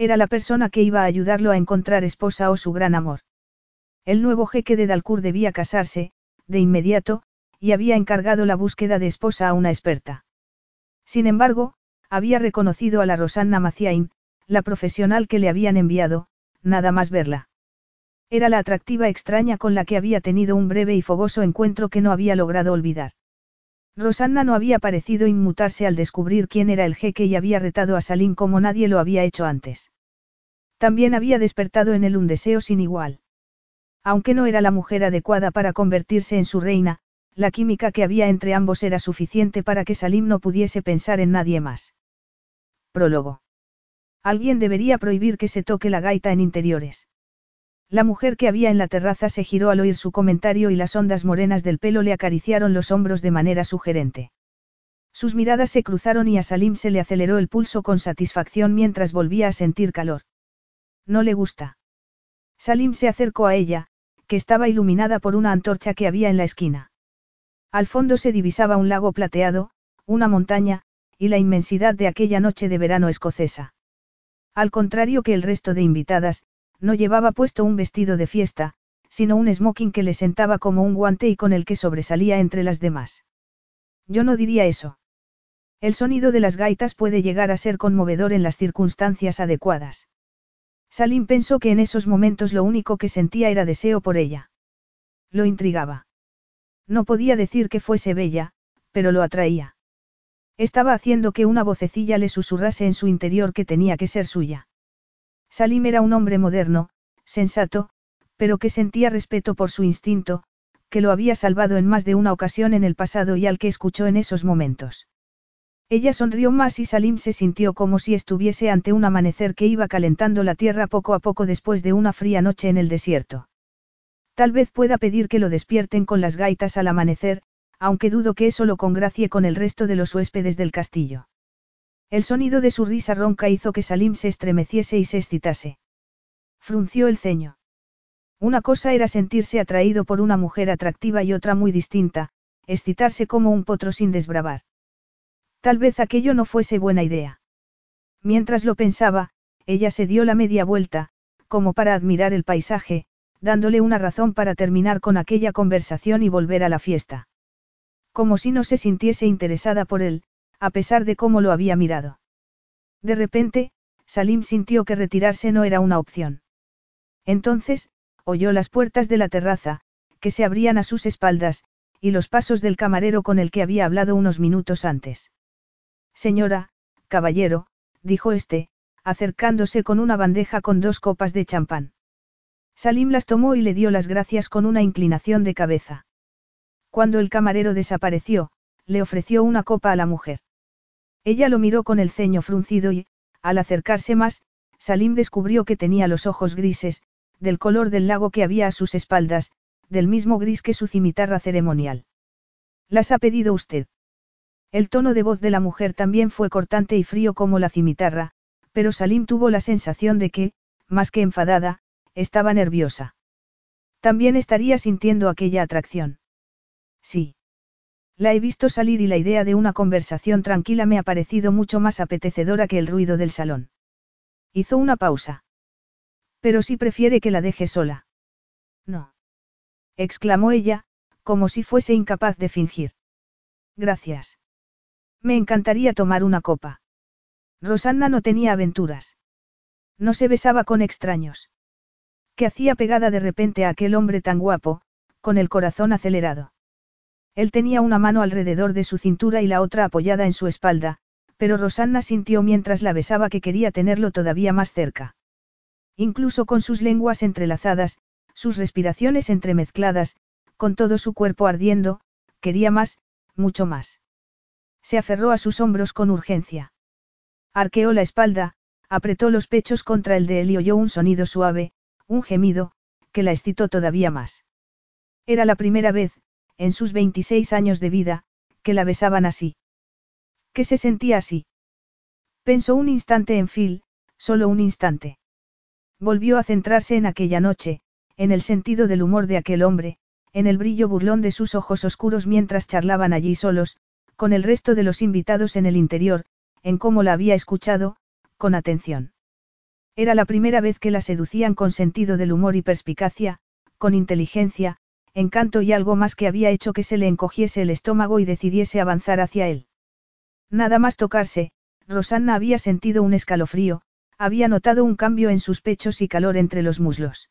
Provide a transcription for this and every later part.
Era la persona que iba a ayudarlo a encontrar esposa o su gran amor. El nuevo jeque de Dalcour debía casarse, de inmediato, y había encargado la búsqueda de esposa a una experta. Sin embargo, había reconocido a la Rosanna Maciain, la profesional que le habían enviado, nada más verla. Era la atractiva extraña con la que había tenido un breve y fogoso encuentro que no había logrado olvidar. Rosanna no había parecido inmutarse al descubrir quién era el jeque y había retado a Salim como nadie lo había hecho antes. También había despertado en él un deseo sin igual. Aunque no era la mujer adecuada para convertirse en su reina, la química que había entre ambos era suficiente para que Salim no pudiese pensar en nadie más. Prólogo. Alguien debería prohibir que se toque la gaita en interiores. La mujer que había en la terraza se giró al oír su comentario y las ondas morenas del pelo le acariciaron los hombros de manera sugerente. Sus miradas se cruzaron y a Salim se le aceleró el pulso con satisfacción mientras volvía a sentir calor. No le gusta. Salim se acercó a ella, que estaba iluminada por una antorcha que había en la esquina. Al fondo se divisaba un lago plateado, una montaña, y la inmensidad de aquella noche de verano escocesa. Al contrario que el resto de invitadas, no llevaba puesto un vestido de fiesta, sino un smoking que le sentaba como un guante y con el que sobresalía entre las demás. Yo no diría eso. El sonido de las gaitas puede llegar a ser conmovedor en las circunstancias adecuadas. Salim pensó que en esos momentos lo único que sentía era deseo por ella. Lo intrigaba. No podía decir que fuese bella, pero lo atraía. Estaba haciendo que una vocecilla le susurrase en su interior que tenía que ser suya. Salim era un hombre moderno, sensato, pero que sentía respeto por su instinto, que lo había salvado en más de una ocasión en el pasado y al que escuchó en esos momentos. Ella sonrió más y Salim se sintió como si estuviese ante un amanecer que iba calentando la tierra poco a poco después de una fría noche en el desierto. Tal vez pueda pedir que lo despierten con las gaitas al amanecer, aunque dudo que eso lo congracie con el resto de los huéspedes del castillo. El sonido de su risa ronca hizo que Salim se estremeciese y se excitase. Frunció el ceño. Una cosa era sentirse atraído por una mujer atractiva y otra muy distinta, excitarse como un potro sin desbravar. Tal vez aquello no fuese buena idea. Mientras lo pensaba, ella se dio la media vuelta, como para admirar el paisaje, dándole una razón para terminar con aquella conversación y volver a la fiesta. Como si no se sintiese interesada por él, a pesar de cómo lo había mirado. De repente, Salim sintió que retirarse no era una opción. Entonces, oyó las puertas de la terraza, que se abrían a sus espaldas, y los pasos del camarero con el que había hablado unos minutos antes. Señora, caballero, dijo este, acercándose con una bandeja con dos copas de champán. Salim las tomó y le dio las gracias con una inclinación de cabeza. Cuando el camarero desapareció, le ofreció una copa a la mujer. Ella lo miró con el ceño fruncido y, al acercarse más, Salim descubrió que tenía los ojos grises, del color del lago que había a sus espaldas, del mismo gris que su cimitarra ceremonial. ¿Las ha pedido usted? El tono de voz de la mujer también fue cortante y frío como la cimitarra, pero Salim tuvo la sensación de que, más que enfadada, estaba nerviosa. También estaría sintiendo aquella atracción. Sí. La he visto salir y la idea de una conversación tranquila me ha parecido mucho más apetecedora que el ruido del salón. Hizo una pausa. Pero si prefiere que la deje sola. No. exclamó ella, como si fuese incapaz de fingir. Gracias. Me encantaría tomar una copa. Rosanna no tenía aventuras. No se besaba con extraños. ¿Qué hacía pegada de repente a aquel hombre tan guapo, con el corazón acelerado? Él tenía una mano alrededor de su cintura y la otra apoyada en su espalda, pero Rosanna sintió mientras la besaba que quería tenerlo todavía más cerca. Incluso con sus lenguas entrelazadas, sus respiraciones entremezcladas, con todo su cuerpo ardiendo, quería más, mucho más. Se aferró a sus hombros con urgencia. Arqueó la espalda, apretó los pechos contra el de él y oyó un sonido suave, un gemido, que la excitó todavía más. Era la primera vez, en sus 26 años de vida, que la besaban así. Que se sentía así. Pensó un instante en Phil, solo un instante. Volvió a centrarse en aquella noche, en el sentido del humor de aquel hombre, en el brillo burlón de sus ojos oscuros mientras charlaban allí solos, con el resto de los invitados en el interior, en cómo la había escuchado, con atención. Era la primera vez que la seducían con sentido del humor y perspicacia, con inteligencia, encanto y algo más que había hecho que se le encogiese el estómago y decidiese avanzar hacia él. Nada más tocarse, Rosanna había sentido un escalofrío, había notado un cambio en sus pechos y calor entre los muslos.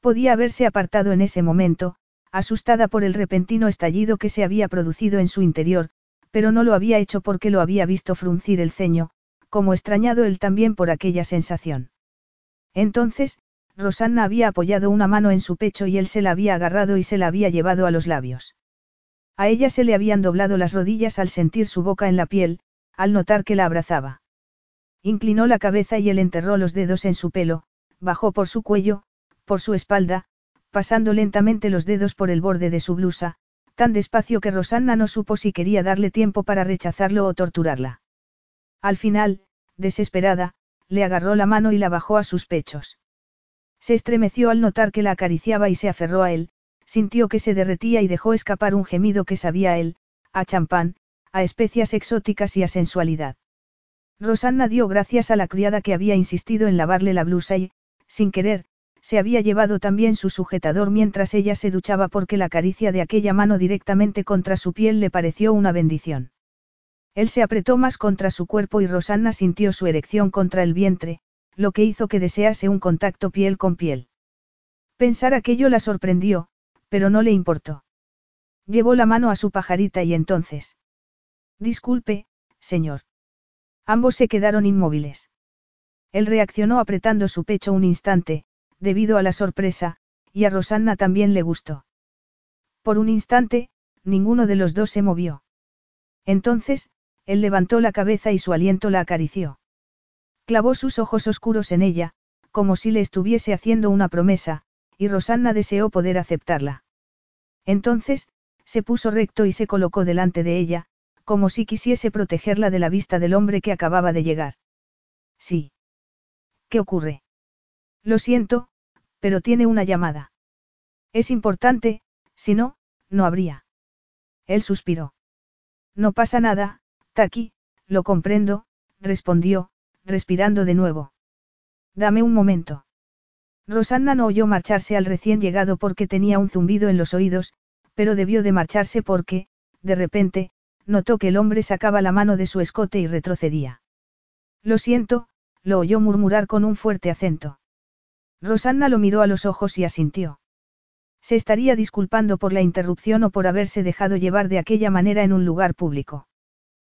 Podía haberse apartado en ese momento, asustada por el repentino estallido que se había producido en su interior, pero no lo había hecho porque lo había visto fruncir el ceño, como extrañado él también por aquella sensación. Entonces, Rosanna había apoyado una mano en su pecho y él se la había agarrado y se la había llevado a los labios. A ella se le habían doblado las rodillas al sentir su boca en la piel, al notar que la abrazaba. Inclinó la cabeza y él enterró los dedos en su pelo, bajó por su cuello, por su espalda, pasando lentamente los dedos por el borde de su blusa, tan despacio que Rosanna no supo si quería darle tiempo para rechazarlo o torturarla. Al final, desesperada, le agarró la mano y la bajó a sus pechos. Se estremeció al notar que la acariciaba y se aferró a él, sintió que se derretía y dejó escapar un gemido que sabía él, a champán, a especias exóticas y a sensualidad. Rosanna dio gracias a la criada que había insistido en lavarle la blusa y, sin querer, se había llevado también su sujetador mientras ella se duchaba porque la caricia de aquella mano directamente contra su piel le pareció una bendición. Él se apretó más contra su cuerpo y Rosanna sintió su erección contra el vientre, lo que hizo que desease un contacto piel con piel. Pensar aquello la sorprendió, pero no le importó. Llevó la mano a su pajarita y entonces. Disculpe, señor. Ambos se quedaron inmóviles. Él reaccionó apretando su pecho un instante, debido a la sorpresa, y a Rosanna también le gustó. Por un instante, ninguno de los dos se movió. Entonces, él levantó la cabeza y su aliento la acarició. Clavó sus ojos oscuros en ella, como si le estuviese haciendo una promesa, y Rosanna deseó poder aceptarla. Entonces, se puso recto y se colocó delante de ella, como si quisiese protegerla de la vista del hombre que acababa de llegar. Sí. ¿Qué ocurre? Lo siento, pero tiene una llamada. Es importante, si no, no habría. Él suspiró. No pasa nada, Taki, lo comprendo, respondió, respirando de nuevo. Dame un momento. Rosanna no oyó marcharse al recién llegado porque tenía un zumbido en los oídos, pero debió de marcharse porque, de repente, notó que el hombre sacaba la mano de su escote y retrocedía. Lo siento, lo oyó murmurar con un fuerte acento. Rosanna lo miró a los ojos y asintió. Se estaría disculpando por la interrupción o por haberse dejado llevar de aquella manera en un lugar público.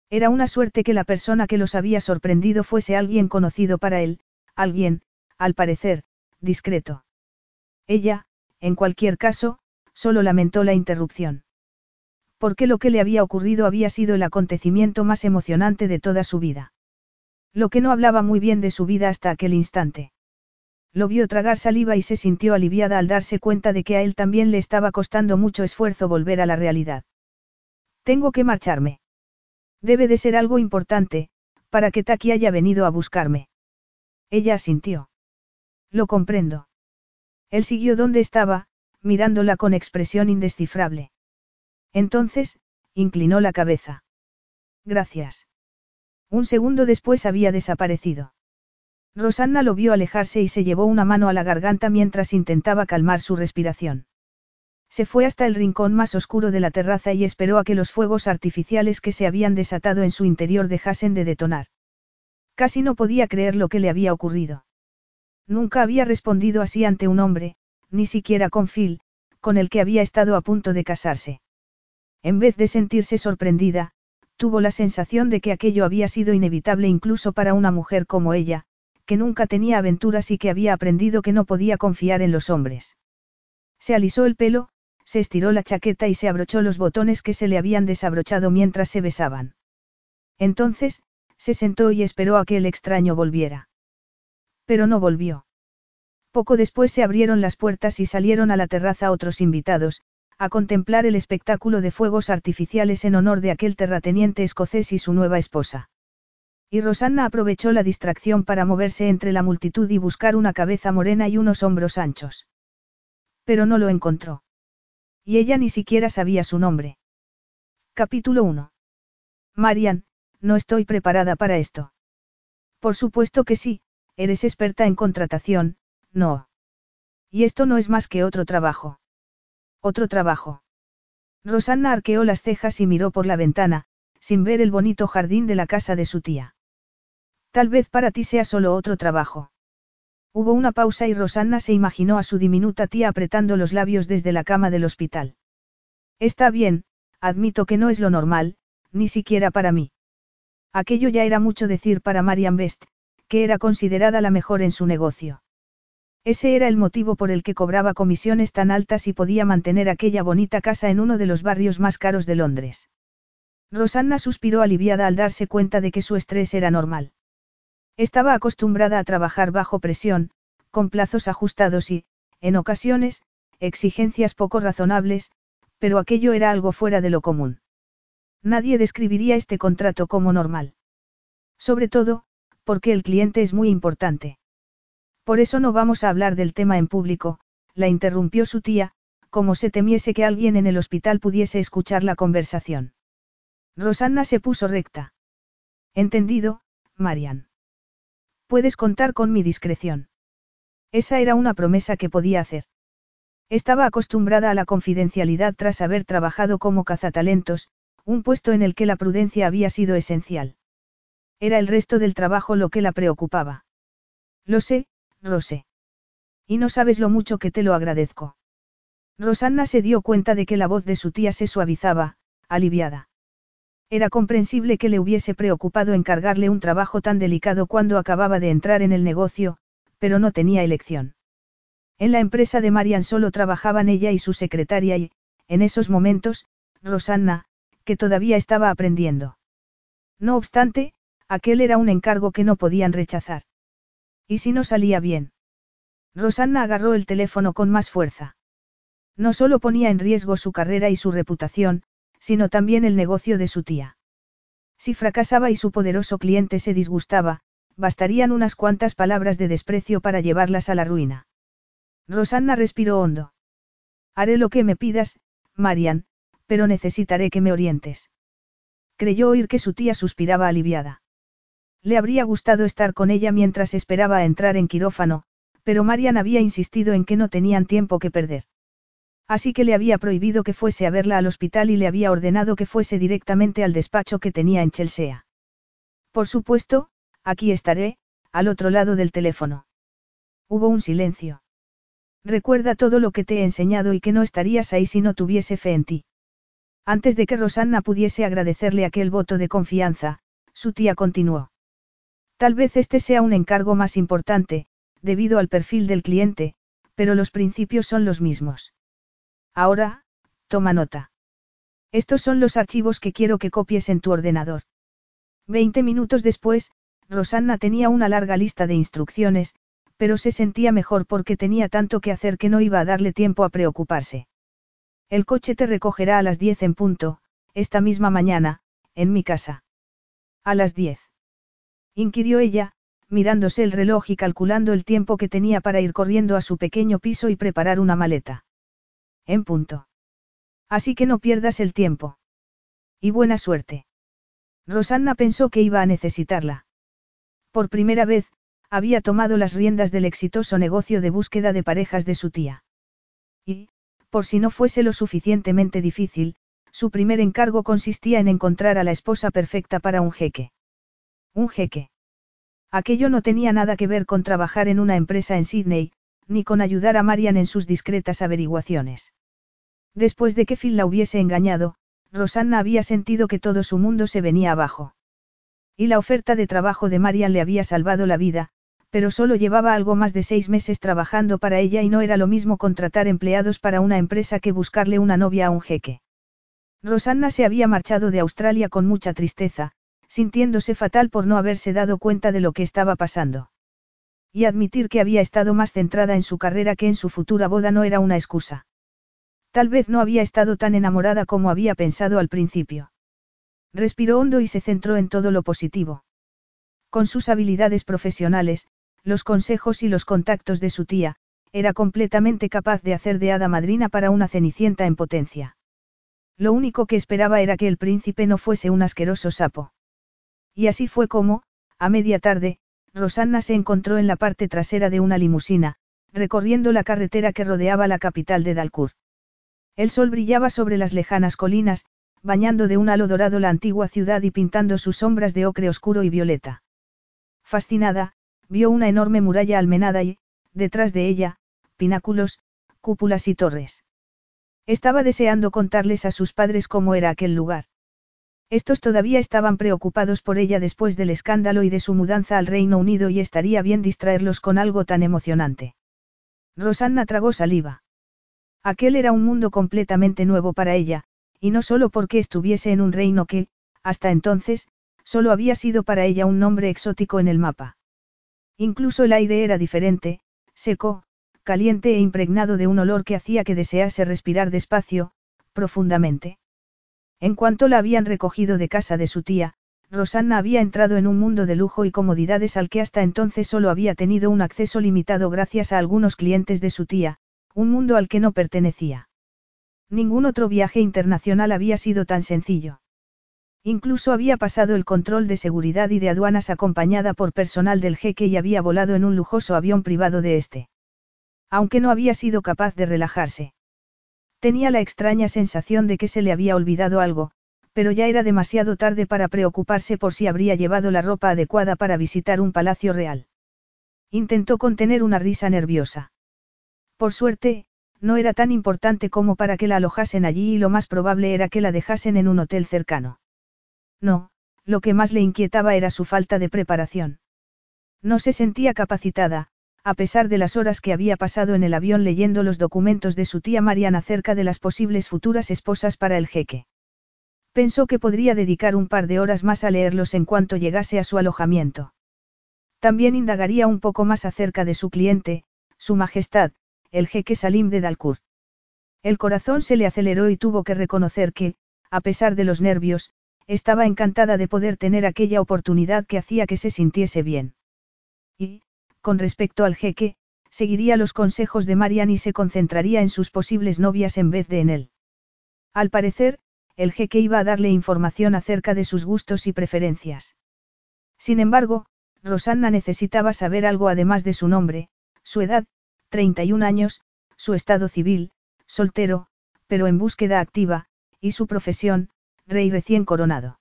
Era una suerte que la persona que los había sorprendido fuese alguien conocido para él, alguien, al parecer, discreto. Ella, en cualquier caso, solo lamentó la interrupción. Porque lo que le había ocurrido había sido el acontecimiento más emocionante de toda su vida. Lo que no hablaba muy bien de su vida hasta aquel instante. Lo vio tragar saliva y se sintió aliviada al darse cuenta de que a él también le estaba costando mucho esfuerzo volver a la realidad. Tengo que marcharme. Debe de ser algo importante, para que Taki haya venido a buscarme. Ella asintió. Lo comprendo. Él siguió donde estaba, mirándola con expresión indescifrable. Entonces, inclinó la cabeza. Gracias. Un segundo después había desaparecido. Rosanna lo vio alejarse y se llevó una mano a la garganta mientras intentaba calmar su respiración. Se fue hasta el rincón más oscuro de la terraza y esperó a que los fuegos artificiales que se habían desatado en su interior dejasen de detonar. Casi no podía creer lo que le había ocurrido. Nunca había respondido así ante un hombre, ni siquiera con Phil, con el que había estado a punto de casarse. En vez de sentirse sorprendida, tuvo la sensación de que aquello había sido inevitable incluso para una mujer como ella, que nunca tenía aventuras y que había aprendido que no podía confiar en los hombres. Se alisó el pelo, se estiró la chaqueta y se abrochó los botones que se le habían desabrochado mientras se besaban. Entonces, se sentó y esperó a que el extraño volviera. Pero no volvió. Poco después se abrieron las puertas y salieron a la terraza otros invitados, a contemplar el espectáculo de fuegos artificiales en honor de aquel terrateniente escocés y su nueva esposa. Y Rosanna aprovechó la distracción para moverse entre la multitud y buscar una cabeza morena y unos hombros anchos. Pero no lo encontró. Y ella ni siquiera sabía su nombre. Capítulo 1. Marian, no estoy preparada para esto. Por supuesto que sí, eres experta en contratación, no. Y esto no es más que otro trabajo. Otro trabajo. Rosanna arqueó las cejas y miró por la ventana, sin ver el bonito jardín de la casa de su tía. Tal vez para ti sea solo otro trabajo. Hubo una pausa y Rosanna se imaginó a su diminuta tía apretando los labios desde la cama del hospital. Está bien, admito que no es lo normal, ni siquiera para mí. Aquello ya era mucho decir para Marian Best, que era considerada la mejor en su negocio. Ese era el motivo por el que cobraba comisiones tan altas y podía mantener aquella bonita casa en uno de los barrios más caros de Londres. Rosanna suspiró aliviada al darse cuenta de que su estrés era normal. Estaba acostumbrada a trabajar bajo presión, con plazos ajustados y, en ocasiones, exigencias poco razonables, pero aquello era algo fuera de lo común. Nadie describiría este contrato como normal. Sobre todo, porque el cliente es muy importante. Por eso no vamos a hablar del tema en público, la interrumpió su tía, como se temiese que alguien en el hospital pudiese escuchar la conversación. Rosanna se puso recta. Entendido, Marian. Puedes contar con mi discreción. Esa era una promesa que podía hacer. Estaba acostumbrada a la confidencialidad tras haber trabajado como cazatalentos, un puesto en el que la prudencia había sido esencial. Era el resto del trabajo lo que la preocupaba. Lo sé, Rosé. Y no sabes lo mucho que te lo agradezco. Rosanna se dio cuenta de que la voz de su tía se suavizaba, aliviada. Era comprensible que le hubiese preocupado encargarle un trabajo tan delicado cuando acababa de entrar en el negocio, pero no tenía elección. En la empresa de Marian solo trabajaban ella y su secretaria y, en esos momentos, Rosanna, que todavía estaba aprendiendo. No obstante, aquel era un encargo que no podían rechazar. ¿Y si no salía bien? Rosanna agarró el teléfono con más fuerza. No solo ponía en riesgo su carrera y su reputación, sino también el negocio de su tía. Si fracasaba y su poderoso cliente se disgustaba, bastarían unas cuantas palabras de desprecio para llevarlas a la ruina. Rosanna respiró hondo. Haré lo que me pidas, Marian, pero necesitaré que me orientes. Creyó oír que su tía suspiraba aliviada. Le habría gustado estar con ella mientras esperaba a entrar en quirófano, pero Marian había insistido en que no tenían tiempo que perder. Así que le había prohibido que fuese a verla al hospital y le había ordenado que fuese directamente al despacho que tenía en Chelsea. Por supuesto, aquí estaré, al otro lado del teléfono. Hubo un silencio. Recuerda todo lo que te he enseñado y que no estarías ahí si no tuviese fe en ti. Antes de que Rosanna pudiese agradecerle aquel voto de confianza, su tía continuó. Tal vez este sea un encargo más importante, debido al perfil del cliente, pero los principios son los mismos. Ahora, toma nota. Estos son los archivos que quiero que copies en tu ordenador. Veinte minutos después, Rosanna tenía una larga lista de instrucciones, pero se sentía mejor porque tenía tanto que hacer que no iba a darle tiempo a preocuparse. El coche te recogerá a las diez en punto, esta misma mañana, en mi casa. A las diez. Inquirió ella, mirándose el reloj y calculando el tiempo que tenía para ir corriendo a su pequeño piso y preparar una maleta. En punto. Así que no pierdas el tiempo. Y buena suerte. Rosanna pensó que iba a necesitarla. Por primera vez, había tomado las riendas del exitoso negocio de búsqueda de parejas de su tía. Y, por si no fuese lo suficientemente difícil, su primer encargo consistía en encontrar a la esposa perfecta para un jeque. Un jeque. Aquello no tenía nada que ver con trabajar en una empresa en Sydney, ni con ayudar a Marian en sus discretas averiguaciones. Después de que Phil la hubiese engañado, Rosanna había sentido que todo su mundo se venía abajo. Y la oferta de trabajo de Marian le había salvado la vida, pero solo llevaba algo más de seis meses trabajando para ella y no era lo mismo contratar empleados para una empresa que buscarle una novia a un jeque. Rosanna se había marchado de Australia con mucha tristeza, sintiéndose fatal por no haberse dado cuenta de lo que estaba pasando. Y admitir que había estado más centrada en su carrera que en su futura boda no era una excusa. Tal vez no había estado tan enamorada como había pensado al principio. Respiró hondo y se centró en todo lo positivo. Con sus habilidades profesionales, los consejos y los contactos de su tía, era completamente capaz de hacer de hada madrina para una cenicienta en potencia. Lo único que esperaba era que el príncipe no fuese un asqueroso sapo. Y así fue como, a media tarde, Rosanna se encontró en la parte trasera de una limusina, recorriendo la carretera que rodeaba la capital de Dalcourt. El sol brillaba sobre las lejanas colinas, bañando de un halo dorado la antigua ciudad y pintando sus sombras de ocre oscuro y violeta. Fascinada, vio una enorme muralla almenada y, detrás de ella, pináculos, cúpulas y torres. Estaba deseando contarles a sus padres cómo era aquel lugar. Estos todavía estaban preocupados por ella después del escándalo y de su mudanza al Reino Unido y estaría bien distraerlos con algo tan emocionante. Rosanna tragó saliva. Aquel era un mundo completamente nuevo para ella, y no solo porque estuviese en un reino que, hasta entonces, solo había sido para ella un nombre exótico en el mapa. Incluso el aire era diferente, seco, caliente e impregnado de un olor que hacía que desease respirar despacio, profundamente. En cuanto la habían recogido de casa de su tía, Rosanna había entrado en un mundo de lujo y comodidades al que hasta entonces solo había tenido un acceso limitado gracias a algunos clientes de su tía, un mundo al que no pertenecía. Ningún otro viaje internacional había sido tan sencillo. Incluso había pasado el control de seguridad y de aduanas acompañada por personal del jeque y había volado en un lujoso avión privado de este. Aunque no había sido capaz de relajarse. Tenía la extraña sensación de que se le había olvidado algo, pero ya era demasiado tarde para preocuparse por si habría llevado la ropa adecuada para visitar un palacio real. Intentó contener una risa nerviosa. Por suerte, no era tan importante como para que la alojasen allí y lo más probable era que la dejasen en un hotel cercano. No, lo que más le inquietaba era su falta de preparación. No se sentía capacitada, a pesar de las horas que había pasado en el avión leyendo los documentos de su tía Mariana acerca de las posibles futuras esposas para el jeque. Pensó que podría dedicar un par de horas más a leerlos en cuanto llegase a su alojamiento. También indagaría un poco más acerca de su cliente, su majestad, el jeque Salim de Dalcourt. El corazón se le aceleró y tuvo que reconocer que, a pesar de los nervios, estaba encantada de poder tener aquella oportunidad que hacía que se sintiese bien. Y, con respecto al jeque, seguiría los consejos de Marian y se concentraría en sus posibles novias en vez de en él. Al parecer, el jeque iba a darle información acerca de sus gustos y preferencias. Sin embargo, Rosanna necesitaba saber algo además de su nombre, su edad, 31 años, su estado civil, soltero, pero en búsqueda activa, y su profesión, rey recién coronado.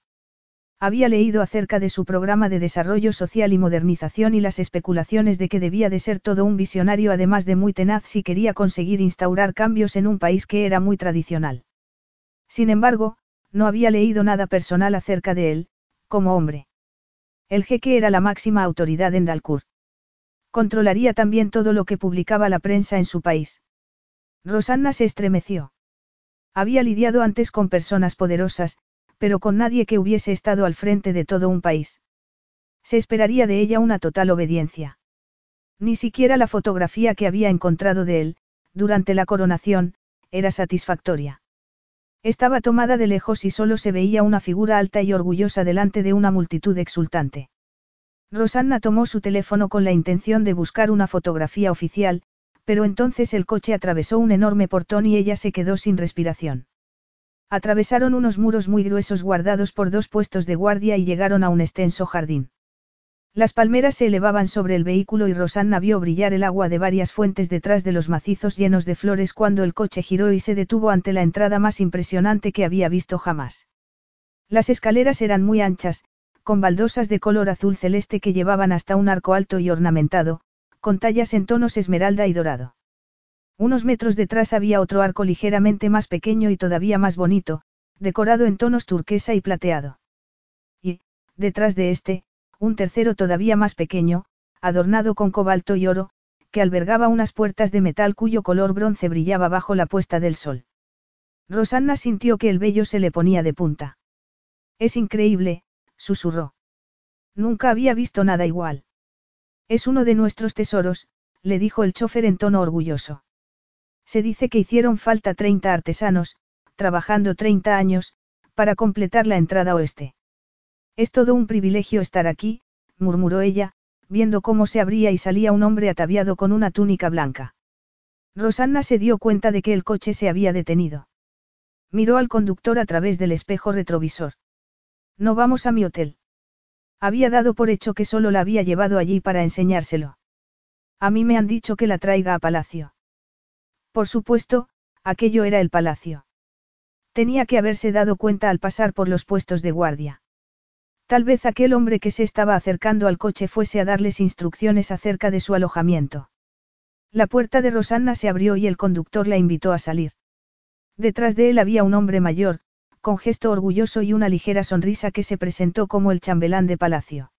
Había leído acerca de su programa de desarrollo social y modernización y las especulaciones de que debía de ser todo un visionario además de muy tenaz si quería conseguir instaurar cambios en un país que era muy tradicional. Sin embargo, no había leído nada personal acerca de él, como hombre. El jeque era la máxima autoridad en Dalcourt. Controlaría también todo lo que publicaba la prensa en su país. Rosanna se estremeció. Había lidiado antes con personas poderosas, pero con nadie que hubiese estado al frente de todo un país. Se esperaría de ella una total obediencia. Ni siquiera la fotografía que había encontrado de él, durante la coronación, era satisfactoria. Estaba tomada de lejos y solo se veía una figura alta y orgullosa delante de una multitud exultante. Rosanna tomó su teléfono con la intención de buscar una fotografía oficial, pero entonces el coche atravesó un enorme portón y ella se quedó sin respiración. Atravesaron unos muros muy gruesos guardados por dos puestos de guardia y llegaron a un extenso jardín. Las palmeras se elevaban sobre el vehículo y Rosanna vio brillar el agua de varias fuentes detrás de los macizos llenos de flores cuando el coche giró y se detuvo ante la entrada más impresionante que había visto jamás. Las escaleras eran muy anchas, con baldosas de color azul celeste que llevaban hasta un arco alto y ornamentado, con tallas en tonos esmeralda y dorado. Unos metros detrás había otro arco ligeramente más pequeño y todavía más bonito, decorado en tonos turquesa y plateado. Y, detrás de este, un tercero todavía más pequeño, adornado con cobalto y oro, que albergaba unas puertas de metal cuyo color bronce brillaba bajo la puesta del sol. Rosanna sintió que el vello se le ponía de punta. Es increíble, susurró. Nunca había visto nada igual. Es uno de nuestros tesoros, le dijo el chofer en tono orgulloso. Se dice que hicieron falta 30 artesanos, trabajando 30 años, para completar la entrada oeste. Es todo un privilegio estar aquí, murmuró ella, viendo cómo se abría y salía un hombre ataviado con una túnica blanca. Rosanna se dio cuenta de que el coche se había detenido. Miró al conductor a través del espejo retrovisor. No vamos a mi hotel. Había dado por hecho que solo la había llevado allí para enseñárselo. A mí me han dicho que la traiga a palacio. Por supuesto, aquello era el palacio. Tenía que haberse dado cuenta al pasar por los puestos de guardia. Tal vez aquel hombre que se estaba acercando al coche fuese a darles instrucciones acerca de su alojamiento. La puerta de Rosanna se abrió y el conductor la invitó a salir. Detrás de él había un hombre mayor, con gesto orgulloso y una ligera sonrisa que se presentó como el chambelán de palacio.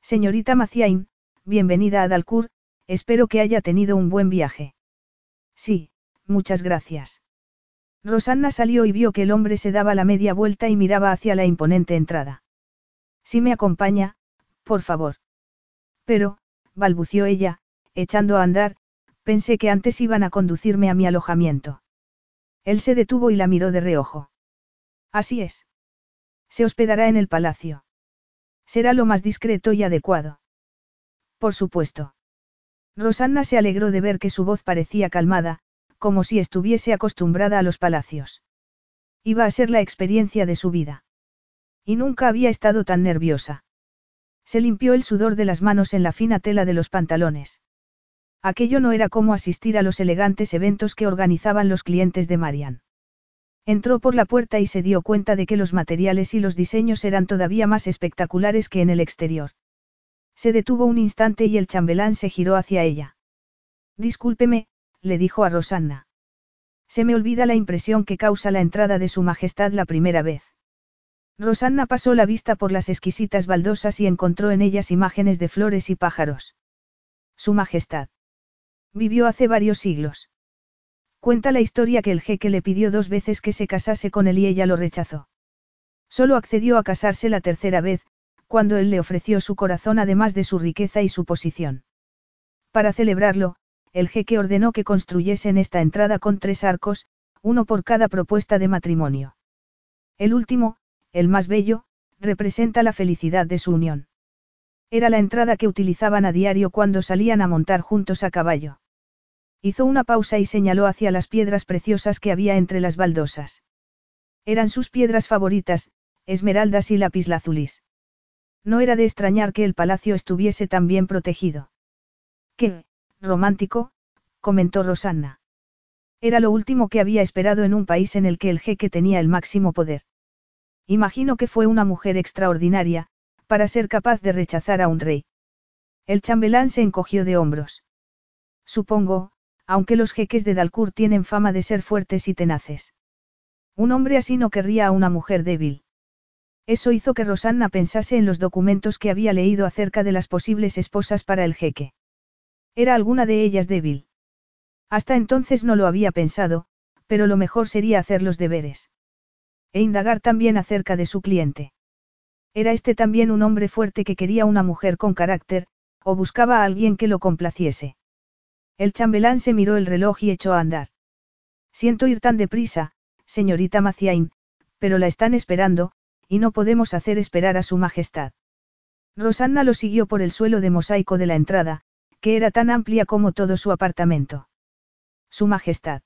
Señorita Maciain, bienvenida a Dalcourt, espero que haya tenido un buen viaje. Sí, muchas gracias. Rosanna salió y vio que el hombre se daba la media vuelta y miraba hacia la imponente entrada. Si me acompaña, por favor. Pero, balbució ella, echando a andar, pensé que antes iban a conducirme a mi alojamiento. Él se detuvo y la miró de reojo. Así es. Se hospedará en el palacio. Será lo más discreto y adecuado. Por supuesto. Rosanna se alegró de ver que su voz parecía calmada, como si estuviese acostumbrada a los palacios. Iba a ser la experiencia de su vida. Y nunca había estado tan nerviosa. Se limpió el sudor de las manos en la fina tela de los pantalones. Aquello no era como asistir a los elegantes eventos que organizaban los clientes de Marian. Entró por la puerta y se dio cuenta de que los materiales y los diseños eran todavía más espectaculares que en el exterior. Se detuvo un instante y el chambelán se giró hacia ella. Discúlpeme, le dijo a Rosanna. Se me olvida la impresión que causa la entrada de Su Majestad la primera vez. Rosanna pasó la vista por las exquisitas baldosas y encontró en ellas imágenes de flores y pájaros. Su Majestad. Vivió hace varios siglos. Cuenta la historia que el jeque le pidió dos veces que se casase con él y ella lo rechazó. Solo accedió a casarse la tercera vez, cuando él le ofreció su corazón además de su riqueza y su posición. Para celebrarlo, el jeque ordenó que construyesen esta entrada con tres arcos, uno por cada propuesta de matrimonio. El último, el más bello, representa la felicidad de su unión. Era la entrada que utilizaban a diario cuando salían a montar juntos a caballo. Hizo una pausa y señaló hacia las piedras preciosas que había entre las baldosas. Eran sus piedras favoritas, esmeraldas y lapislazulis. No era de extrañar que el palacio estuviese tan bien protegido. Qué, romántico, comentó Rosanna. Era lo último que había esperado en un país en el que el jeque tenía el máximo poder. Imagino que fue una mujer extraordinaria, para ser capaz de rechazar a un rey. El chambelán se encogió de hombros. Supongo, aunque los jeques de Dalcourt tienen fama de ser fuertes y tenaces. Un hombre así no querría a una mujer débil. Eso hizo que Rosanna pensase en los documentos que había leído acerca de las posibles esposas para el jeque. ¿Era alguna de ellas débil? Hasta entonces no lo había pensado, pero lo mejor sería hacer los deberes. E indagar también acerca de su cliente. Era este también un hombre fuerte que quería una mujer con carácter, o buscaba a alguien que lo complaciese. El chambelán se miró el reloj y echó a andar. Siento ir tan deprisa, señorita Maciain, pero la están esperando, y no podemos hacer esperar a su majestad. Rosanna lo siguió por el suelo de mosaico de la entrada, que era tan amplia como todo su apartamento. Su majestad.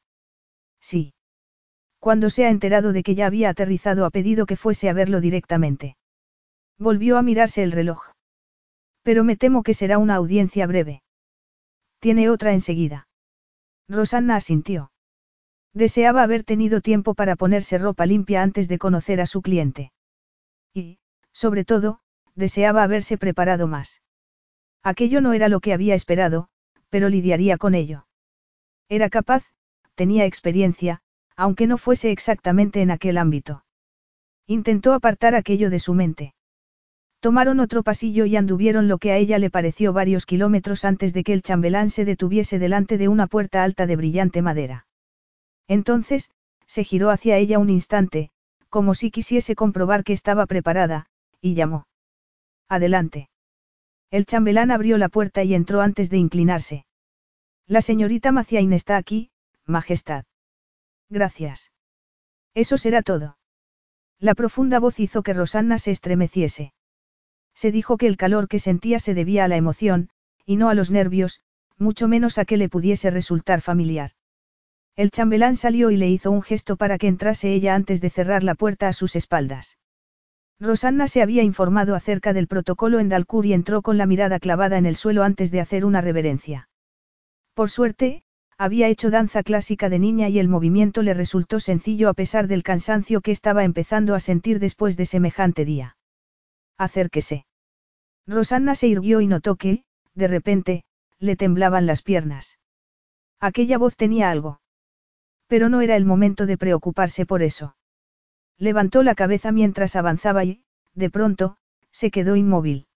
Sí. Cuando se ha enterado de que ya había aterrizado ha pedido que fuese a verlo directamente. Volvió a mirarse el reloj. Pero me temo que será una audiencia breve. Tiene otra enseguida. Rosanna asintió. Deseaba haber tenido tiempo para ponerse ropa limpia antes de conocer a su cliente. Y, sobre todo, deseaba haberse preparado más. Aquello no era lo que había esperado, pero lidiaría con ello. Era capaz, tenía experiencia, aunque no fuese exactamente en aquel ámbito. Intentó apartar aquello de su mente. Tomaron otro pasillo y anduvieron lo que a ella le pareció varios kilómetros antes de que el chambelán se detuviese delante de una puerta alta de brillante madera. Entonces, se giró hacia ella un instante, como si quisiese comprobar que estaba preparada, y llamó. Adelante. El chambelán abrió la puerta y entró antes de inclinarse. La señorita Maciain está aquí, Majestad. Gracias. Eso será todo. La profunda voz hizo que Rosanna se estremeciese. Se dijo que el calor que sentía se debía a la emoción, y no a los nervios, mucho menos a que le pudiese resultar familiar. El chambelán salió y le hizo un gesto para que entrase ella antes de cerrar la puerta a sus espaldas. Rosanna se había informado acerca del protocolo en Dalcour y entró con la mirada clavada en el suelo antes de hacer una reverencia. Por suerte, había hecho danza clásica de niña y el movimiento le resultó sencillo a pesar del cansancio que estaba empezando a sentir después de semejante día. Acérquese. Rosanna se irguió y notó que, de repente, le temblaban las piernas. Aquella voz tenía algo. Pero no era el momento de preocuparse por eso. Levantó la cabeza mientras avanzaba y, de pronto, se quedó inmóvil.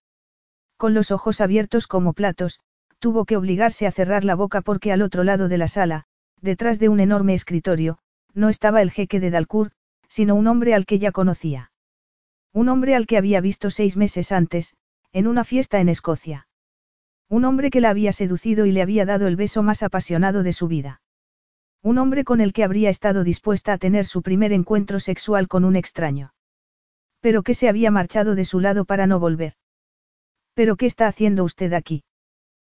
Con los ojos abiertos como platos, tuvo que obligarse a cerrar la boca porque al otro lado de la sala, detrás de un enorme escritorio, no estaba el jeque de Dalcour, sino un hombre al que ya conocía. Un hombre al que había visto seis meses antes, en una fiesta en Escocia. Un hombre que la había seducido y le había dado el beso más apasionado de su vida. Un hombre con el que habría estado dispuesta a tener su primer encuentro sexual con un extraño. Pero que se había marchado de su lado para no volver. ¿Pero qué está haciendo usted aquí?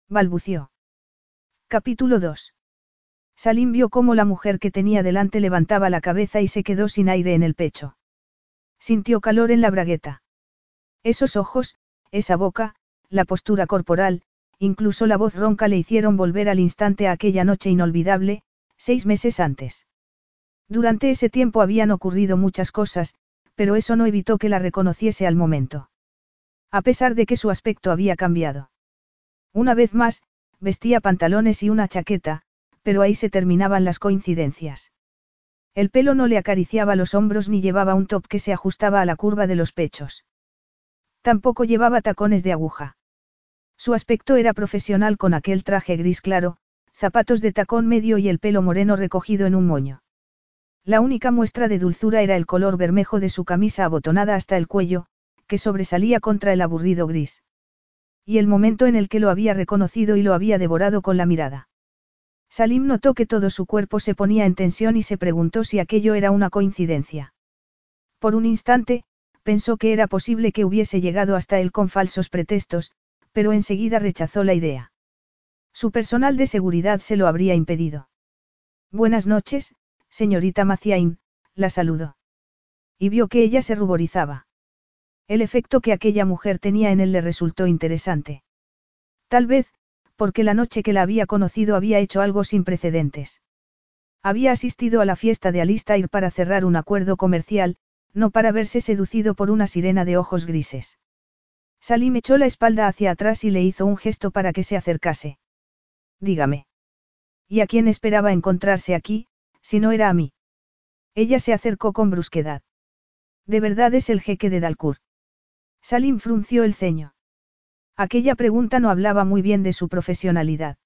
balbució. Capítulo 2. Salim vio cómo la mujer que tenía delante levantaba la cabeza y se quedó sin aire en el pecho. Sintió calor en la bragueta. Esos ojos, esa boca, la postura corporal, incluso la voz ronca le hicieron volver al instante a aquella noche inolvidable, seis meses antes. Durante ese tiempo habían ocurrido muchas cosas, pero eso no evitó que la reconociese al momento. A pesar de que su aspecto había cambiado. Una vez más, vestía pantalones y una chaqueta, pero ahí se terminaban las coincidencias. El pelo no le acariciaba los hombros ni llevaba un top que se ajustaba a la curva de los pechos. Tampoco llevaba tacones de aguja. Su aspecto era profesional con aquel traje gris claro, zapatos de tacón medio y el pelo moreno recogido en un moño. La única muestra de dulzura era el color bermejo de su camisa abotonada hasta el cuello, que sobresalía contra el aburrido gris. Y el momento en el que lo había reconocido y lo había devorado con la mirada. Salim notó que todo su cuerpo se ponía en tensión y se preguntó si aquello era una coincidencia. Por un instante, pensó que era posible que hubiese llegado hasta él con falsos pretextos, pero enseguida rechazó la idea. Su personal de seguridad se lo habría impedido. Buenas noches, señorita Maciain, la saludó. Y vio que ella se ruborizaba. El efecto que aquella mujer tenía en él le resultó interesante. Tal vez, porque la noche que la había conocido había hecho algo sin precedentes. Había asistido a la fiesta de Alistair para cerrar un acuerdo comercial, no para verse seducido por una sirena de ojos grises. Salim echó la espalda hacia atrás y le hizo un gesto para que se acercase. Dígame. ¿Y a quién esperaba encontrarse aquí, si no era a mí? Ella se acercó con brusquedad. ¿De verdad es el jeque de Dalcour? Salim frunció el ceño. Aquella pregunta no hablaba muy bien de su profesionalidad.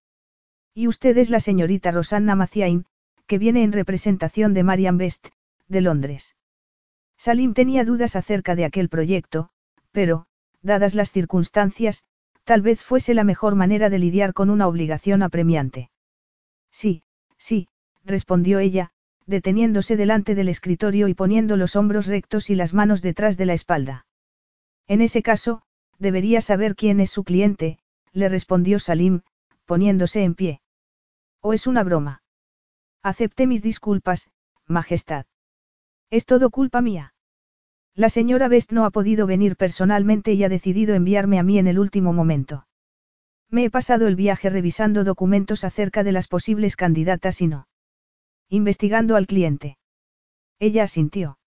Y usted es la señorita Rosanna Maciain, que viene en representación de Marian Best, de Londres. Salim tenía dudas acerca de aquel proyecto, pero, dadas las circunstancias, Tal vez fuese la mejor manera de lidiar con una obligación apremiante. Sí, sí, respondió ella, deteniéndose delante del escritorio y poniendo los hombros rectos y las manos detrás de la espalda. En ese caso, debería saber quién es su cliente, le respondió Salim, poniéndose en pie. ¿O es una broma? Acepté mis disculpas, Majestad. Es todo culpa mía. La señora Best no ha podido venir personalmente y ha decidido enviarme a mí en el último momento. Me he pasado el viaje revisando documentos acerca de las posibles candidatas y no. Investigando al cliente. Ella asintió.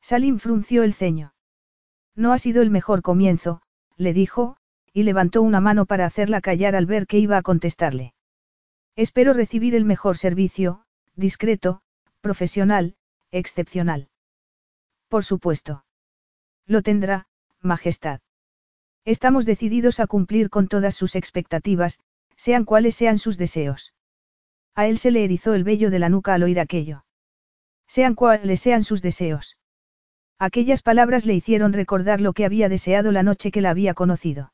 Salim frunció el ceño. No ha sido el mejor comienzo, le dijo, y levantó una mano para hacerla callar al ver que iba a contestarle. Espero recibir el mejor servicio, discreto, profesional, excepcional. Por supuesto. Lo tendrá, Majestad. Estamos decididos a cumplir con todas sus expectativas, sean cuales sean sus deseos. A él se le erizó el vello de la nuca al oír aquello. Sean cuales sean sus deseos. Aquellas palabras le hicieron recordar lo que había deseado la noche que la había conocido.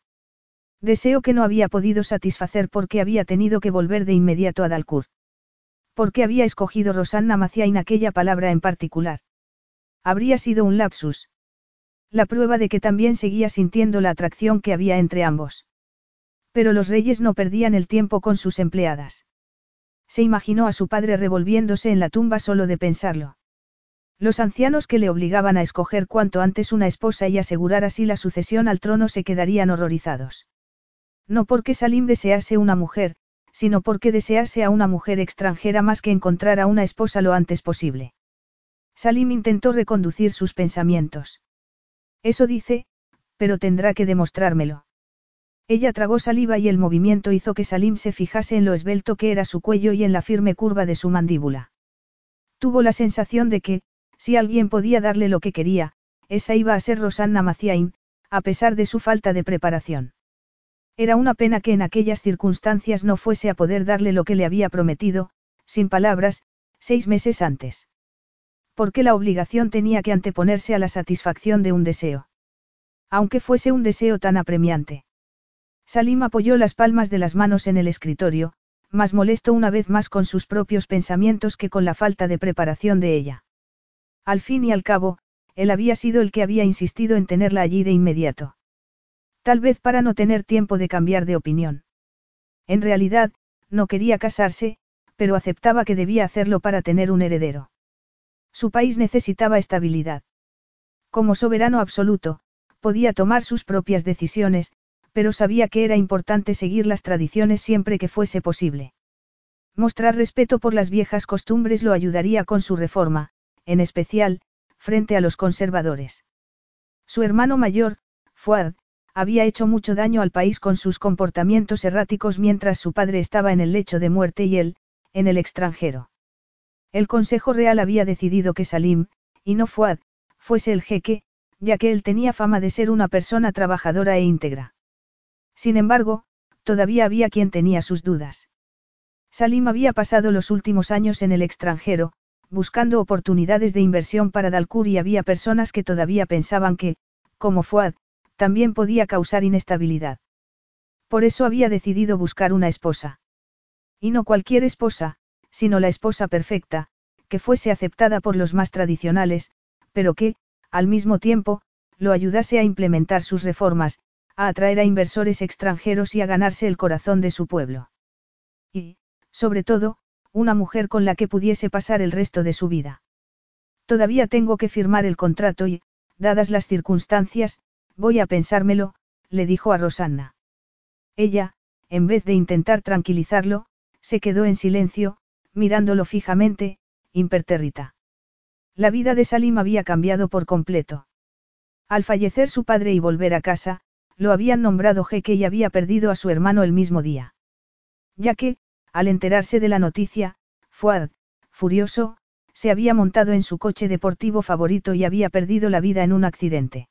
Deseo que no había podido satisfacer porque había tenido que volver de inmediato a Dalcourt. ¿Por qué había escogido Rosanna Maciain aquella palabra en particular? Habría sido un lapsus. La prueba de que también seguía sintiendo la atracción que había entre ambos. Pero los reyes no perdían el tiempo con sus empleadas. Se imaginó a su padre revolviéndose en la tumba solo de pensarlo. Los ancianos que le obligaban a escoger cuanto antes una esposa y asegurar así la sucesión al trono se quedarían horrorizados. No porque Salim desease una mujer, sino porque desease a una mujer extranjera más que encontrar a una esposa lo antes posible. Salim intentó reconducir sus pensamientos. Eso dice, pero tendrá que demostrármelo. Ella tragó saliva y el movimiento hizo que Salim se fijase en lo esbelto que era su cuello y en la firme curva de su mandíbula. Tuvo la sensación de que, si alguien podía darle lo que quería, esa iba a ser Rosanna Maciain, a pesar de su falta de preparación. Era una pena que en aquellas circunstancias no fuese a poder darle lo que le había prometido, sin palabras, seis meses antes. Porque la obligación tenía que anteponerse a la satisfacción de un deseo. Aunque fuese un deseo tan apremiante. Salim apoyó las palmas de las manos en el escritorio, más molesto una vez más con sus propios pensamientos que con la falta de preparación de ella. Al fin y al cabo, él había sido el que había insistido en tenerla allí de inmediato. Tal vez para no tener tiempo de cambiar de opinión. En realidad, no quería casarse, pero aceptaba que debía hacerlo para tener un heredero. Su país necesitaba estabilidad. Como soberano absoluto, podía tomar sus propias decisiones, pero sabía que era importante seguir las tradiciones siempre que fuese posible. Mostrar respeto por las viejas costumbres lo ayudaría con su reforma, en especial, frente a los conservadores. Su hermano mayor, Fuad, había hecho mucho daño al país con sus comportamientos erráticos mientras su padre estaba en el lecho de muerte y él, en el extranjero. El Consejo Real había decidido que Salim, y no Fuad, fuese el jeque, ya que él tenía fama de ser una persona trabajadora e íntegra. Sin embargo, todavía había quien tenía sus dudas. Salim había pasado los últimos años en el extranjero, buscando oportunidades de inversión para Dalkur y había personas que todavía pensaban que, como Fuad, también podía causar inestabilidad. Por eso había decidido buscar una esposa. Y no cualquier esposa, sino la esposa perfecta, que fuese aceptada por los más tradicionales, pero que, al mismo tiempo, lo ayudase a implementar sus reformas, a atraer a inversores extranjeros y a ganarse el corazón de su pueblo. Y, sobre todo, una mujer con la que pudiese pasar el resto de su vida. Todavía tengo que firmar el contrato y, dadas las circunstancias, voy a pensármelo, le dijo a Rosanna. Ella, en vez de intentar tranquilizarlo, se quedó en silencio, mirándolo fijamente, impertérrita. La vida de Salim había cambiado por completo. Al fallecer su padre y volver a casa, lo habían nombrado jeque y había perdido a su hermano el mismo día. Ya que, al enterarse de la noticia, Fuad, furioso, se había montado en su coche deportivo favorito y había perdido la vida en un accidente.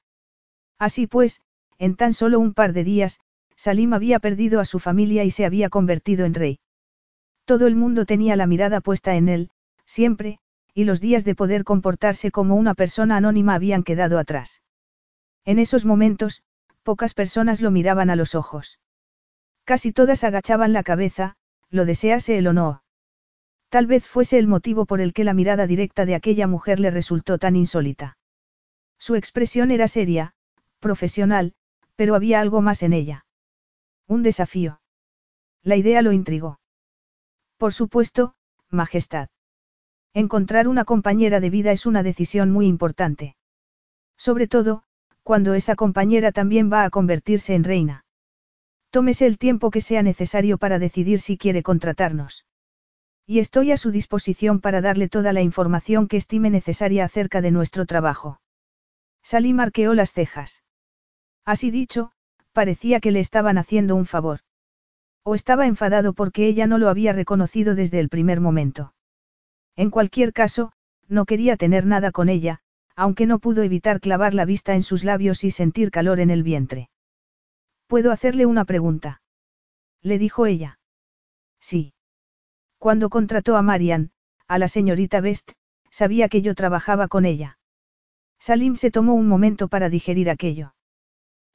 Así pues, en tan solo un par de días, Salim había perdido a su familia y se había convertido en rey. Todo el mundo tenía la mirada puesta en él, siempre, y los días de poder comportarse como una persona anónima habían quedado atrás. En esos momentos, pocas personas lo miraban a los ojos. Casi todas agachaban la cabeza, lo desease él o no. Tal vez fuese el motivo por el que la mirada directa de aquella mujer le resultó tan insólita. Su expresión era seria, profesional, pero había algo más en ella. Un desafío. La idea lo intrigó. Por supuesto, Majestad. Encontrar una compañera de vida es una decisión muy importante. Sobre todo, cuando esa compañera también va a convertirse en reina. Tómese el tiempo que sea necesario para decidir si quiere contratarnos. Y estoy a su disposición para darle toda la información que estime necesaria acerca de nuestro trabajo. Salí marqueó las cejas. Así dicho, parecía que le estaban haciendo un favor. O estaba enfadado porque ella no lo había reconocido desde el primer momento. En cualquier caso, no quería tener nada con ella, aunque no pudo evitar clavar la vista en sus labios y sentir calor en el vientre. ¿Puedo hacerle una pregunta? Le dijo ella. Sí. Cuando contrató a Marian, a la señorita Best, sabía que yo trabajaba con ella. Salim se tomó un momento para digerir aquello.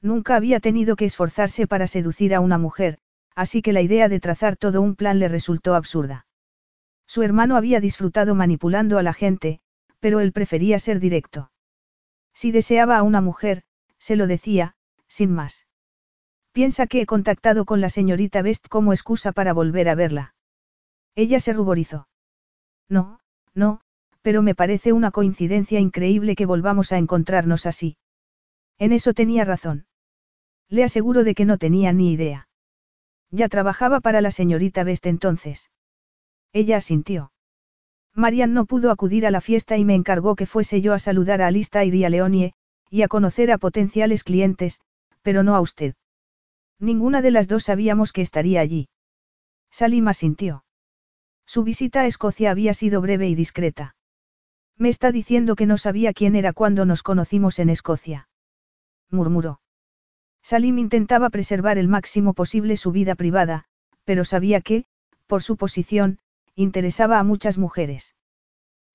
Nunca había tenido que esforzarse para seducir a una mujer, así que la idea de trazar todo un plan le resultó absurda. Su hermano había disfrutado manipulando a la gente, pero él prefería ser directo. Si deseaba a una mujer, se lo decía, sin más. Piensa que he contactado con la señorita Best como excusa para volver a verla. Ella se ruborizó. No, no, pero me parece una coincidencia increíble que volvamos a encontrarnos así. En eso tenía razón. Le aseguro de que no tenía ni idea. Ya trabajaba para la señorita Best entonces. Ella asintió. Marian no pudo acudir a la fiesta y me encargó que fuese yo a saludar a Alistair y a Leonie, y a conocer a potenciales clientes, pero no a usted. Ninguna de las dos sabíamos que estaría allí. Salim asintió. Su visita a Escocia había sido breve y discreta. Me está diciendo que no sabía quién era cuando nos conocimos en Escocia. Murmuró. Salim intentaba preservar el máximo posible su vida privada, pero sabía que, por su posición, interesaba a muchas mujeres.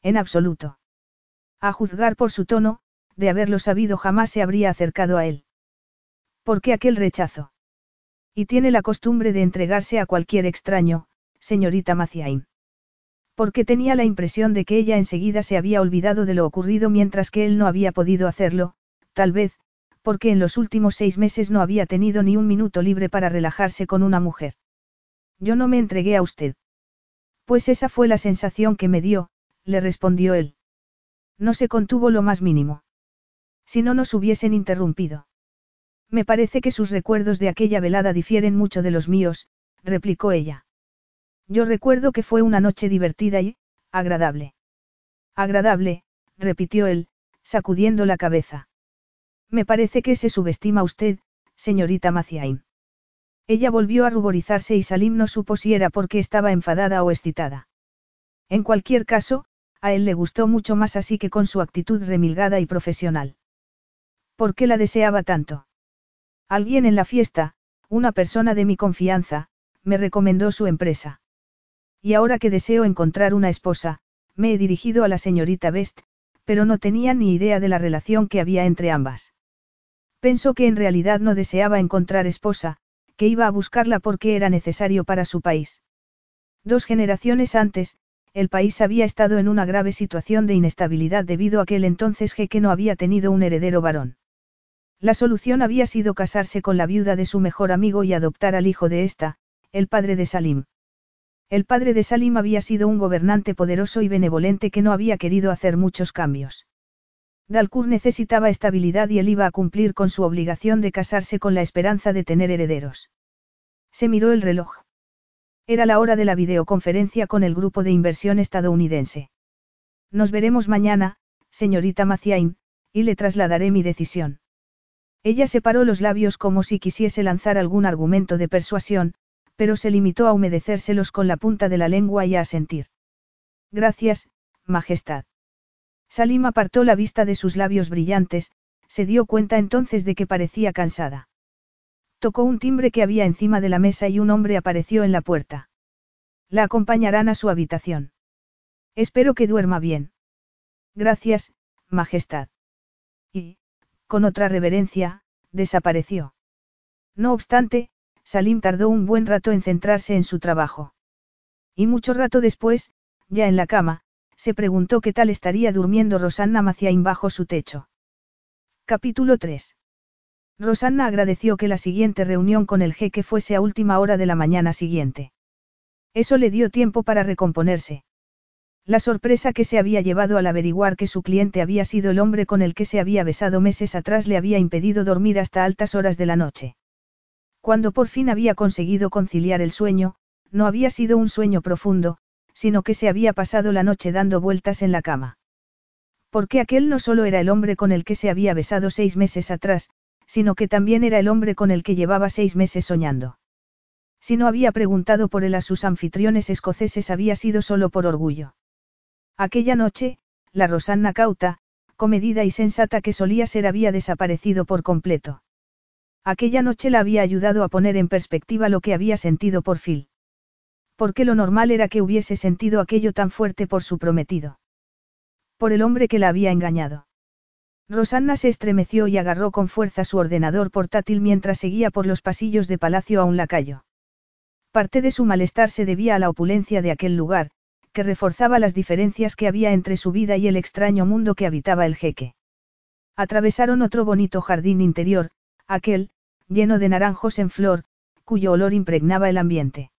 En absoluto. A juzgar por su tono, de haberlo sabido jamás se habría acercado a él. ¿Por qué aquel rechazo? Y tiene la costumbre de entregarse a cualquier extraño, señorita Maciain. Porque tenía la impresión de que ella enseguida se había olvidado de lo ocurrido mientras que él no había podido hacerlo, tal vez, porque en los últimos seis meses no había tenido ni un minuto libre para relajarse con una mujer. Yo no me entregué a usted. Pues esa fue la sensación que me dio, le respondió él. No se contuvo lo más mínimo. Si no nos hubiesen interrumpido. Me parece que sus recuerdos de aquella velada difieren mucho de los míos, replicó ella. Yo recuerdo que fue una noche divertida y, agradable. Agradable, repitió él, sacudiendo la cabeza. Me parece que se subestima usted, señorita Maciain. Ella volvió a ruborizarse y Salim no supo si era porque estaba enfadada o excitada. En cualquier caso, a él le gustó mucho más así que con su actitud remilgada y profesional. ¿Por qué la deseaba tanto? Alguien en la fiesta, una persona de mi confianza, me recomendó su empresa. Y ahora que deseo encontrar una esposa, me he dirigido a la señorita Best, pero no tenía ni idea de la relación que había entre ambas. Pensó que en realidad no deseaba encontrar esposa, que iba a buscarla porque era necesario para su país. Dos generaciones antes, el país había estado en una grave situación de inestabilidad debido a que el entonces jeque no había tenido un heredero varón. La solución había sido casarse con la viuda de su mejor amigo y adoptar al hijo de ésta, el padre de Salim. El padre de Salim había sido un gobernante poderoso y benevolente que no había querido hacer muchos cambios. Dalkur necesitaba estabilidad y él iba a cumplir con su obligación de casarse con la esperanza de tener herederos. Se miró el reloj. Era la hora de la videoconferencia con el grupo de inversión estadounidense. Nos veremos mañana, señorita Maciain, y le trasladaré mi decisión. Ella separó los labios como si quisiese lanzar algún argumento de persuasión, pero se limitó a humedecérselos con la punta de la lengua y a sentir. Gracias, Majestad. Salim apartó la vista de sus labios brillantes, se dio cuenta entonces de que parecía cansada. Tocó un timbre que había encima de la mesa y un hombre apareció en la puerta. La acompañarán a su habitación. Espero que duerma bien. Gracias, Majestad. Y, con otra reverencia, desapareció. No obstante, Salim tardó un buen rato en centrarse en su trabajo. Y mucho rato después, ya en la cama, se preguntó qué tal estaría durmiendo Rosanna Maciain bajo su techo. Capítulo 3. Rosanna agradeció que la siguiente reunión con el jeque fuese a última hora de la mañana siguiente. Eso le dio tiempo para recomponerse. La sorpresa que se había llevado al averiguar que su cliente había sido el hombre con el que se había besado meses atrás le había impedido dormir hasta altas horas de la noche. Cuando por fin había conseguido conciliar el sueño, no había sido un sueño profundo, sino que se había pasado la noche dando vueltas en la cama. Porque aquel no solo era el hombre con el que se había besado seis meses atrás, sino que también era el hombre con el que llevaba seis meses soñando. Si no había preguntado por él a sus anfitriones escoceses había sido solo por orgullo. Aquella noche, la Rosanna cauta, comedida y sensata que solía ser había desaparecido por completo. Aquella noche la había ayudado a poner en perspectiva lo que había sentido por Phil. Porque lo normal era que hubiese sentido aquello tan fuerte por su prometido. Por el hombre que la había engañado. Rosanna se estremeció y agarró con fuerza su ordenador portátil mientras seguía por los pasillos de palacio a un lacayo. Parte de su malestar se debía a la opulencia de aquel lugar, que reforzaba las diferencias que había entre su vida y el extraño mundo que habitaba el jeque. Atravesaron otro bonito jardín interior, aquel, lleno de naranjos en flor, cuyo olor impregnaba el ambiente.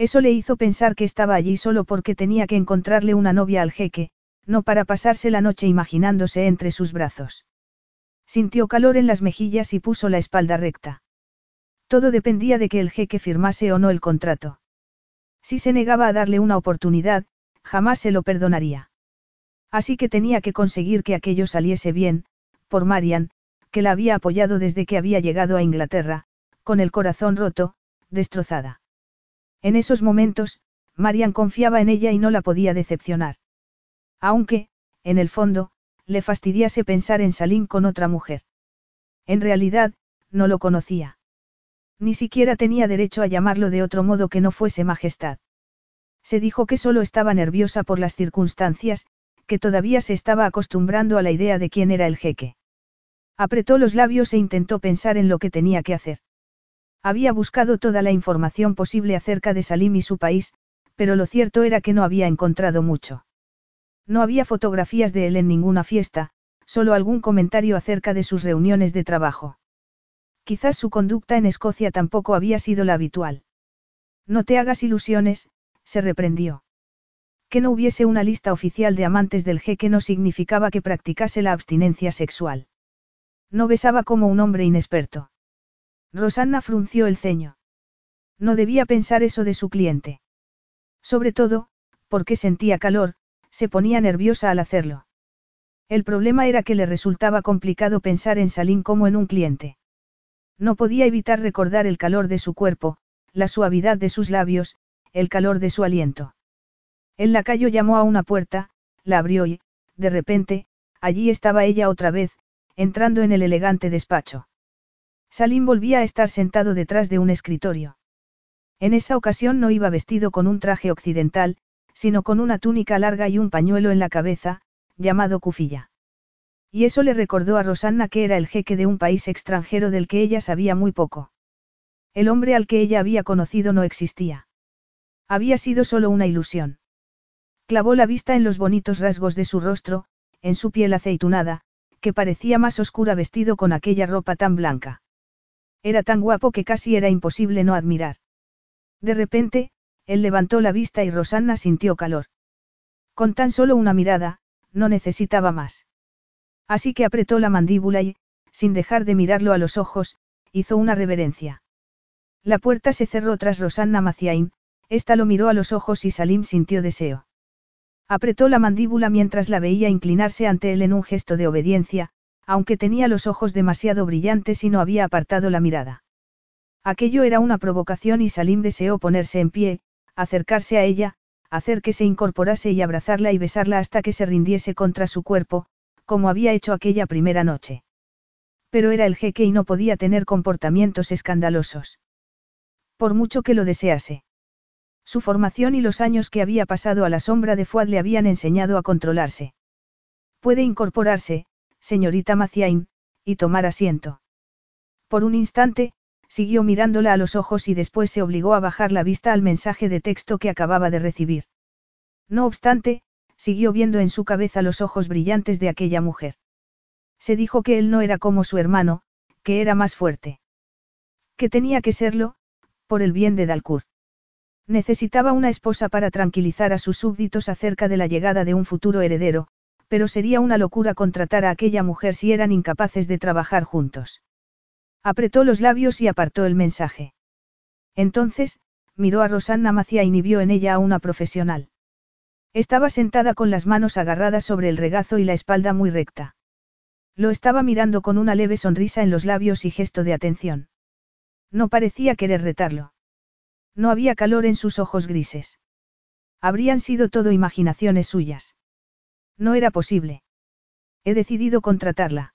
Eso le hizo pensar que estaba allí solo porque tenía que encontrarle una novia al jeque, no para pasarse la noche imaginándose entre sus brazos. Sintió calor en las mejillas y puso la espalda recta. Todo dependía de que el jeque firmase o no el contrato. Si se negaba a darle una oportunidad, jamás se lo perdonaría. Así que tenía que conseguir que aquello saliese bien, por Marian, que la había apoyado desde que había llegado a Inglaterra, con el corazón roto, destrozada. En esos momentos, Marian confiaba en ella y no la podía decepcionar. Aunque, en el fondo, le fastidiase pensar en Salim con otra mujer. En realidad, no lo conocía. Ni siquiera tenía derecho a llamarlo de otro modo que no fuese majestad. Se dijo que solo estaba nerviosa por las circunstancias, que todavía se estaba acostumbrando a la idea de quién era el jeque. Apretó los labios e intentó pensar en lo que tenía que hacer. Había buscado toda la información posible acerca de Salim y su país, pero lo cierto era que no había encontrado mucho. No había fotografías de él en ninguna fiesta, solo algún comentario acerca de sus reuniones de trabajo. Quizás su conducta en Escocia tampoco había sido la habitual. No te hagas ilusiones, se reprendió. Que no hubiese una lista oficial de amantes del jeque no significaba que practicase la abstinencia sexual. No besaba como un hombre inexperto. Rosanna frunció el ceño. No debía pensar eso de su cliente. Sobre todo, porque sentía calor, se ponía nerviosa al hacerlo. El problema era que le resultaba complicado pensar en Salim como en un cliente. No podía evitar recordar el calor de su cuerpo, la suavidad de sus labios, el calor de su aliento. El lacayo llamó a una puerta, la abrió y, de repente, allí estaba ella otra vez, entrando en el elegante despacho. Salim volvía a estar sentado detrás de un escritorio. En esa ocasión no iba vestido con un traje occidental, sino con una túnica larga y un pañuelo en la cabeza, llamado cufilla. Y eso le recordó a Rosanna que era el jeque de un país extranjero del que ella sabía muy poco. El hombre al que ella había conocido no existía. Había sido solo una ilusión. Clavó la vista en los bonitos rasgos de su rostro, en su piel aceitunada, que parecía más oscura vestido con aquella ropa tan blanca. Era tan guapo que casi era imposible no admirar. De repente, él levantó la vista y Rosanna sintió calor. Con tan solo una mirada, no necesitaba más. Así que apretó la mandíbula y, sin dejar de mirarlo a los ojos, hizo una reverencia. La puerta se cerró tras Rosanna Maciain, ésta lo miró a los ojos y Salim sintió deseo. Apretó la mandíbula mientras la veía inclinarse ante él en un gesto de obediencia, aunque tenía los ojos demasiado brillantes y no había apartado la mirada. Aquello era una provocación y Salim deseó ponerse en pie, acercarse a ella, hacer que se incorporase y abrazarla y besarla hasta que se rindiese contra su cuerpo, como había hecho aquella primera noche. Pero era el jeque y no podía tener comportamientos escandalosos. Por mucho que lo desease. Su formación y los años que había pasado a la sombra de Fuad le habían enseñado a controlarse. Puede incorporarse, señorita Maciain, y tomar asiento. Por un instante, siguió mirándola a los ojos y después se obligó a bajar la vista al mensaje de texto que acababa de recibir. No obstante, siguió viendo en su cabeza los ojos brillantes de aquella mujer. Se dijo que él no era como su hermano, que era más fuerte. Que tenía que serlo, por el bien de Dalcourt. Necesitaba una esposa para tranquilizar a sus súbditos acerca de la llegada de un futuro heredero, pero sería una locura contratar a aquella mujer si eran incapaces de trabajar juntos. Apretó los labios y apartó el mensaje. Entonces, miró a Rosanna Macia y vio en ella a una profesional. Estaba sentada con las manos agarradas sobre el regazo y la espalda muy recta. Lo estaba mirando con una leve sonrisa en los labios y gesto de atención. No parecía querer retarlo. No había calor en sus ojos grises. Habrían sido todo imaginaciones suyas. No era posible. He decidido contratarla.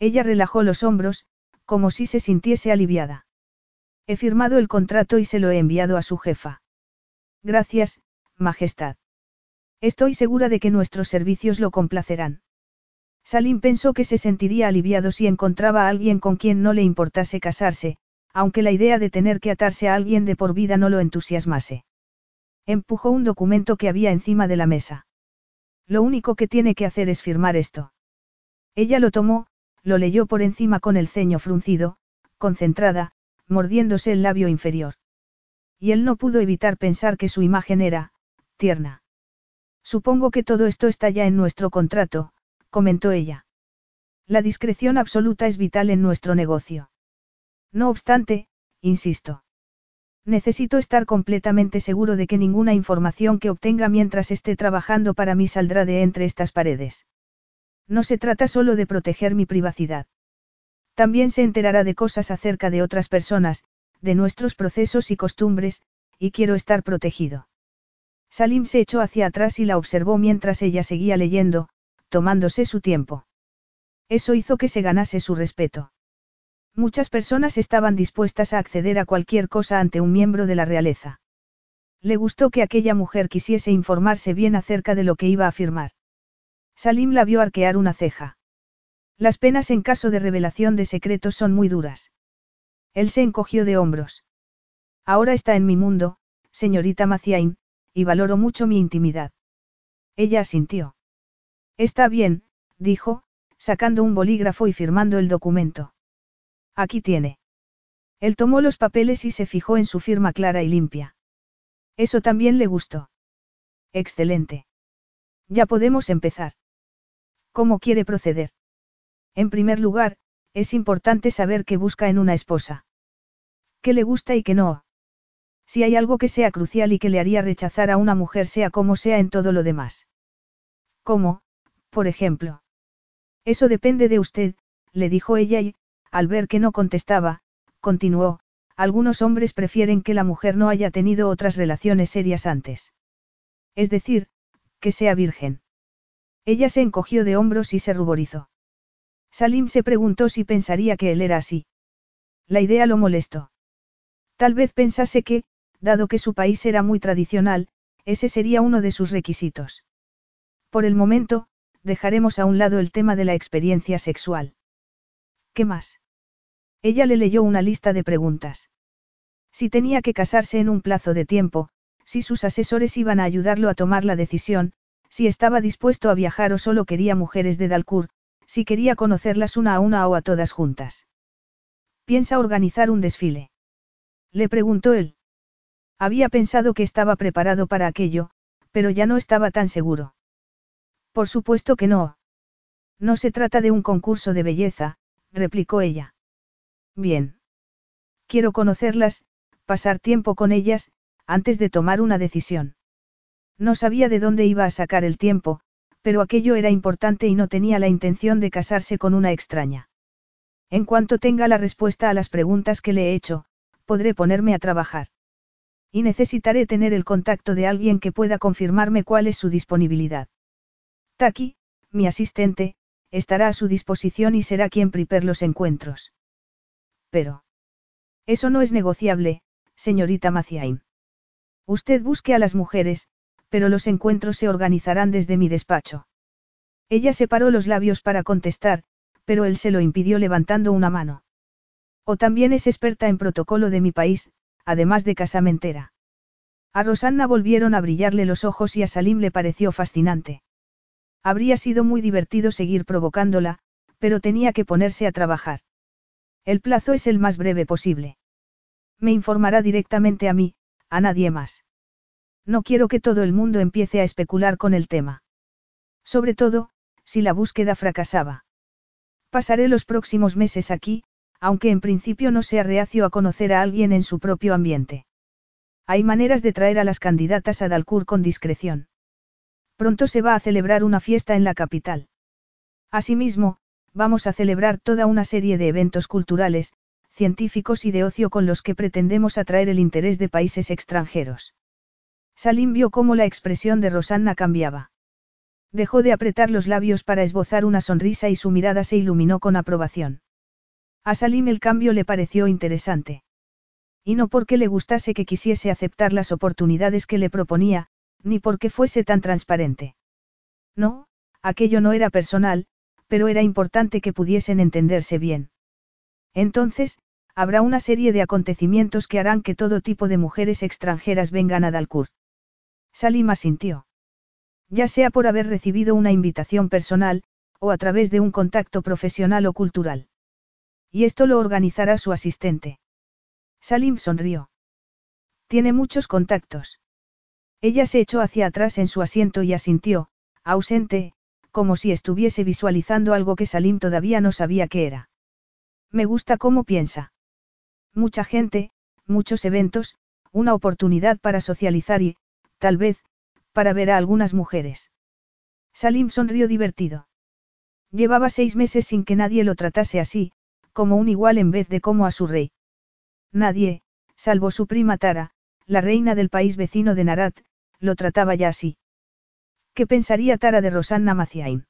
Ella relajó los hombros, como si se sintiese aliviada. He firmado el contrato y se lo he enviado a su jefa. Gracias, Majestad. Estoy segura de que nuestros servicios lo complacerán. Salim pensó que se sentiría aliviado si encontraba a alguien con quien no le importase casarse, aunque la idea de tener que atarse a alguien de por vida no lo entusiasmase. Empujó un documento que había encima de la mesa. Lo único que tiene que hacer es firmar esto. Ella lo tomó, lo leyó por encima con el ceño fruncido, concentrada, mordiéndose el labio inferior. Y él no pudo evitar pensar que su imagen era, tierna. Supongo que todo esto está ya en nuestro contrato, comentó ella. La discreción absoluta es vital en nuestro negocio. No obstante, insisto. Necesito estar completamente seguro de que ninguna información que obtenga mientras esté trabajando para mí saldrá de entre estas paredes. No se trata solo de proteger mi privacidad. También se enterará de cosas acerca de otras personas, de nuestros procesos y costumbres, y quiero estar protegido. Salim se echó hacia atrás y la observó mientras ella seguía leyendo, tomándose su tiempo. Eso hizo que se ganase su respeto. Muchas personas estaban dispuestas a acceder a cualquier cosa ante un miembro de la realeza. Le gustó que aquella mujer quisiese informarse bien acerca de lo que iba a afirmar. Salim la vio arquear una ceja. Las penas en caso de revelación de secretos son muy duras. Él se encogió de hombros. Ahora está en mi mundo, señorita Maciain, y valoro mucho mi intimidad. Ella asintió. Está bien, dijo, sacando un bolígrafo y firmando el documento. Aquí tiene. Él tomó los papeles y se fijó en su firma clara y limpia. Eso también le gustó. Excelente. Ya podemos empezar. ¿Cómo quiere proceder? En primer lugar, es importante saber qué busca en una esposa. ¿Qué le gusta y qué no? Si hay algo que sea crucial y que le haría rechazar a una mujer sea como sea en todo lo demás. ¿Cómo, por ejemplo? Eso depende de usted, le dijo ella y, al ver que no contestaba, continuó, algunos hombres prefieren que la mujer no haya tenido otras relaciones serias antes. Es decir, que sea virgen. Ella se encogió de hombros y se ruborizó. Salim se preguntó si pensaría que él era así. La idea lo molestó. Tal vez pensase que, dado que su país era muy tradicional, ese sería uno de sus requisitos. Por el momento, dejaremos a un lado el tema de la experiencia sexual. ¿Qué más? Ella le leyó una lista de preguntas. Si tenía que casarse en un plazo de tiempo, si sus asesores iban a ayudarlo a tomar la decisión, si estaba dispuesto a viajar o solo quería mujeres de Dalcour, si quería conocerlas una a una o a todas juntas. ¿Piensa organizar un desfile? Le preguntó él. Había pensado que estaba preparado para aquello, pero ya no estaba tan seguro. Por supuesto que no. No se trata de un concurso de belleza, replicó ella. Bien. Quiero conocerlas, pasar tiempo con ellas, antes de tomar una decisión. No sabía de dónde iba a sacar el tiempo, pero aquello era importante y no tenía la intención de casarse con una extraña. En cuanto tenga la respuesta a las preguntas que le he hecho, podré ponerme a trabajar. Y necesitaré tener el contacto de alguien que pueda confirmarme cuál es su disponibilidad. Taki, mi asistente, estará a su disposición y será quien prepare los encuentros. Pero. Eso no es negociable, señorita Maciain. Usted busque a las mujeres, pero los encuentros se organizarán desde mi despacho. Ella separó los labios para contestar, pero él se lo impidió levantando una mano. O también es experta en protocolo de mi país, además de casamentera. A Rosanna volvieron a brillarle los ojos y a Salim le pareció fascinante. Habría sido muy divertido seguir provocándola, pero tenía que ponerse a trabajar. El plazo es el más breve posible. Me informará directamente a mí, a nadie más. No quiero que todo el mundo empiece a especular con el tema. Sobre todo, si la búsqueda fracasaba. Pasaré los próximos meses aquí, aunque en principio no sea reacio a conocer a alguien en su propio ambiente. Hay maneras de traer a las candidatas a Dalcour con discreción. Pronto se va a celebrar una fiesta en la capital. Asimismo, vamos a celebrar toda una serie de eventos culturales, científicos y de ocio con los que pretendemos atraer el interés de países extranjeros. Salim vio cómo la expresión de Rosanna cambiaba. Dejó de apretar los labios para esbozar una sonrisa y su mirada se iluminó con aprobación. A Salim el cambio le pareció interesante. Y no porque le gustase que quisiese aceptar las oportunidades que le proponía, ni porque fuese tan transparente. No, aquello no era personal, pero era importante que pudiesen entenderse bien. Entonces, habrá una serie de acontecimientos que harán que todo tipo de mujeres extranjeras vengan a Dalkur. Salim asintió. Ya sea por haber recibido una invitación personal, o a través de un contacto profesional o cultural. Y esto lo organizará su asistente. Salim sonrió. Tiene muchos contactos. Ella se echó hacia atrás en su asiento y asintió, ausente, como si estuviese visualizando algo que Salim todavía no sabía qué era. Me gusta cómo piensa. Mucha gente, muchos eventos, una oportunidad para socializar y, tal vez, para ver a algunas mujeres. Salim sonrió divertido. Llevaba seis meses sin que nadie lo tratase así, como un igual en vez de como a su rey. Nadie, salvo su prima Tara, la reina del país vecino de Narat, lo trataba ya así. ¿Qué pensaría Tara de Rosanna Maciain?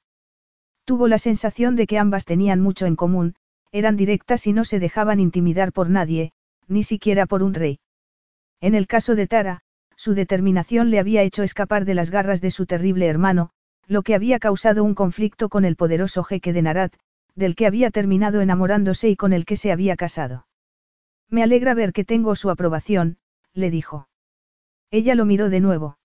Tuvo la sensación de que ambas tenían mucho en común, eran directas y no se dejaban intimidar por nadie, ni siquiera por un rey. En el caso de Tara, su determinación le había hecho escapar de las garras de su terrible hermano, lo que había causado un conflicto con el poderoso jeque de Narat, del que había terminado enamorándose y con el que se había casado. Me alegra ver que tengo su aprobación, le dijo. Ella lo miró de nuevo.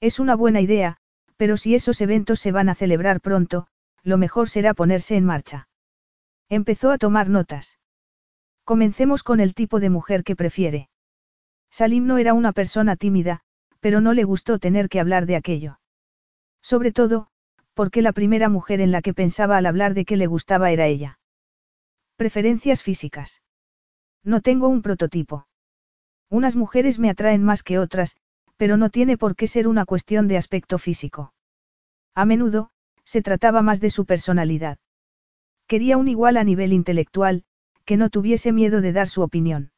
Es una buena idea, pero si esos eventos se van a celebrar pronto, lo mejor será ponerse en marcha. Empezó a tomar notas. Comencemos con el tipo de mujer que prefiere. Salim no era una persona tímida, pero no le gustó tener que hablar de aquello. Sobre todo, porque la primera mujer en la que pensaba al hablar de que le gustaba era ella. Preferencias físicas. No tengo un prototipo. Unas mujeres me atraen más que otras, pero no tiene por qué ser una cuestión de aspecto físico. A menudo, se trataba más de su personalidad. Quería un igual a nivel intelectual, que no tuviese miedo de dar su opinión.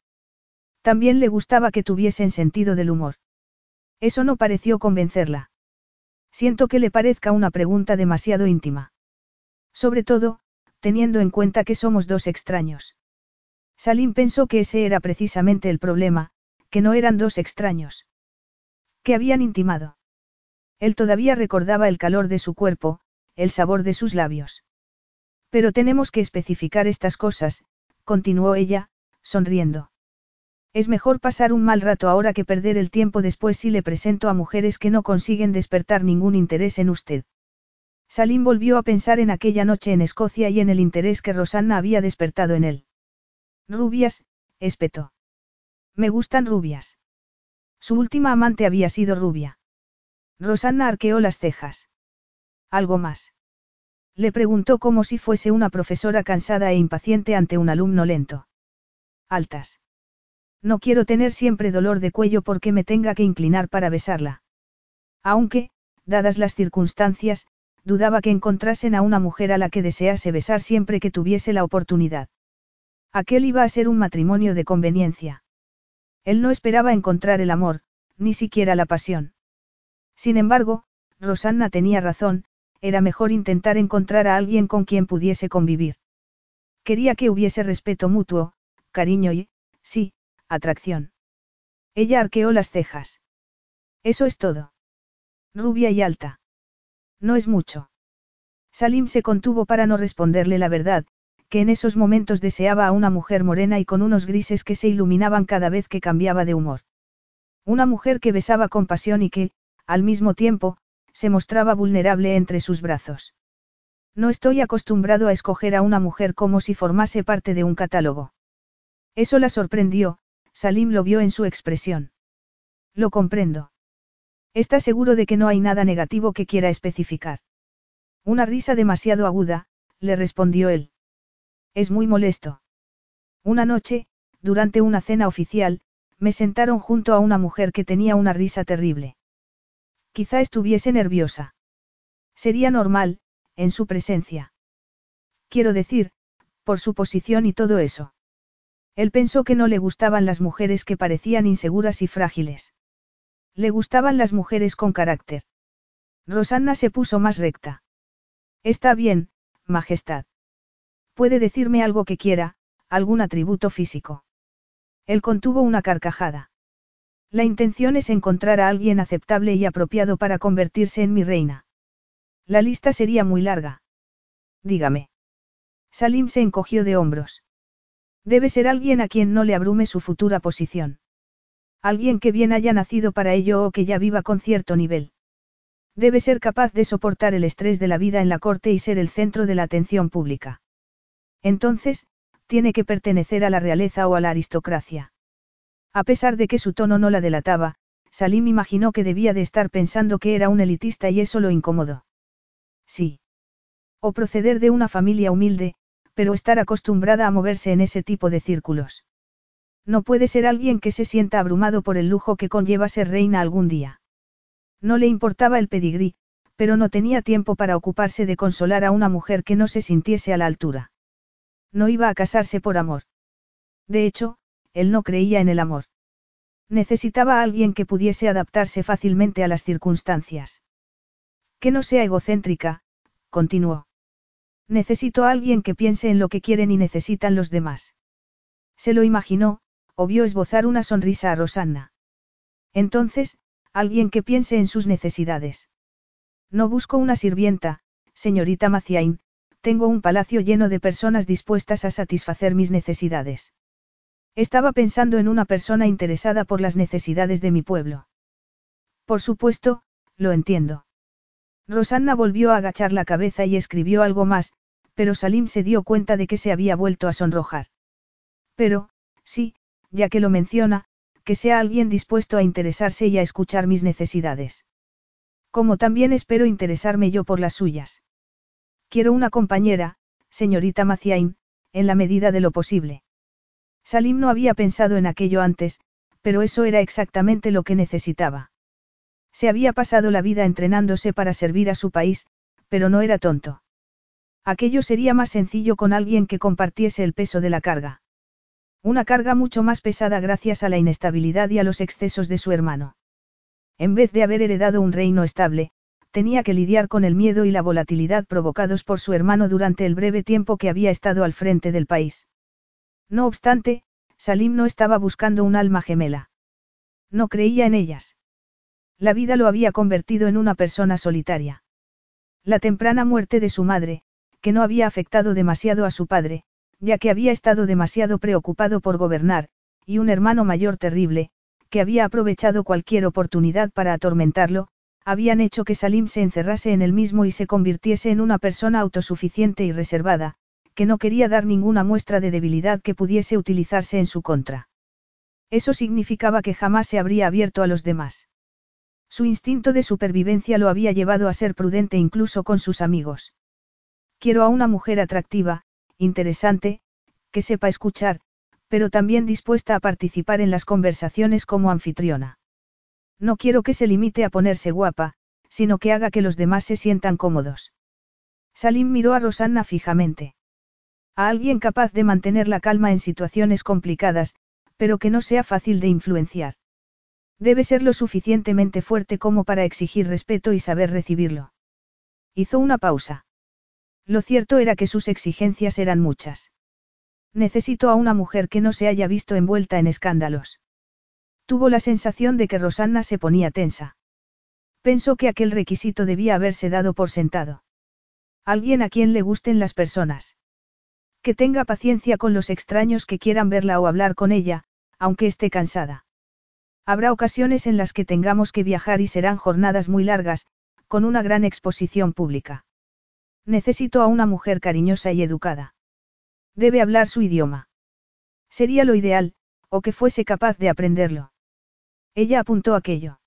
También le gustaba que tuviesen sentido del humor. Eso no pareció convencerla. Siento que le parezca una pregunta demasiado íntima. Sobre todo, teniendo en cuenta que somos dos extraños. Salim pensó que ese era precisamente el problema, que no eran dos extraños. Que habían intimado. Él todavía recordaba el calor de su cuerpo, el sabor de sus labios. Pero tenemos que especificar estas cosas, continuó ella, sonriendo. Es mejor pasar un mal rato ahora que perder el tiempo después si le presento a mujeres que no consiguen despertar ningún interés en usted. Salim volvió a pensar en aquella noche en Escocia y en el interés que Rosanna había despertado en él. Rubias, espetó. Me gustan rubias. Su última amante había sido rubia. Rosanna arqueó las cejas. ¿Algo más? Le preguntó como si fuese una profesora cansada e impaciente ante un alumno lento. Altas. No quiero tener siempre dolor de cuello porque me tenga que inclinar para besarla. Aunque, dadas las circunstancias, dudaba que encontrasen a una mujer a la que desease besar siempre que tuviese la oportunidad. Aquel iba a ser un matrimonio de conveniencia. Él no esperaba encontrar el amor, ni siquiera la pasión. Sin embargo, Rosanna tenía razón, era mejor intentar encontrar a alguien con quien pudiese convivir. Quería que hubiese respeto mutuo, cariño y, sí, atracción. Ella arqueó las cejas. Eso es todo. Rubia y alta. No es mucho. Salim se contuvo para no responderle la verdad, que en esos momentos deseaba a una mujer morena y con unos grises que se iluminaban cada vez que cambiaba de humor. Una mujer que besaba con pasión y que, al mismo tiempo, se mostraba vulnerable entre sus brazos. No estoy acostumbrado a escoger a una mujer como si formase parte de un catálogo. Eso la sorprendió, Salim lo vio en su expresión. Lo comprendo. Está seguro de que no hay nada negativo que quiera especificar. Una risa demasiado aguda, le respondió él. Es muy molesto. Una noche, durante una cena oficial, me sentaron junto a una mujer que tenía una risa terrible. Quizá estuviese nerviosa. Sería normal, en su presencia. Quiero decir, por su posición y todo eso. Él pensó que no le gustaban las mujeres que parecían inseguras y frágiles. Le gustaban las mujeres con carácter. Rosanna se puso más recta. Está bien, Majestad. Puede decirme algo que quiera, algún atributo físico. Él contuvo una carcajada. La intención es encontrar a alguien aceptable y apropiado para convertirse en mi reina. La lista sería muy larga. dígame. Salim se encogió de hombros. Debe ser alguien a quien no le abrume su futura posición. Alguien que bien haya nacido para ello o que ya viva con cierto nivel. Debe ser capaz de soportar el estrés de la vida en la corte y ser el centro de la atención pública. Entonces, tiene que pertenecer a la realeza o a la aristocracia. A pesar de que su tono no la delataba, Salim imaginó que debía de estar pensando que era un elitista y eso lo incomodó. Sí. O proceder de una familia humilde, pero estar acostumbrada a moverse en ese tipo de círculos. No puede ser alguien que se sienta abrumado por el lujo que conlleva ser reina algún día. No le importaba el pedigrí, pero no tenía tiempo para ocuparse de consolar a una mujer que no se sintiese a la altura. No iba a casarse por amor. De hecho, él no creía en el amor. Necesitaba a alguien que pudiese adaptarse fácilmente a las circunstancias. Que no sea egocéntrica, continuó. Necesito a alguien que piense en lo que quieren y necesitan los demás. Se lo imaginó, o vio esbozar una sonrisa a Rosanna. Entonces, alguien que piense en sus necesidades. No busco una sirvienta, señorita Maciain, tengo un palacio lleno de personas dispuestas a satisfacer mis necesidades. Estaba pensando en una persona interesada por las necesidades de mi pueblo. Por supuesto, lo entiendo. Rosanna volvió a agachar la cabeza y escribió algo más, pero Salim se dio cuenta de que se había vuelto a sonrojar. Pero, sí, ya que lo menciona, que sea alguien dispuesto a interesarse y a escuchar mis necesidades. Como también espero interesarme yo por las suyas. Quiero una compañera, señorita Maciain, en la medida de lo posible. Salim no había pensado en aquello antes, pero eso era exactamente lo que necesitaba. Se había pasado la vida entrenándose para servir a su país, pero no era tonto. Aquello sería más sencillo con alguien que compartiese el peso de la carga. Una carga mucho más pesada gracias a la inestabilidad y a los excesos de su hermano. En vez de haber heredado un reino estable, tenía que lidiar con el miedo y la volatilidad provocados por su hermano durante el breve tiempo que había estado al frente del país. No obstante, Salim no estaba buscando un alma gemela. No creía en ellas. La vida lo había convertido en una persona solitaria. La temprana muerte de su madre, que no había afectado demasiado a su padre, ya que había estado demasiado preocupado por gobernar, y un hermano mayor terrible, que había aprovechado cualquier oportunidad para atormentarlo, habían hecho que Salim se encerrase en él mismo y se convirtiese en una persona autosuficiente y reservada, que no quería dar ninguna muestra de debilidad que pudiese utilizarse en su contra. Eso significaba que jamás se habría abierto a los demás. Su instinto de supervivencia lo había llevado a ser prudente incluso con sus amigos. Quiero a una mujer atractiva, interesante, que sepa escuchar, pero también dispuesta a participar en las conversaciones como anfitriona. No quiero que se limite a ponerse guapa, sino que haga que los demás se sientan cómodos. Salim miró a Rosanna fijamente. A alguien capaz de mantener la calma en situaciones complicadas, pero que no sea fácil de influenciar. Debe ser lo suficientemente fuerte como para exigir respeto y saber recibirlo. Hizo una pausa. Lo cierto era que sus exigencias eran muchas. Necesito a una mujer que no se haya visto envuelta en escándalos. Tuvo la sensación de que Rosanna se ponía tensa. Pensó que aquel requisito debía haberse dado por sentado. Alguien a quien le gusten las personas. Que tenga paciencia con los extraños que quieran verla o hablar con ella, aunque esté cansada. Habrá ocasiones en las que tengamos que viajar y serán jornadas muy largas, con una gran exposición pública. Necesito a una mujer cariñosa y educada. Debe hablar su idioma. Sería lo ideal, o que fuese capaz de aprenderlo. Ella apuntó aquello.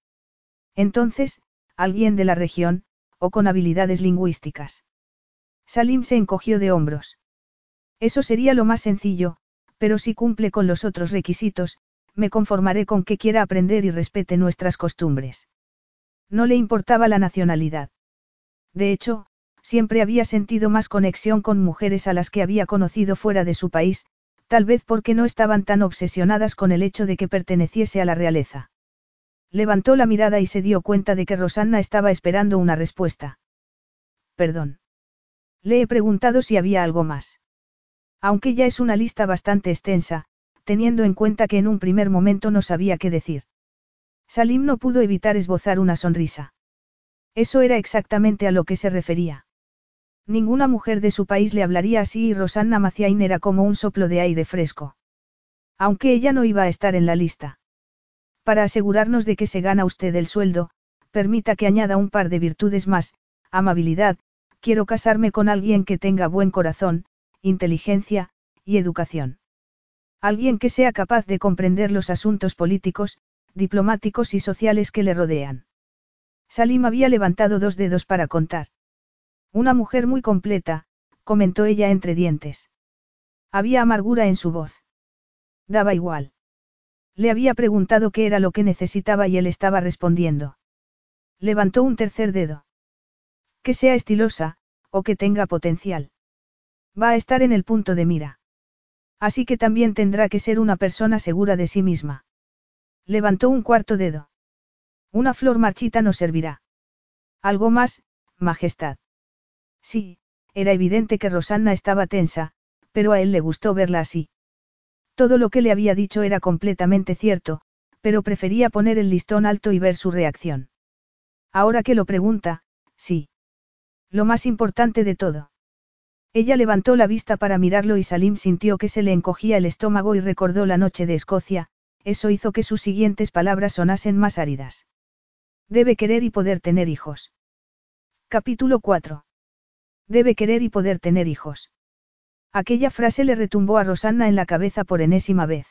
Entonces, alguien de la región, o con habilidades lingüísticas. Salim se encogió de hombros. Eso sería lo más sencillo, pero si cumple con los otros requisitos, me conformaré con que quiera aprender y respete nuestras costumbres. No le importaba la nacionalidad. De hecho, siempre había sentido más conexión con mujeres a las que había conocido fuera de su país, tal vez porque no estaban tan obsesionadas con el hecho de que perteneciese a la realeza. Levantó la mirada y se dio cuenta de que Rosanna estaba esperando una respuesta. Perdón. Le he preguntado si había algo más. Aunque ya es una lista bastante extensa, teniendo en cuenta que en un primer momento no sabía qué decir. Salim no pudo evitar esbozar una sonrisa. Eso era exactamente a lo que se refería. Ninguna mujer de su país le hablaría así y Rosanna Maciain era como un soplo de aire fresco. Aunque ella no iba a estar en la lista. Para asegurarnos de que se gana usted el sueldo, permita que añada un par de virtudes más, amabilidad, quiero casarme con alguien que tenga buen corazón, inteligencia, y educación. Alguien que sea capaz de comprender los asuntos políticos, diplomáticos y sociales que le rodean. Salim había levantado dos dedos para contar. Una mujer muy completa, comentó ella entre dientes. Había amargura en su voz. Daba igual. Le había preguntado qué era lo que necesitaba y él estaba respondiendo. Levantó un tercer dedo. Que sea estilosa, o que tenga potencial. Va a estar en el punto de mira. Así que también tendrá que ser una persona segura de sí misma. Levantó un cuarto dedo. Una flor marchita no servirá. Algo más, Majestad. Sí, era evidente que Rosanna estaba tensa, pero a él le gustó verla así. Todo lo que le había dicho era completamente cierto, pero prefería poner el listón alto y ver su reacción. Ahora que lo pregunta, sí. Lo más importante de todo. Ella levantó la vista para mirarlo y Salim sintió que se le encogía el estómago y recordó la noche de Escocia, eso hizo que sus siguientes palabras sonasen más áridas. Debe querer y poder tener hijos. Capítulo 4. Debe querer y poder tener hijos. Aquella frase le retumbó a Rosanna en la cabeza por enésima vez.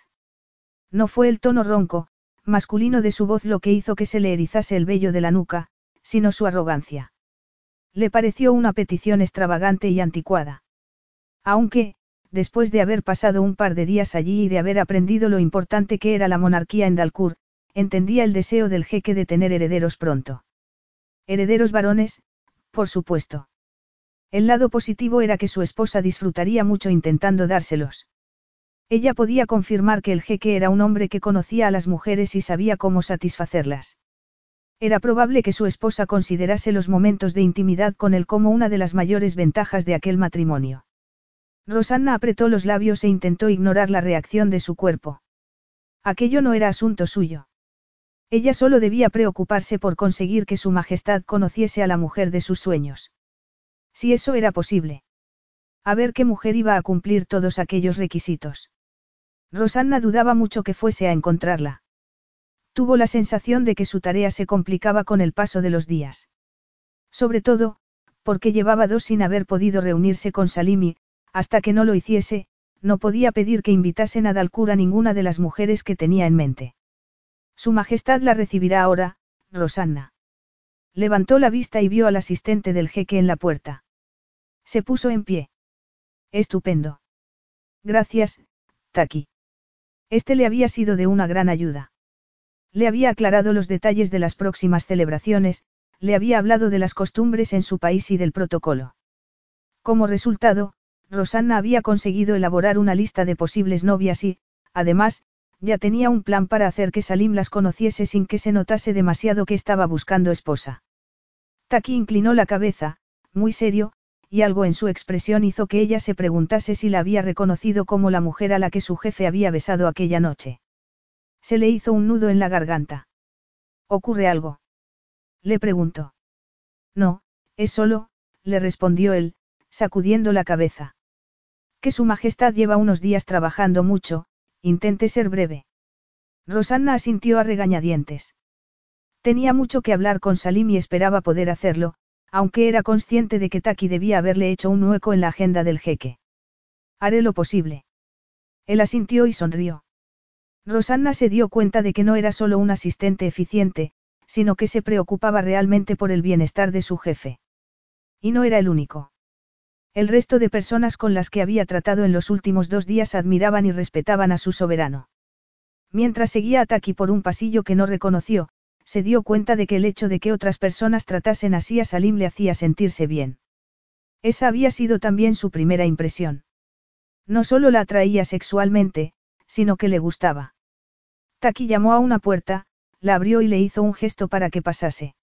No fue el tono ronco, masculino de su voz lo que hizo que se le erizase el vello de la nuca, sino su arrogancia. Le pareció una petición extravagante y anticuada. Aunque, después de haber pasado un par de días allí y de haber aprendido lo importante que era la monarquía en Dalkur, entendía el deseo del jeque de tener herederos pronto. Herederos varones, por supuesto. El lado positivo era que su esposa disfrutaría mucho intentando dárselos. Ella podía confirmar que el jeque era un hombre que conocía a las mujeres y sabía cómo satisfacerlas. Era probable que su esposa considerase los momentos de intimidad con él como una de las mayores ventajas de aquel matrimonio. Rosanna apretó los labios e intentó ignorar la reacción de su cuerpo. Aquello no era asunto suyo. Ella solo debía preocuparse por conseguir que su majestad conociese a la mujer de sus sueños. Si eso era posible. A ver qué mujer iba a cumplir todos aquellos requisitos. Rosanna dudaba mucho que fuese a encontrarla. Tuvo la sensación de que su tarea se complicaba con el paso de los días. Sobre todo, porque llevaba dos sin haber podido reunirse con Salimi, hasta que no lo hiciese, no podía pedir que invitasen a Dalcura ninguna de las mujeres que tenía en mente. Su Majestad la recibirá ahora, Rosanna. Levantó la vista y vio al asistente del jeque en la puerta. Se puso en pie. Estupendo. Gracias, Taki. Este le había sido de una gran ayuda. Le había aclarado los detalles de las próximas celebraciones, le había hablado de las costumbres en su país y del protocolo. Como resultado, Rosanna había conseguido elaborar una lista de posibles novias y, además, ya tenía un plan para hacer que Salim las conociese sin que se notase demasiado que estaba buscando esposa. Taki inclinó la cabeza, muy serio, y algo en su expresión hizo que ella se preguntase si la había reconocido como la mujer a la que su jefe había besado aquella noche. Se le hizo un nudo en la garganta. ¿Ocurre algo? Le preguntó. No, es solo, le respondió él, sacudiendo la cabeza. Que su Majestad lleva unos días trabajando mucho, intente ser breve. Rosanna asintió a regañadientes. Tenía mucho que hablar con Salim y esperaba poder hacerlo, aunque era consciente de que Taki debía haberle hecho un hueco en la agenda del jeque. Haré lo posible. Él asintió y sonrió. Rosanna se dio cuenta de que no era solo un asistente eficiente, sino que se preocupaba realmente por el bienestar de su jefe. Y no era el único. El resto de personas con las que había tratado en los últimos dos días admiraban y respetaban a su soberano. Mientras seguía a Taki por un pasillo que no reconoció, se dio cuenta de que el hecho de que otras personas tratasen así a Salim le hacía sentirse bien. Esa había sido también su primera impresión. No solo la atraía sexualmente, sino que le gustaba. Taki llamó a una puerta, la abrió y le hizo un gesto para que pasase.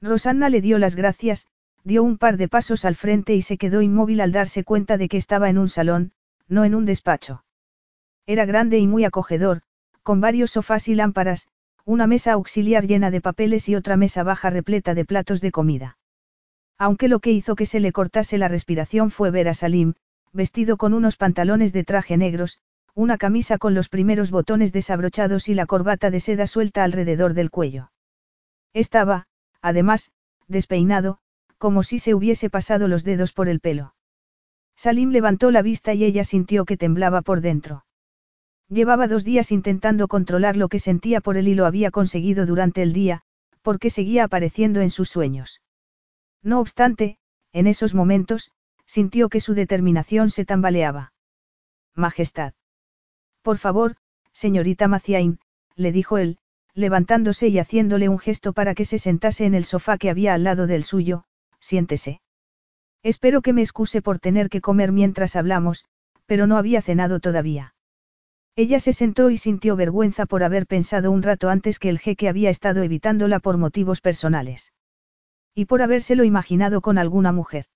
Rosanna le dio las gracias, dio un par de pasos al frente y se quedó inmóvil al darse cuenta de que estaba en un salón, no en un despacho. Era grande y muy acogedor, con varios sofás y lámparas, una mesa auxiliar llena de papeles y otra mesa baja repleta de platos de comida. Aunque lo que hizo que se le cortase la respiración fue ver a Salim, vestido con unos pantalones de traje negros, una camisa con los primeros botones desabrochados y la corbata de seda suelta alrededor del cuello. Estaba, además, despeinado, como si se hubiese pasado los dedos por el pelo. Salim levantó la vista y ella sintió que temblaba por dentro. Llevaba dos días intentando controlar lo que sentía por él y lo había conseguido durante el día, porque seguía apareciendo en sus sueños. No obstante, en esos momentos, sintió que su determinación se tambaleaba. Majestad. Por favor, señorita Maciain, le dijo él, levantándose y haciéndole un gesto para que se sentase en el sofá que había al lado del suyo, siéntese. Espero que me excuse por tener que comer mientras hablamos, pero no había cenado todavía. Ella se sentó y sintió vergüenza por haber pensado un rato antes que el jeque había estado evitándola por motivos personales. Y por habérselo imaginado con alguna mujer.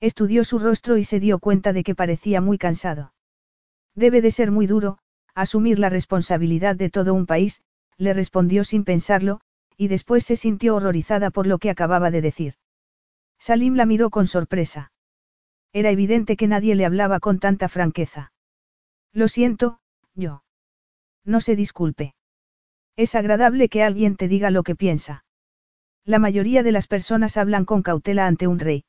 Estudió su rostro y se dio cuenta de que parecía muy cansado. Debe de ser muy duro, asumir la responsabilidad de todo un país, le respondió sin pensarlo, y después se sintió horrorizada por lo que acababa de decir. Salim la miró con sorpresa. Era evidente que nadie le hablaba con tanta franqueza. Lo siento, yo. No se disculpe. Es agradable que alguien te diga lo que piensa. La mayoría de las personas hablan con cautela ante un rey.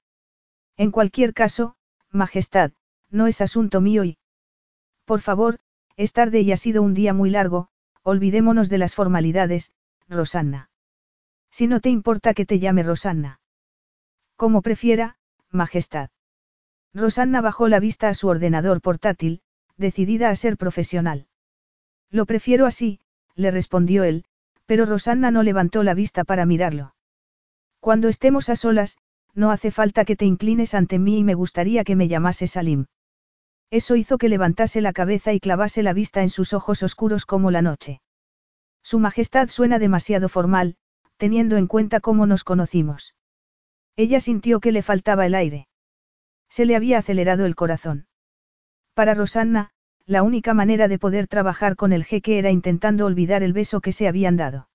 En cualquier caso, Majestad, no es asunto mío y... Por favor, es tarde y ha sido un día muy largo, olvidémonos de las formalidades, Rosanna. Si no te importa que te llame Rosanna. Como prefiera, Majestad. Rosanna bajó la vista a su ordenador portátil, decidida a ser profesional. Lo prefiero así, le respondió él, pero Rosanna no levantó la vista para mirarlo. Cuando estemos a solas, no hace falta que te inclines ante mí y me gustaría que me llamase Salim. Eso hizo que levantase la cabeza y clavase la vista en sus ojos oscuros como la noche. Su Majestad suena demasiado formal, teniendo en cuenta cómo nos conocimos. Ella sintió que le faltaba el aire. Se le había acelerado el corazón. Para Rosanna, la única manera de poder trabajar con el jeque era intentando olvidar el beso que se habían dado.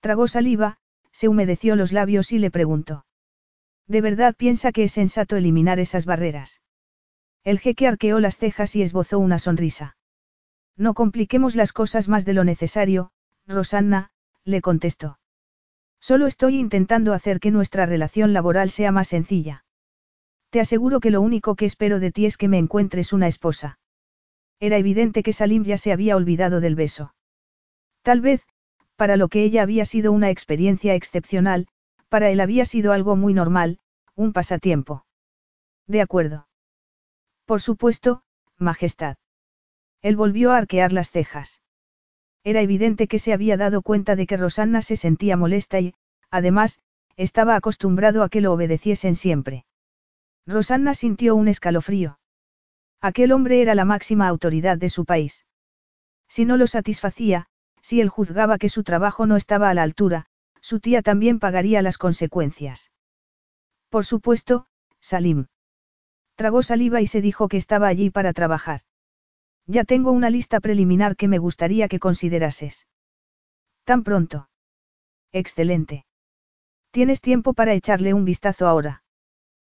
Tragó saliva, se humedeció los labios y le preguntó. ¿De verdad piensa que es sensato eliminar esas barreras? El jeque arqueó las cejas y esbozó una sonrisa. No compliquemos las cosas más de lo necesario, Rosanna, le contestó. Solo estoy intentando hacer que nuestra relación laboral sea más sencilla. Te aseguro que lo único que espero de ti es que me encuentres una esposa. Era evidente que Salim ya se había olvidado del beso. Tal vez, para lo que ella había sido una experiencia excepcional, para él había sido algo muy normal, un pasatiempo. De acuerdo. Por supuesto, Majestad. Él volvió a arquear las cejas. Era evidente que se había dado cuenta de que Rosanna se sentía molesta y, además, estaba acostumbrado a que lo obedeciesen siempre. Rosanna sintió un escalofrío. Aquel hombre era la máxima autoridad de su país. Si no lo satisfacía, si él juzgaba que su trabajo no estaba a la altura, su tía también pagaría las consecuencias. Por supuesto, Salim. Tragó saliva y se dijo que estaba allí para trabajar. Ya tengo una lista preliminar que me gustaría que considerases. ¿Tan pronto? Excelente. ¿Tienes tiempo para echarle un vistazo ahora?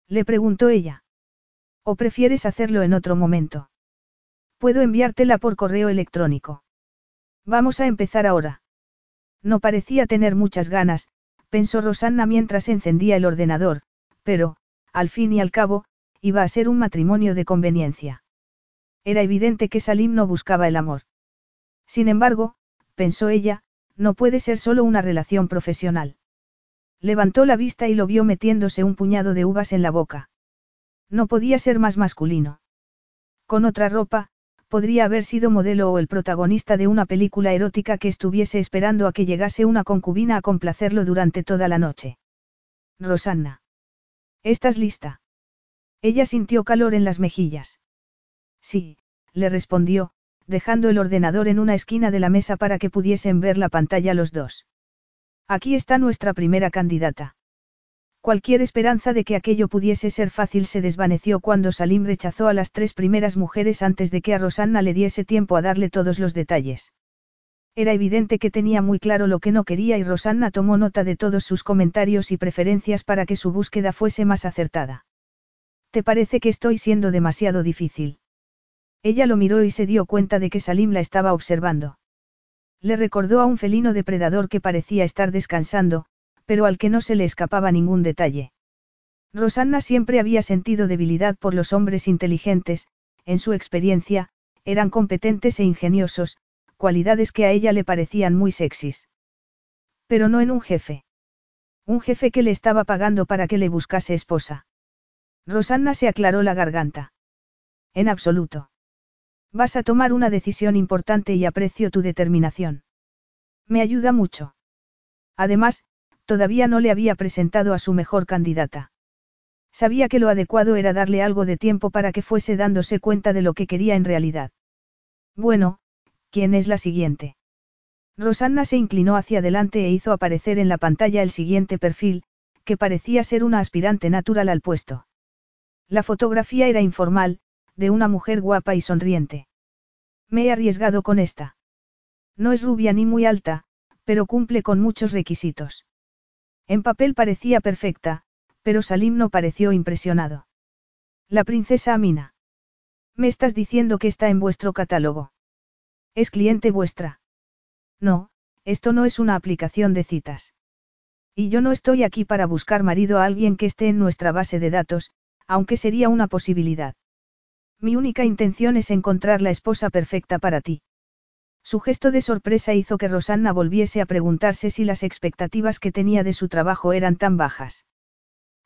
Le preguntó ella. ¿O prefieres hacerlo en otro momento? Puedo enviártela por correo electrónico. Vamos a empezar ahora. No parecía tener muchas ganas, pensó Rosanna mientras encendía el ordenador, pero, al fin y al cabo, iba a ser un matrimonio de conveniencia. Era evidente que Salim no buscaba el amor. Sin embargo, pensó ella, no puede ser solo una relación profesional. Levantó la vista y lo vio metiéndose un puñado de uvas en la boca. No podía ser más masculino. Con otra ropa, podría haber sido modelo o el protagonista de una película erótica que estuviese esperando a que llegase una concubina a complacerlo durante toda la noche. Rosanna. ¿Estás lista? Ella sintió calor en las mejillas. Sí, le respondió, dejando el ordenador en una esquina de la mesa para que pudiesen ver la pantalla los dos. Aquí está nuestra primera candidata. Cualquier esperanza de que aquello pudiese ser fácil se desvaneció cuando Salim rechazó a las tres primeras mujeres antes de que a Rosanna le diese tiempo a darle todos los detalles. Era evidente que tenía muy claro lo que no quería y Rosanna tomó nota de todos sus comentarios y preferencias para que su búsqueda fuese más acertada. ¿Te parece que estoy siendo demasiado difícil? Ella lo miró y se dio cuenta de que Salim la estaba observando. Le recordó a un felino depredador que parecía estar descansando, pero al que no se le escapaba ningún detalle. Rosanna siempre había sentido debilidad por los hombres inteligentes, en su experiencia, eran competentes e ingeniosos, cualidades que a ella le parecían muy sexys. Pero no en un jefe. Un jefe que le estaba pagando para que le buscase esposa. Rosanna se aclaró la garganta. En absoluto. Vas a tomar una decisión importante y aprecio tu determinación. Me ayuda mucho. Además, todavía no le había presentado a su mejor candidata. Sabía que lo adecuado era darle algo de tiempo para que fuese dándose cuenta de lo que quería en realidad. Bueno, ¿Quién es la siguiente? Rosanna se inclinó hacia adelante e hizo aparecer en la pantalla el siguiente perfil, que parecía ser una aspirante natural al puesto. La fotografía era informal, de una mujer guapa y sonriente. Me he arriesgado con esta. No es rubia ni muy alta, pero cumple con muchos requisitos. En papel parecía perfecta, pero Salim no pareció impresionado. La princesa Amina. Me estás diciendo que está en vuestro catálogo. ¿Es cliente vuestra? No, esto no es una aplicación de citas. Y yo no estoy aquí para buscar marido a alguien que esté en nuestra base de datos, aunque sería una posibilidad. Mi única intención es encontrar la esposa perfecta para ti. Su gesto de sorpresa hizo que Rosanna volviese a preguntarse si las expectativas que tenía de su trabajo eran tan bajas.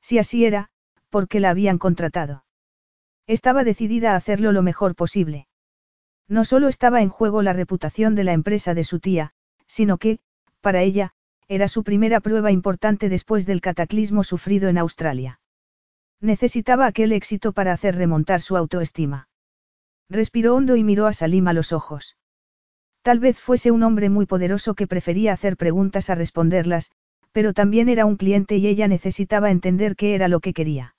Si así era, ¿por qué la habían contratado? Estaba decidida a hacerlo lo mejor posible. No solo estaba en juego la reputación de la empresa de su tía, sino que, para ella, era su primera prueba importante después del cataclismo sufrido en Australia. Necesitaba aquel éxito para hacer remontar su autoestima. Respiró hondo y miró a Salim a los ojos. Tal vez fuese un hombre muy poderoso que prefería hacer preguntas a responderlas, pero también era un cliente y ella necesitaba entender qué era lo que quería.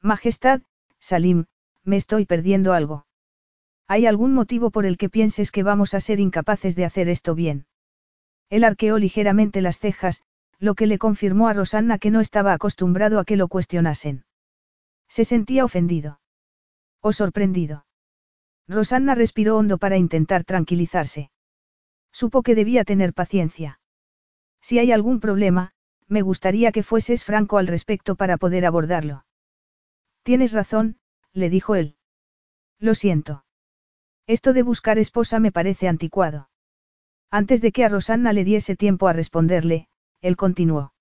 Majestad, Salim, me estoy perdiendo algo. ¿Hay algún motivo por el que pienses que vamos a ser incapaces de hacer esto bien? Él arqueó ligeramente las cejas, lo que le confirmó a Rosanna que no estaba acostumbrado a que lo cuestionasen. Se sentía ofendido. O sorprendido. Rosanna respiró hondo para intentar tranquilizarse. Supo que debía tener paciencia. Si hay algún problema, me gustaría que fueses franco al respecto para poder abordarlo. Tienes razón, le dijo él. Lo siento. Esto de buscar esposa me parece anticuado. Antes de que a Rosanna le diese tiempo a responderle, él continuó.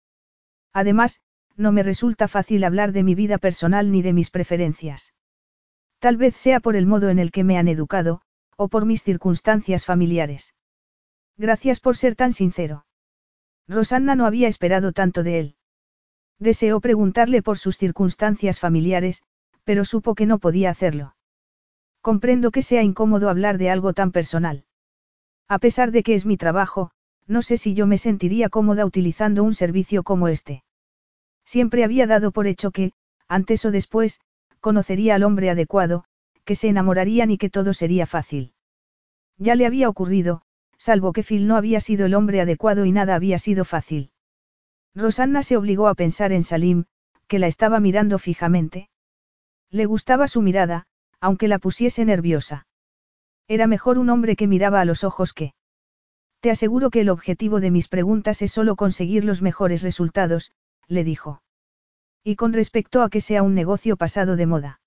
Además, no me resulta fácil hablar de mi vida personal ni de mis preferencias. Tal vez sea por el modo en el que me han educado, o por mis circunstancias familiares. Gracias por ser tan sincero. Rosanna no había esperado tanto de él. Deseó preguntarle por sus circunstancias familiares, pero supo que no podía hacerlo. Comprendo que sea incómodo hablar de algo tan personal. A pesar de que es mi trabajo, no sé si yo me sentiría cómoda utilizando un servicio como este. Siempre había dado por hecho que, antes o después, conocería al hombre adecuado, que se enamorarían y que todo sería fácil. Ya le había ocurrido, salvo que Phil no había sido el hombre adecuado y nada había sido fácil. Rosanna se obligó a pensar en Salim, que la estaba mirando fijamente. Le gustaba su mirada, aunque la pusiese nerviosa. Era mejor un hombre que miraba a los ojos que... Te aseguro que el objetivo de mis preguntas es solo conseguir los mejores resultados, le dijo. Y con respecto a que sea un negocio pasado de moda.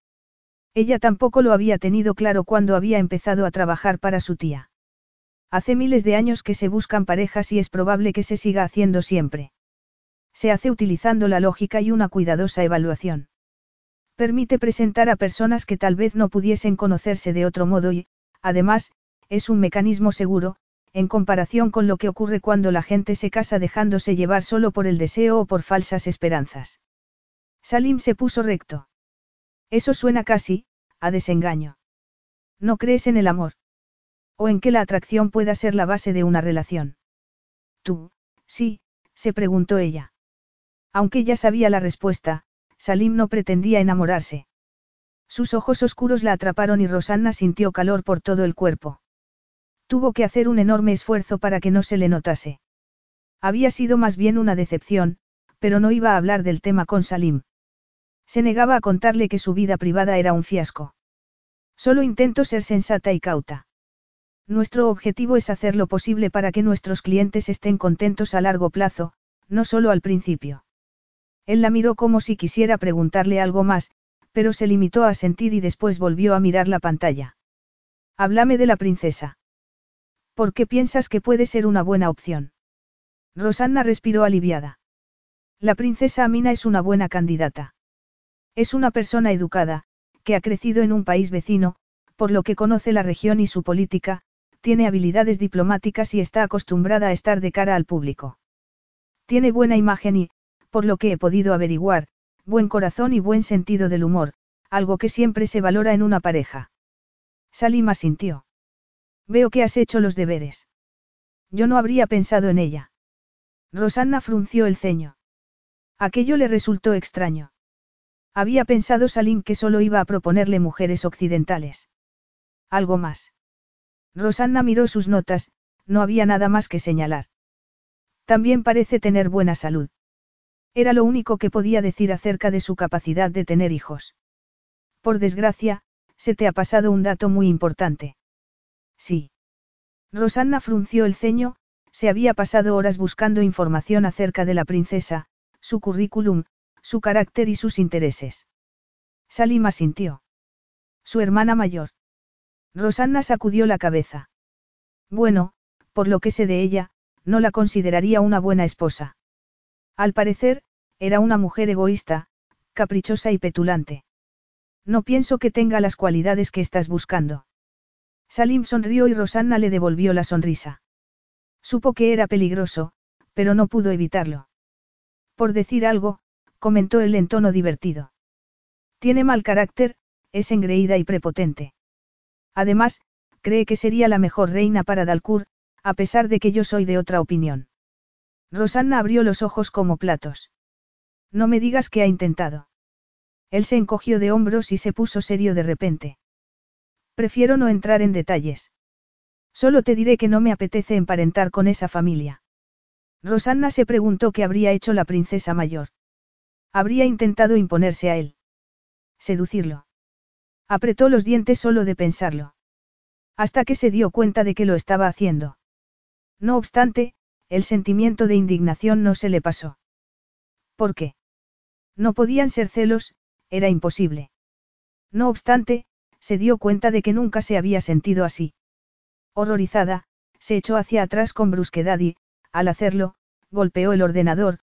Ella tampoco lo había tenido claro cuando había empezado a trabajar para su tía. Hace miles de años que se buscan parejas y es probable que se siga haciendo siempre. Se hace utilizando la lógica y una cuidadosa evaluación. Permite presentar a personas que tal vez no pudiesen conocerse de otro modo y, además, es un mecanismo seguro, en comparación con lo que ocurre cuando la gente se casa dejándose llevar solo por el deseo o por falsas esperanzas. Salim se puso recto. Eso suena casi, a desengaño. ¿No crees en el amor? ¿O en que la atracción pueda ser la base de una relación? Tú, sí, se preguntó ella. Aunque ya sabía la respuesta, Salim no pretendía enamorarse. Sus ojos oscuros la atraparon y Rosanna sintió calor por todo el cuerpo. Tuvo que hacer un enorme esfuerzo para que no se le notase. Había sido más bien una decepción, pero no iba a hablar del tema con Salim. Se negaba a contarle que su vida privada era un fiasco. Solo intento ser sensata y cauta. Nuestro objetivo es hacer lo posible para que nuestros clientes estén contentos a largo plazo, no solo al principio. Él la miró como si quisiera preguntarle algo más, pero se limitó a sentir y después volvió a mirar la pantalla. Háblame de la princesa. ¿Por qué piensas que puede ser una buena opción? Rosanna respiró aliviada. La princesa Amina es una buena candidata. Es una persona educada, que ha crecido en un país vecino, por lo que conoce la región y su política, tiene habilidades diplomáticas y está acostumbrada a estar de cara al público. Tiene buena imagen y, por lo que he podido averiguar, buen corazón y buen sentido del humor, algo que siempre se valora en una pareja. Salima sintió. Veo que has hecho los deberes. Yo no habría pensado en ella. Rosanna frunció el ceño. Aquello le resultó extraño. Había pensado Salim que solo iba a proponerle mujeres occidentales. Algo más. Rosanna miró sus notas, no había nada más que señalar. También parece tener buena salud. Era lo único que podía decir acerca de su capacidad de tener hijos. Por desgracia, se te ha pasado un dato muy importante. Sí. Rosanna frunció el ceño, se había pasado horas buscando información acerca de la princesa, su currículum, su carácter y sus intereses. Salima sintió. Su hermana mayor. Rosanna sacudió la cabeza. Bueno, por lo que sé de ella, no la consideraría una buena esposa. Al parecer, era una mujer egoísta, caprichosa y petulante. No pienso que tenga las cualidades que estás buscando. Salim sonrió y Rosanna le devolvió la sonrisa. Supo que era peligroso, pero no pudo evitarlo. Por decir algo, comentó él en tono divertido. Tiene mal carácter, es engreída y prepotente. Además, cree que sería la mejor reina para Dalkur, a pesar de que yo soy de otra opinión. Rosanna abrió los ojos como platos. No me digas que ha intentado. Él se encogió de hombros y se puso serio de repente. Prefiero no entrar en detalles. Solo te diré que no me apetece emparentar con esa familia. Rosanna se preguntó qué habría hecho la princesa mayor. Habría intentado imponerse a él. Seducirlo. Apretó los dientes solo de pensarlo. Hasta que se dio cuenta de que lo estaba haciendo. No obstante, el sentimiento de indignación no se le pasó. ¿Por qué? No podían ser celos, era imposible. No obstante, se dio cuenta de que nunca se había sentido así. Horrorizada, se echó hacia atrás con brusquedad y, al hacerlo, golpeó el ordenador,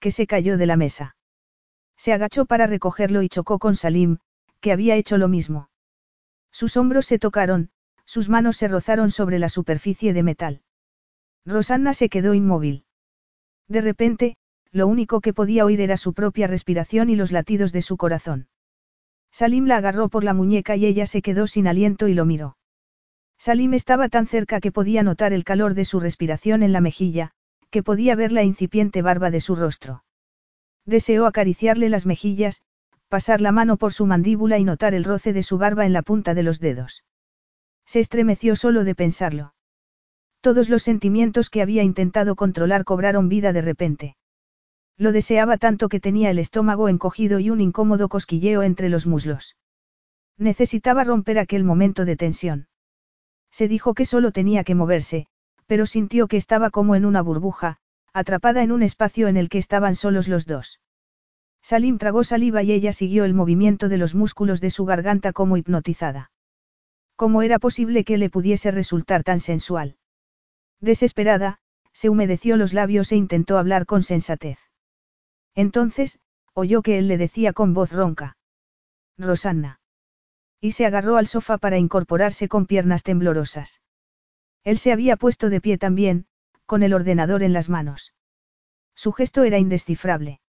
que se cayó de la mesa. Se agachó para recogerlo y chocó con Salim, que había hecho lo mismo. Sus hombros se tocaron, sus manos se rozaron sobre la superficie de metal. Rosanna se quedó inmóvil. De repente, lo único que podía oír era su propia respiración y los latidos de su corazón. Salim la agarró por la muñeca y ella se quedó sin aliento y lo miró. Salim estaba tan cerca que podía notar el calor de su respiración en la mejilla, que podía ver la incipiente barba de su rostro. Deseó acariciarle las mejillas, pasar la mano por su mandíbula y notar el roce de su barba en la punta de los dedos. Se estremeció solo de pensarlo. Todos los sentimientos que había intentado controlar cobraron vida de repente. Lo deseaba tanto que tenía el estómago encogido y un incómodo cosquilleo entre los muslos. Necesitaba romper aquel momento de tensión. Se dijo que solo tenía que moverse, pero sintió que estaba como en una burbuja, atrapada en un espacio en el que estaban solos los dos. Salim tragó saliva y ella siguió el movimiento de los músculos de su garganta como hipnotizada. ¿Cómo era posible que le pudiese resultar tan sensual? Desesperada, se humedeció los labios e intentó hablar con sensatez. Entonces, oyó que él le decía con voz ronca. Rosanna. Y se agarró al sofá para incorporarse con piernas temblorosas. Él se había puesto de pie también, con el ordenador en las manos. Su gesto era indescifrable.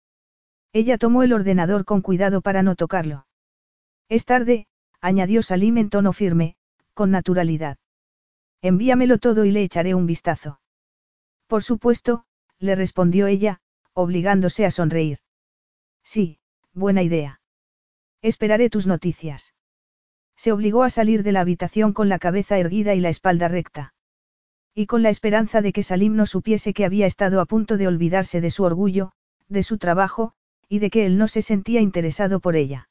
Ella tomó el ordenador con cuidado para no tocarlo. Es tarde, añadió Salim en tono firme, con naturalidad. Envíamelo todo y le echaré un vistazo. Por supuesto, le respondió ella, obligándose a sonreír. Sí, buena idea. Esperaré tus noticias. Se obligó a salir de la habitación con la cabeza erguida y la espalda recta. Y con la esperanza de que Salim no supiese que había estado a punto de olvidarse de su orgullo, de su trabajo, y de que él no se sentía interesado por ella.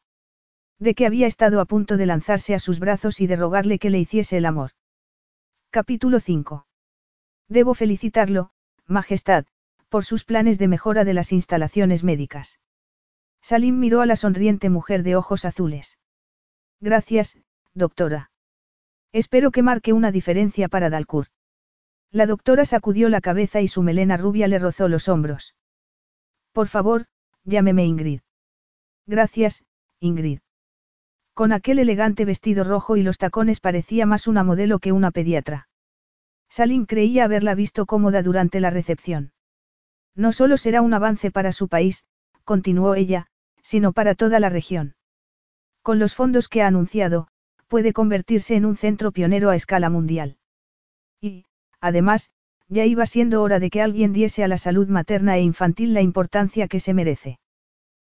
De que había estado a punto de lanzarse a sus brazos y de rogarle que le hiciese el amor. Capítulo 5. Debo felicitarlo, Majestad, por sus planes de mejora de las instalaciones médicas. Salim miró a la sonriente mujer de ojos azules. Gracias, doctora. Espero que marque una diferencia para Dalcourt. La doctora sacudió la cabeza y su melena rubia le rozó los hombros. Por favor, llámeme Ingrid. Gracias, Ingrid. Con aquel elegante vestido rojo y los tacones parecía más una modelo que una pediatra. Salim creía haberla visto cómoda durante la recepción. No solo será un avance para su país, continuó ella, sino para toda la región. Con los fondos que ha anunciado, puede convertirse en un centro pionero a escala mundial. Y, además, ya iba siendo hora de que alguien diese a la salud materna e infantil la importancia que se merece.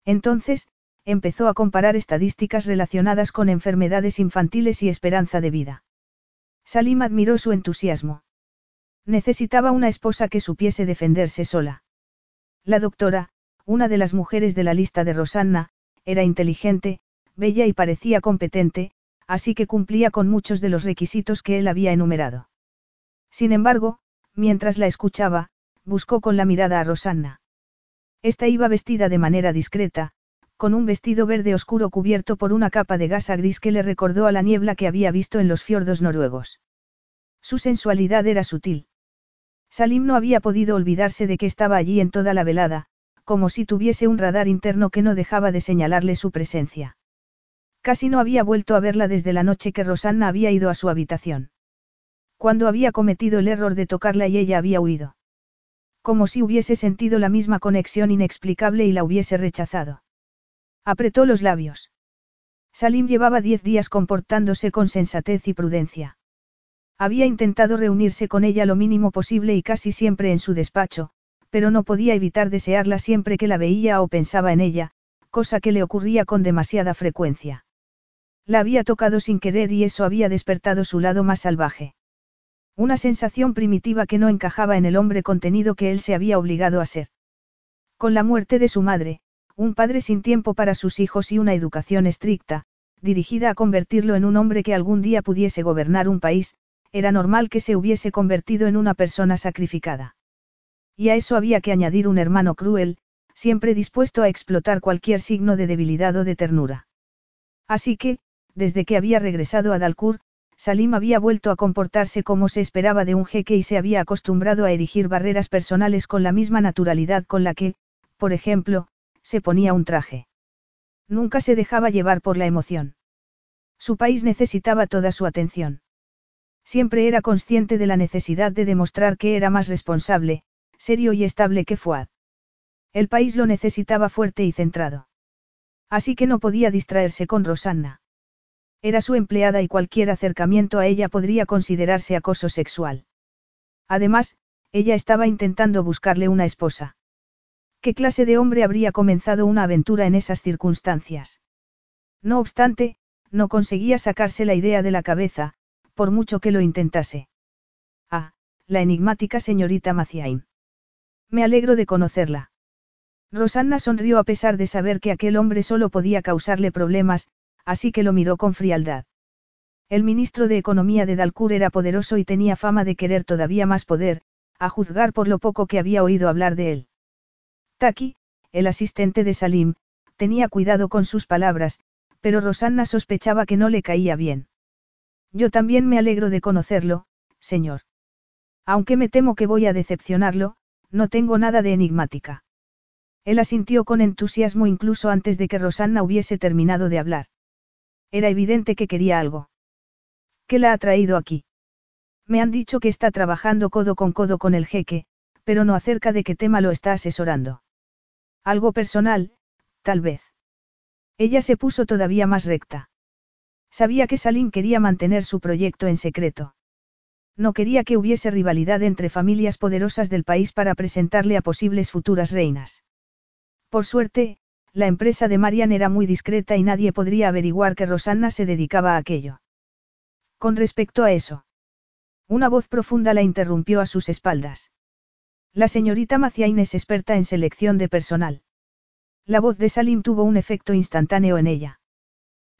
Entonces, empezó a comparar estadísticas relacionadas con enfermedades infantiles y esperanza de vida. Salim admiró su entusiasmo. Necesitaba una esposa que supiese defenderse sola. La doctora, una de las mujeres de la lista de Rosanna, era inteligente, bella y parecía competente, así que cumplía con muchos de los requisitos que él había enumerado. Sin embargo, mientras la escuchaba, buscó con la mirada a Rosanna. Esta iba vestida de manera discreta, con un vestido verde oscuro cubierto por una capa de gasa gris que le recordó a la niebla que había visto en los fiordos noruegos. Su sensualidad era sutil. Salim no había podido olvidarse de que estaba allí en toda la velada, como si tuviese un radar interno que no dejaba de señalarle su presencia. Casi no había vuelto a verla desde la noche que Rosanna había ido a su habitación. Cuando había cometido el error de tocarla y ella había huido. Como si hubiese sentido la misma conexión inexplicable y la hubiese rechazado. Apretó los labios. Salim llevaba diez días comportándose con sensatez y prudencia. Había intentado reunirse con ella lo mínimo posible y casi siempre en su despacho, pero no podía evitar desearla siempre que la veía o pensaba en ella, cosa que le ocurría con demasiada frecuencia. La había tocado sin querer y eso había despertado su lado más salvaje. Una sensación primitiva que no encajaba en el hombre contenido que él se había obligado a ser. Con la muerte de su madre, un padre sin tiempo para sus hijos y una educación estricta, dirigida a convertirlo en un hombre que algún día pudiese gobernar un país, era normal que se hubiese convertido en una persona sacrificada. Y a eso había que añadir un hermano cruel, siempre dispuesto a explotar cualquier signo de debilidad o de ternura. Así que, desde que había regresado a Dalkur, Salim había vuelto a comportarse como se esperaba de un jeque y se había acostumbrado a erigir barreras personales con la misma naturalidad con la que, por ejemplo, se ponía un traje. Nunca se dejaba llevar por la emoción. Su país necesitaba toda su atención. Siempre era consciente de la necesidad de demostrar que era más responsable, serio y estable que Fuad. El país lo necesitaba fuerte y centrado. Así que no podía distraerse con Rosanna. Era su empleada y cualquier acercamiento a ella podría considerarse acoso sexual. Además, ella estaba intentando buscarle una esposa. ¿Qué clase de hombre habría comenzado una aventura en esas circunstancias? No obstante, no conseguía sacarse la idea de la cabeza, por mucho que lo intentase. Ah, la enigmática señorita Maciain. Me alegro de conocerla. Rosanna sonrió a pesar de saber que aquel hombre solo podía causarle problemas, así que lo miró con frialdad. El ministro de Economía de Dalcour era poderoso y tenía fama de querer todavía más poder, a juzgar por lo poco que había oído hablar de él. Taki, el asistente de Salim, tenía cuidado con sus palabras, pero Rosanna sospechaba que no le caía bien. Yo también me alegro de conocerlo, señor. Aunque me temo que voy a decepcionarlo, no tengo nada de enigmática. Él asintió con entusiasmo incluso antes de que Rosanna hubiese terminado de hablar. Era evidente que quería algo. ¿Qué la ha traído aquí? Me han dicho que está trabajando codo con codo con el jeque, pero no acerca de qué tema lo está asesorando. Algo personal, tal vez. Ella se puso todavía más recta. Sabía que Salim quería mantener su proyecto en secreto. No quería que hubiese rivalidad entre familias poderosas del país para presentarle a posibles futuras reinas. Por suerte, la empresa de Marian era muy discreta y nadie podría averiguar que Rosanna se dedicaba a aquello. Con respecto a eso. Una voz profunda la interrumpió a sus espaldas. La señorita Maciain es experta en selección de personal. La voz de Salim tuvo un efecto instantáneo en ella.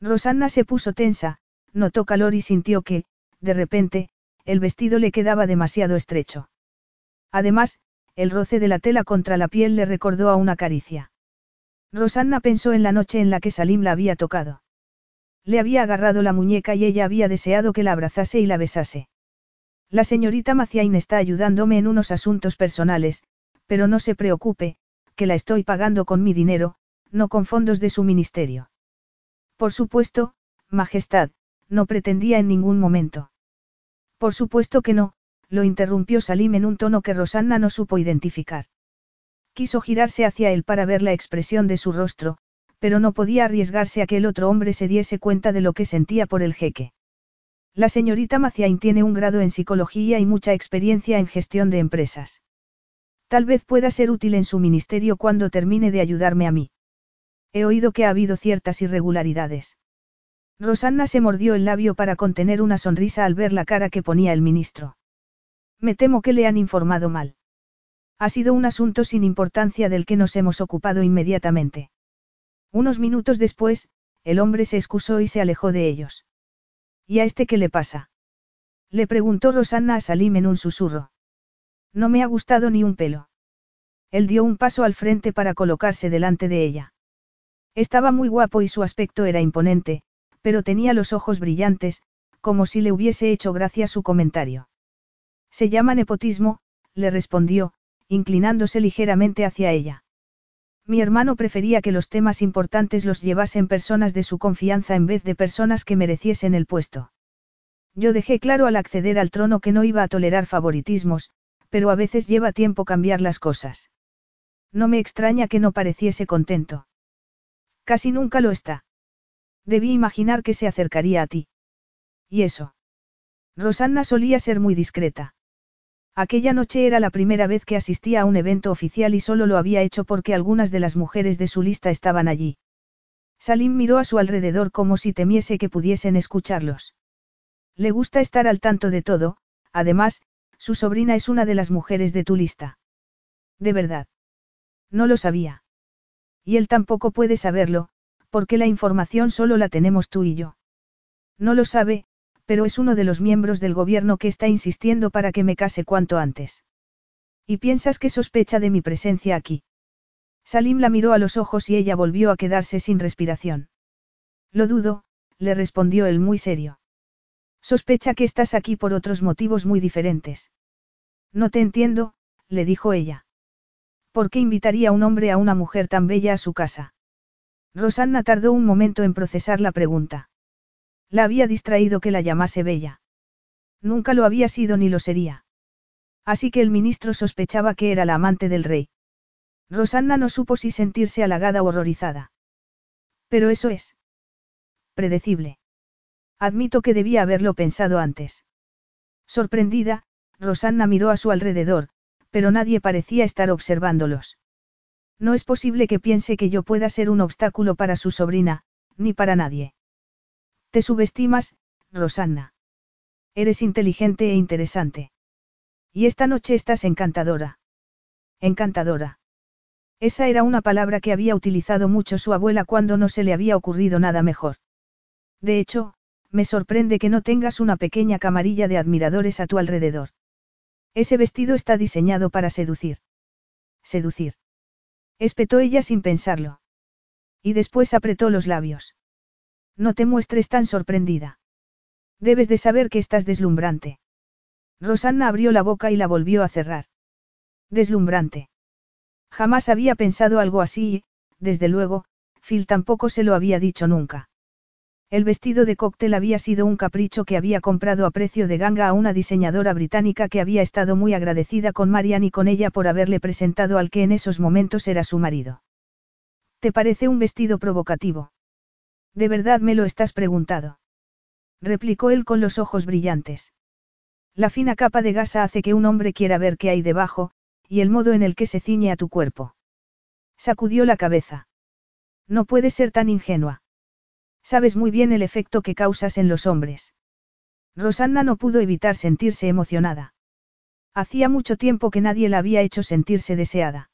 Rosanna se puso tensa, notó calor y sintió que, de repente, el vestido le quedaba demasiado estrecho. Además, el roce de la tela contra la piel le recordó a una caricia. Rosanna pensó en la noche en la que Salim la había tocado. Le había agarrado la muñeca y ella había deseado que la abrazase y la besase. La señorita Maciain está ayudándome en unos asuntos personales, pero no se preocupe, que la estoy pagando con mi dinero, no con fondos de su ministerio. Por supuesto, Majestad, no pretendía en ningún momento. Por supuesto que no, lo interrumpió Salim en un tono que Rosanna no supo identificar. Quiso girarse hacia él para ver la expresión de su rostro, pero no podía arriesgarse a que el otro hombre se diese cuenta de lo que sentía por el jeque. La señorita Maciain tiene un grado en psicología y mucha experiencia en gestión de empresas. Tal vez pueda ser útil en su ministerio cuando termine de ayudarme a mí. He oído que ha habido ciertas irregularidades. Rosanna se mordió el labio para contener una sonrisa al ver la cara que ponía el ministro. Me temo que le han informado mal. Ha sido un asunto sin importancia del que nos hemos ocupado inmediatamente. Unos minutos después, el hombre se excusó y se alejó de ellos. ¿Y a este qué le pasa? Le preguntó Rosanna a Salim en un susurro. No me ha gustado ni un pelo. Él dio un paso al frente para colocarse delante de ella. Estaba muy guapo y su aspecto era imponente, pero tenía los ojos brillantes, como si le hubiese hecho gracia su comentario. Se llama nepotismo, le respondió, inclinándose ligeramente hacia ella. Mi hermano prefería que los temas importantes los llevasen personas de su confianza en vez de personas que mereciesen el puesto. Yo dejé claro al acceder al trono que no iba a tolerar favoritismos, pero a veces lleva tiempo cambiar las cosas. No me extraña que no pareciese contento. Casi nunca lo está. Debí imaginar que se acercaría a ti. ¿Y eso? Rosanna solía ser muy discreta. Aquella noche era la primera vez que asistía a un evento oficial y solo lo había hecho porque algunas de las mujeres de su lista estaban allí. Salim miró a su alrededor como si temiese que pudiesen escucharlos. Le gusta estar al tanto de todo, además, su sobrina es una de las mujeres de tu lista. De verdad. No lo sabía. Y él tampoco puede saberlo, porque la información solo la tenemos tú y yo. No lo sabe, pero es uno de los miembros del gobierno que está insistiendo para que me case cuanto antes. ¿Y piensas que sospecha de mi presencia aquí? Salim la miró a los ojos y ella volvió a quedarse sin respiración. Lo dudo, le respondió él muy serio. Sospecha que estás aquí por otros motivos muy diferentes. No te entiendo, le dijo ella. ¿Por qué invitaría un hombre a una mujer tan bella a su casa? Rosanna tardó un momento en procesar la pregunta. La había distraído que la llamase Bella. Nunca lo había sido ni lo sería. Así que el ministro sospechaba que era la amante del rey. Rosanna no supo si sentirse halagada o horrorizada. Pero eso es. Predecible. Admito que debía haberlo pensado antes. Sorprendida, Rosanna miró a su alrededor, pero nadie parecía estar observándolos. No es posible que piense que yo pueda ser un obstáculo para su sobrina, ni para nadie. Te subestimas, Rosanna. Eres inteligente e interesante. Y esta noche estás encantadora. Encantadora. Esa era una palabra que había utilizado mucho su abuela cuando no se le había ocurrido nada mejor. De hecho, me sorprende que no tengas una pequeña camarilla de admiradores a tu alrededor. Ese vestido está diseñado para seducir. Seducir. Espetó ella sin pensarlo. Y después apretó los labios. No te muestres tan sorprendida. Debes de saber que estás deslumbrante. Rosanna abrió la boca y la volvió a cerrar. Deslumbrante. Jamás había pensado algo así y, desde luego, Phil tampoco se lo había dicho nunca. El vestido de cóctel había sido un capricho que había comprado a precio de ganga a una diseñadora británica que había estado muy agradecida con Marian y con ella por haberle presentado al que en esos momentos era su marido. ¿Te parece un vestido provocativo? ¿De verdad me lo estás preguntado? replicó él con los ojos brillantes. La fina capa de gasa hace que un hombre quiera ver qué hay debajo, y el modo en el que se ciñe a tu cuerpo. Sacudió la cabeza. No puedes ser tan ingenua. Sabes muy bien el efecto que causas en los hombres. Rosanna no pudo evitar sentirse emocionada. Hacía mucho tiempo que nadie la había hecho sentirse deseada.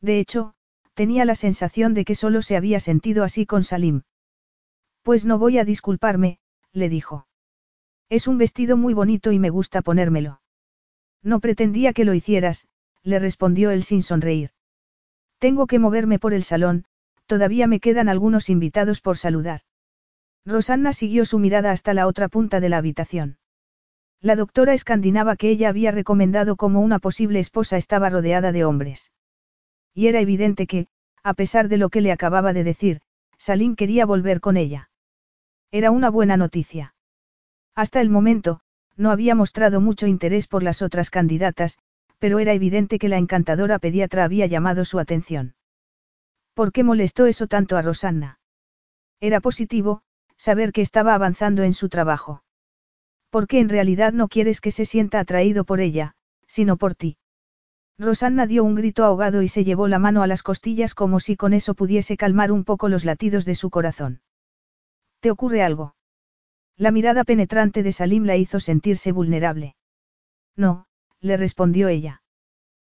De hecho, tenía la sensación de que solo se había sentido así con Salim. Pues no voy a disculparme, le dijo. Es un vestido muy bonito y me gusta ponérmelo. No pretendía que lo hicieras, le respondió él sin sonreír. Tengo que moverme por el salón, todavía me quedan algunos invitados por saludar. Rosanna siguió su mirada hasta la otra punta de la habitación. La doctora escandinava que ella había recomendado como una posible esposa estaba rodeada de hombres. Y era evidente que, a pesar de lo que le acababa de decir, Salim quería volver con ella. Era una buena noticia. Hasta el momento, no había mostrado mucho interés por las otras candidatas, pero era evidente que la encantadora pediatra había llamado su atención. ¿Por qué molestó eso tanto a Rosanna? Era positivo, saber que estaba avanzando en su trabajo. Porque en realidad no quieres que se sienta atraído por ella, sino por ti. Rosanna dio un grito ahogado y se llevó la mano a las costillas como si con eso pudiese calmar un poco los latidos de su corazón. ¿Te ocurre algo? La mirada penetrante de Salim la hizo sentirse vulnerable. No, le respondió ella.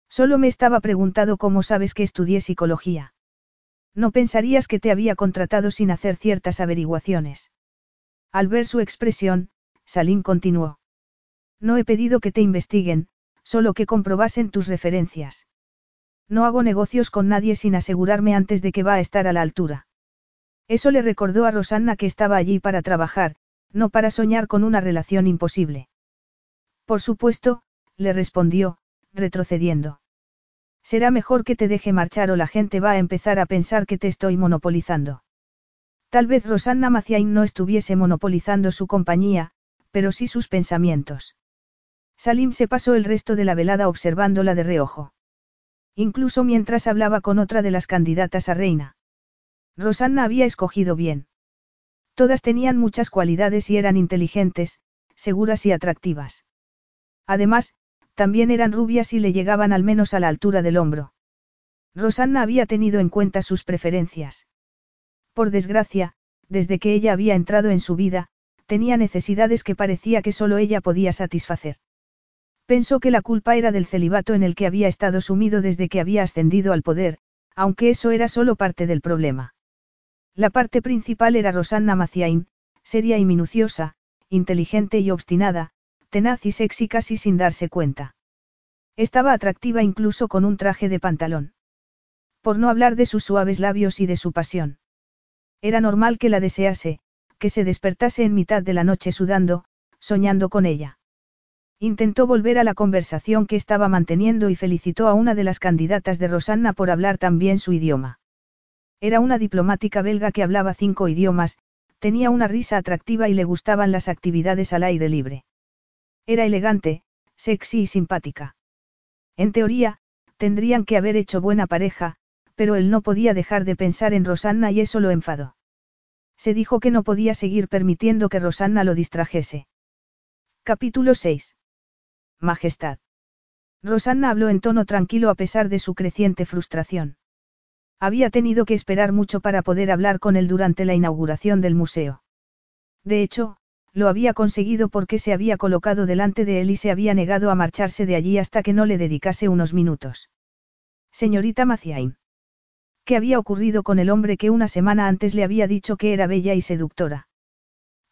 Solo me estaba preguntado cómo sabes que estudié psicología. No pensarías que te había contratado sin hacer ciertas averiguaciones. Al ver su expresión, Salim continuó. No he pedido que te investiguen, solo que comprobasen tus referencias. No hago negocios con nadie sin asegurarme antes de que va a estar a la altura. Eso le recordó a Rosanna que estaba allí para trabajar, no para soñar con una relación imposible. Por supuesto, le respondió, retrocediendo. Será mejor que te deje marchar o la gente va a empezar a pensar que te estoy monopolizando. Tal vez Rosanna Maciain no estuviese monopolizando su compañía, pero sí sus pensamientos. Salim se pasó el resto de la velada observándola de reojo. Incluso mientras hablaba con otra de las candidatas a reina. Rosanna había escogido bien. Todas tenían muchas cualidades y eran inteligentes, seguras y atractivas. Además, también eran rubias y le llegaban al menos a la altura del hombro. Rosanna había tenido en cuenta sus preferencias. Por desgracia, desde que ella había entrado en su vida, tenía necesidades que parecía que solo ella podía satisfacer. Pensó que la culpa era del celibato en el que había estado sumido desde que había ascendido al poder, aunque eso era solo parte del problema. La parte principal era Rosanna Maciain, seria y minuciosa, inteligente y obstinada, tenaz y sexy casi sin darse cuenta. Estaba atractiva incluso con un traje de pantalón. Por no hablar de sus suaves labios y de su pasión. Era normal que la desease, que se despertase en mitad de la noche sudando, soñando con ella. Intentó volver a la conversación que estaba manteniendo y felicitó a una de las candidatas de Rosanna por hablar tan bien su idioma. Era una diplomática belga que hablaba cinco idiomas, tenía una risa atractiva y le gustaban las actividades al aire libre. Era elegante, sexy y simpática. En teoría, tendrían que haber hecho buena pareja, pero él no podía dejar de pensar en Rosanna y eso lo enfadó. Se dijo que no podía seguir permitiendo que Rosanna lo distrajese. Capítulo 6. Majestad. Rosanna habló en tono tranquilo a pesar de su creciente frustración. Había tenido que esperar mucho para poder hablar con él durante la inauguración del museo. De hecho, lo había conseguido porque se había colocado delante de él y se había negado a marcharse de allí hasta que no le dedicase unos minutos. Señorita Maciain. ¿Qué había ocurrido con el hombre que una semana antes le había dicho que era bella y seductora?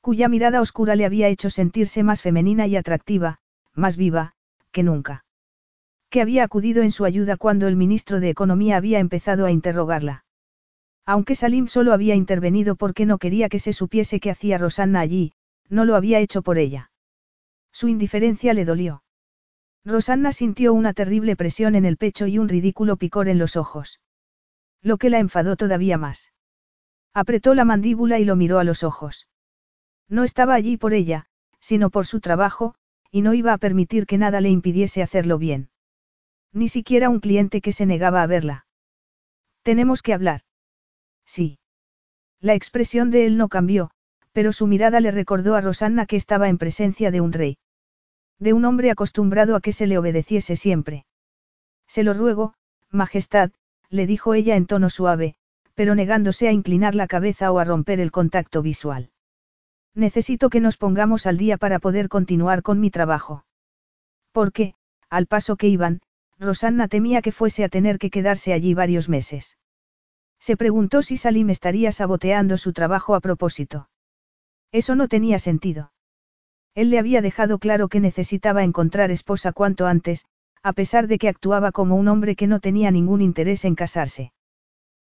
Cuya mirada oscura le había hecho sentirse más femenina y atractiva, más viva, que nunca. Que había acudido en su ayuda cuando el ministro de Economía había empezado a interrogarla. Aunque Salim solo había intervenido porque no quería que se supiese qué hacía Rosanna allí, no lo había hecho por ella. Su indiferencia le dolió. Rosanna sintió una terrible presión en el pecho y un ridículo picor en los ojos. Lo que la enfadó todavía más. Apretó la mandíbula y lo miró a los ojos. No estaba allí por ella, sino por su trabajo, y no iba a permitir que nada le impidiese hacerlo bien. Ni siquiera un cliente que se negaba a verla. Tenemos que hablar. Sí. La expresión de él no cambió, pero su mirada le recordó a Rosanna que estaba en presencia de un rey. De un hombre acostumbrado a que se le obedeciese siempre. Se lo ruego, Majestad, le dijo ella en tono suave, pero negándose a inclinar la cabeza o a romper el contacto visual. Necesito que nos pongamos al día para poder continuar con mi trabajo. Porque, al paso que iban, Rosanna temía que fuese a tener que quedarse allí varios meses. Se preguntó si Salim estaría saboteando su trabajo a propósito. Eso no tenía sentido. Él le había dejado claro que necesitaba encontrar esposa cuanto antes, a pesar de que actuaba como un hombre que no tenía ningún interés en casarse.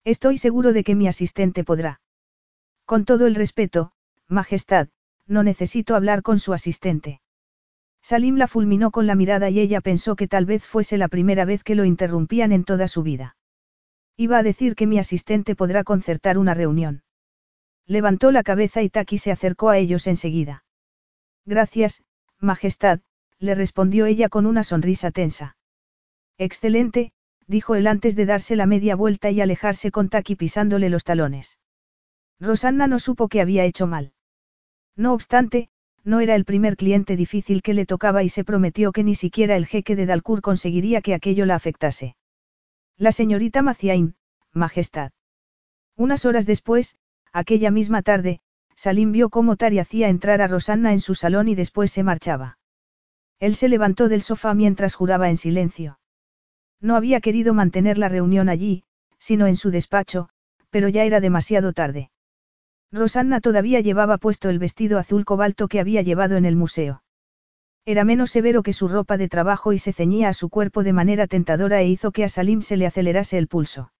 Estoy seguro de que mi asistente podrá. Con todo el respeto, Majestad, no necesito hablar con su asistente. Salim la fulminó con la mirada y ella pensó que tal vez fuese la primera vez que lo interrumpían en toda su vida. Iba a decir que mi asistente podrá concertar una reunión. Levantó la cabeza y Taki se acercó a ellos enseguida. Gracias, Majestad, le respondió ella con una sonrisa tensa. Excelente, dijo él antes de darse la media vuelta y alejarse con Taki pisándole los talones. Rosanna no supo que había hecho mal. No obstante, no era el primer cliente difícil que le tocaba y se prometió que ni siquiera el jeque de Dalcour conseguiría que aquello la afectase. La señorita Maciain, Majestad. Unas horas después, aquella misma tarde, Salim vio cómo Tari hacía entrar a Rosanna en su salón y después se marchaba. Él se levantó del sofá mientras juraba en silencio. No había querido mantener la reunión allí, sino en su despacho, pero ya era demasiado tarde. Rosanna todavía llevaba puesto el vestido azul cobalto que había llevado en el museo. Era menos severo que su ropa de trabajo y se ceñía a su cuerpo de manera tentadora e hizo que a Salim se le acelerase el pulso.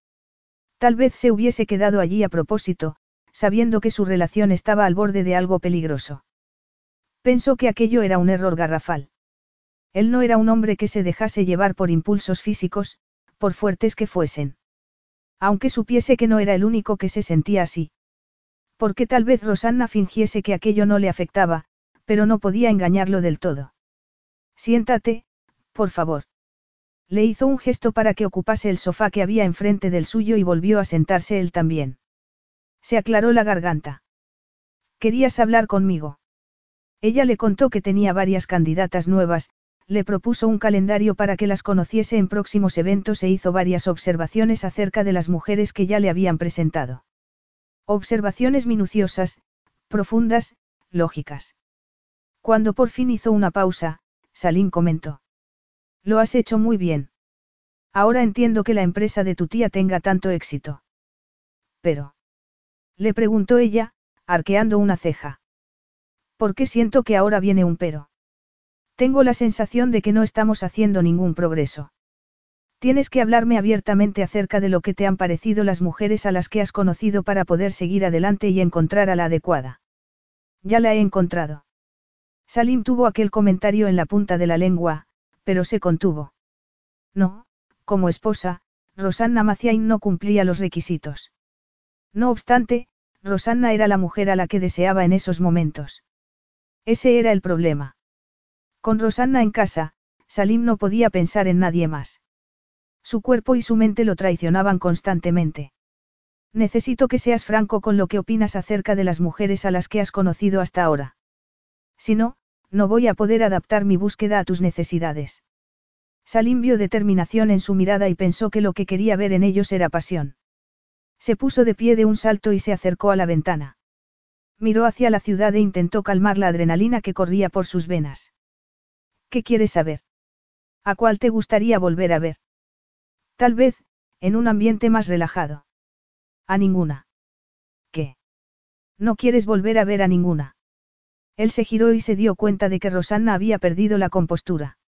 Tal vez se hubiese quedado allí a propósito, sabiendo que su relación estaba al borde de algo peligroso. Pensó que aquello era un error garrafal. Él no era un hombre que se dejase llevar por impulsos físicos, por fuertes que fuesen. Aunque supiese que no era el único que se sentía así. Porque tal vez Rosanna fingiese que aquello no le afectaba, pero no podía engañarlo del todo. Siéntate, por favor. Le hizo un gesto para que ocupase el sofá que había enfrente del suyo y volvió a sentarse él también. Se aclaró la garganta. ¿Querías hablar conmigo? Ella le contó que tenía varias candidatas nuevas, le propuso un calendario para que las conociese en próximos eventos e hizo varias observaciones acerca de las mujeres que ya le habían presentado. Observaciones minuciosas, profundas, lógicas. Cuando por fin hizo una pausa, Salim comentó. Lo has hecho muy bien. Ahora entiendo que la empresa de tu tía tenga tanto éxito. Pero. Le preguntó ella, arqueando una ceja. ¿Por qué siento que ahora viene un pero? Tengo la sensación de que no estamos haciendo ningún progreso. Tienes que hablarme abiertamente acerca de lo que te han parecido las mujeres a las que has conocido para poder seguir adelante y encontrar a la adecuada. Ya la he encontrado. Salim tuvo aquel comentario en la punta de la lengua, pero se contuvo. No, como esposa, Rosanna Maciain no cumplía los requisitos. No obstante, Rosanna era la mujer a la que deseaba en esos momentos. Ese era el problema. Con Rosanna en casa, Salim no podía pensar en nadie más. Su cuerpo y su mente lo traicionaban constantemente. Necesito que seas franco con lo que opinas acerca de las mujeres a las que has conocido hasta ahora. Si no, no voy a poder adaptar mi búsqueda a tus necesidades. Salim vio determinación en su mirada y pensó que lo que quería ver en ellos era pasión. Se puso de pie de un salto y se acercó a la ventana. Miró hacia la ciudad e intentó calmar la adrenalina que corría por sus venas. ¿Qué quieres saber? ¿A cuál te gustaría volver a ver? Tal vez, en un ambiente más relajado. A ninguna. ¿Qué? No quieres volver a ver a ninguna. Él se giró y se dio cuenta de que Rosanna había perdido la compostura.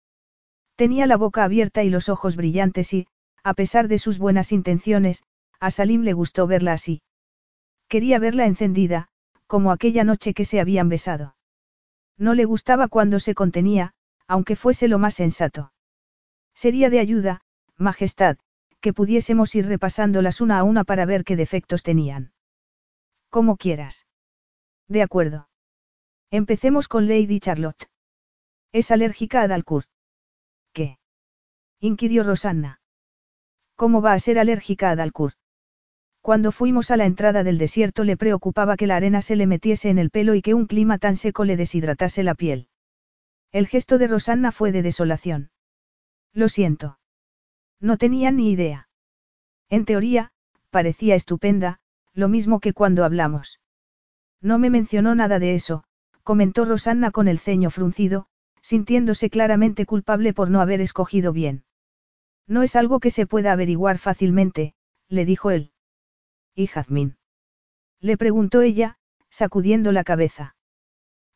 Tenía la boca abierta y los ojos brillantes y, a pesar de sus buenas intenciones, a Salim le gustó verla así. Quería verla encendida, como aquella noche que se habían besado. No le gustaba cuando se contenía, aunque fuese lo más sensato. Sería de ayuda, Majestad, que pudiésemos ir repasándolas una a una para ver qué defectos tenían. Como quieras. De acuerdo. Empecemos con Lady Charlotte. Es alérgica a Dalcourt. ¿Qué? inquirió Rosanna. ¿Cómo va a ser alérgica a Dalcourt? Cuando fuimos a la entrada del desierto le preocupaba que la arena se le metiese en el pelo y que un clima tan seco le deshidratase la piel. El gesto de Rosanna fue de desolación. Lo siento. No tenía ni idea. En teoría, parecía estupenda, lo mismo que cuando hablamos. No me mencionó nada de eso, comentó Rosanna con el ceño fruncido, sintiéndose claramente culpable por no haber escogido bien. No es algo que se pueda averiguar fácilmente, le dijo él. ¿Y Jazmín? Le preguntó ella, sacudiendo la cabeza.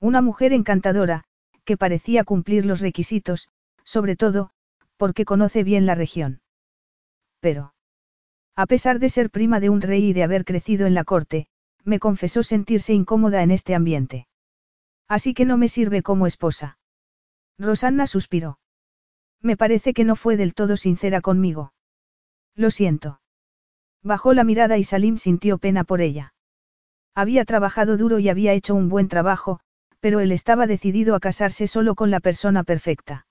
Una mujer encantadora, que parecía cumplir los requisitos, sobre todo, porque conoce bien la región. Pero. A pesar de ser prima de un rey y de haber crecido en la corte, me confesó sentirse incómoda en este ambiente. Así que no me sirve como esposa. Rosanna suspiró. Me parece que no fue del todo sincera conmigo. Lo siento. Bajó la mirada y Salim sintió pena por ella. Había trabajado duro y había hecho un buen trabajo, pero él estaba decidido a casarse solo con la persona perfecta.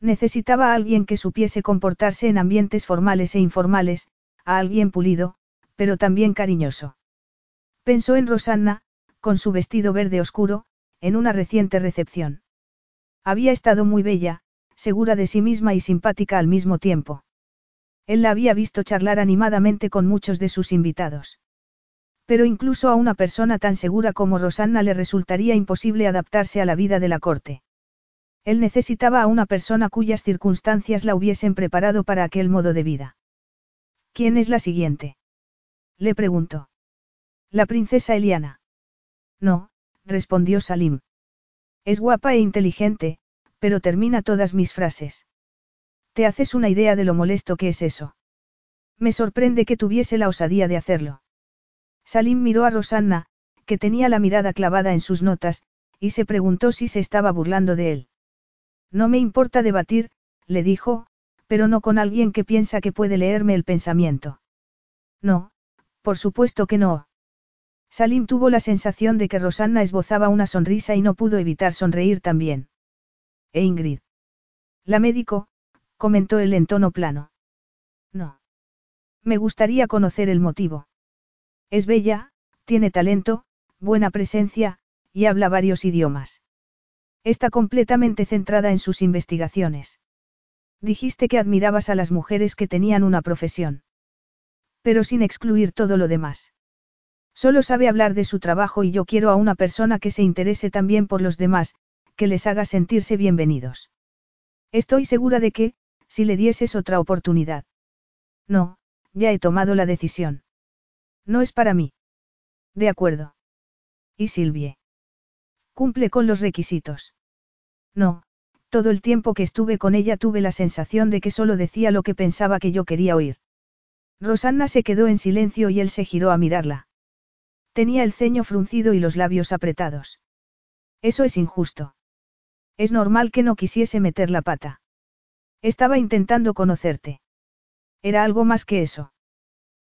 Necesitaba a alguien que supiese comportarse en ambientes formales e informales, a alguien pulido, pero también cariñoso. Pensó en Rosanna, con su vestido verde oscuro, en una reciente recepción. Había estado muy bella, segura de sí misma y simpática al mismo tiempo. Él la había visto charlar animadamente con muchos de sus invitados. Pero incluso a una persona tan segura como Rosanna le resultaría imposible adaptarse a la vida de la corte. Él necesitaba a una persona cuyas circunstancias la hubiesen preparado para aquel modo de vida. ¿Quién es la siguiente? Le preguntó. La princesa Eliana. No, respondió Salim. Es guapa e inteligente, pero termina todas mis frases. ¿Te haces una idea de lo molesto que es eso? Me sorprende que tuviese la osadía de hacerlo. Salim miró a Rosanna, que tenía la mirada clavada en sus notas, y se preguntó si se estaba burlando de él. No me importa debatir, le dijo, pero no con alguien que piensa que puede leerme el pensamiento. No, por supuesto que no. Salim tuvo la sensación de que Rosanna esbozaba una sonrisa y no pudo evitar sonreír también. E Ingrid. La médico, comentó él en tono plano. No. Me gustaría conocer el motivo. Es bella, tiene talento, buena presencia, y habla varios idiomas. Está completamente centrada en sus investigaciones. Dijiste que admirabas a las mujeres que tenían una profesión. Pero sin excluir todo lo demás. Solo sabe hablar de su trabajo y yo quiero a una persona que se interese también por los demás, que les haga sentirse bienvenidos. Estoy segura de que, si le dieses otra oportunidad. No, ya he tomado la decisión. No es para mí. De acuerdo. ¿Y Silvie? Cumple con los requisitos. No, todo el tiempo que estuve con ella tuve la sensación de que solo decía lo que pensaba que yo quería oír. Rosanna se quedó en silencio y él se giró a mirarla. Tenía el ceño fruncido y los labios apretados. Eso es injusto. Es normal que no quisiese meter la pata. Estaba intentando conocerte. Era algo más que eso.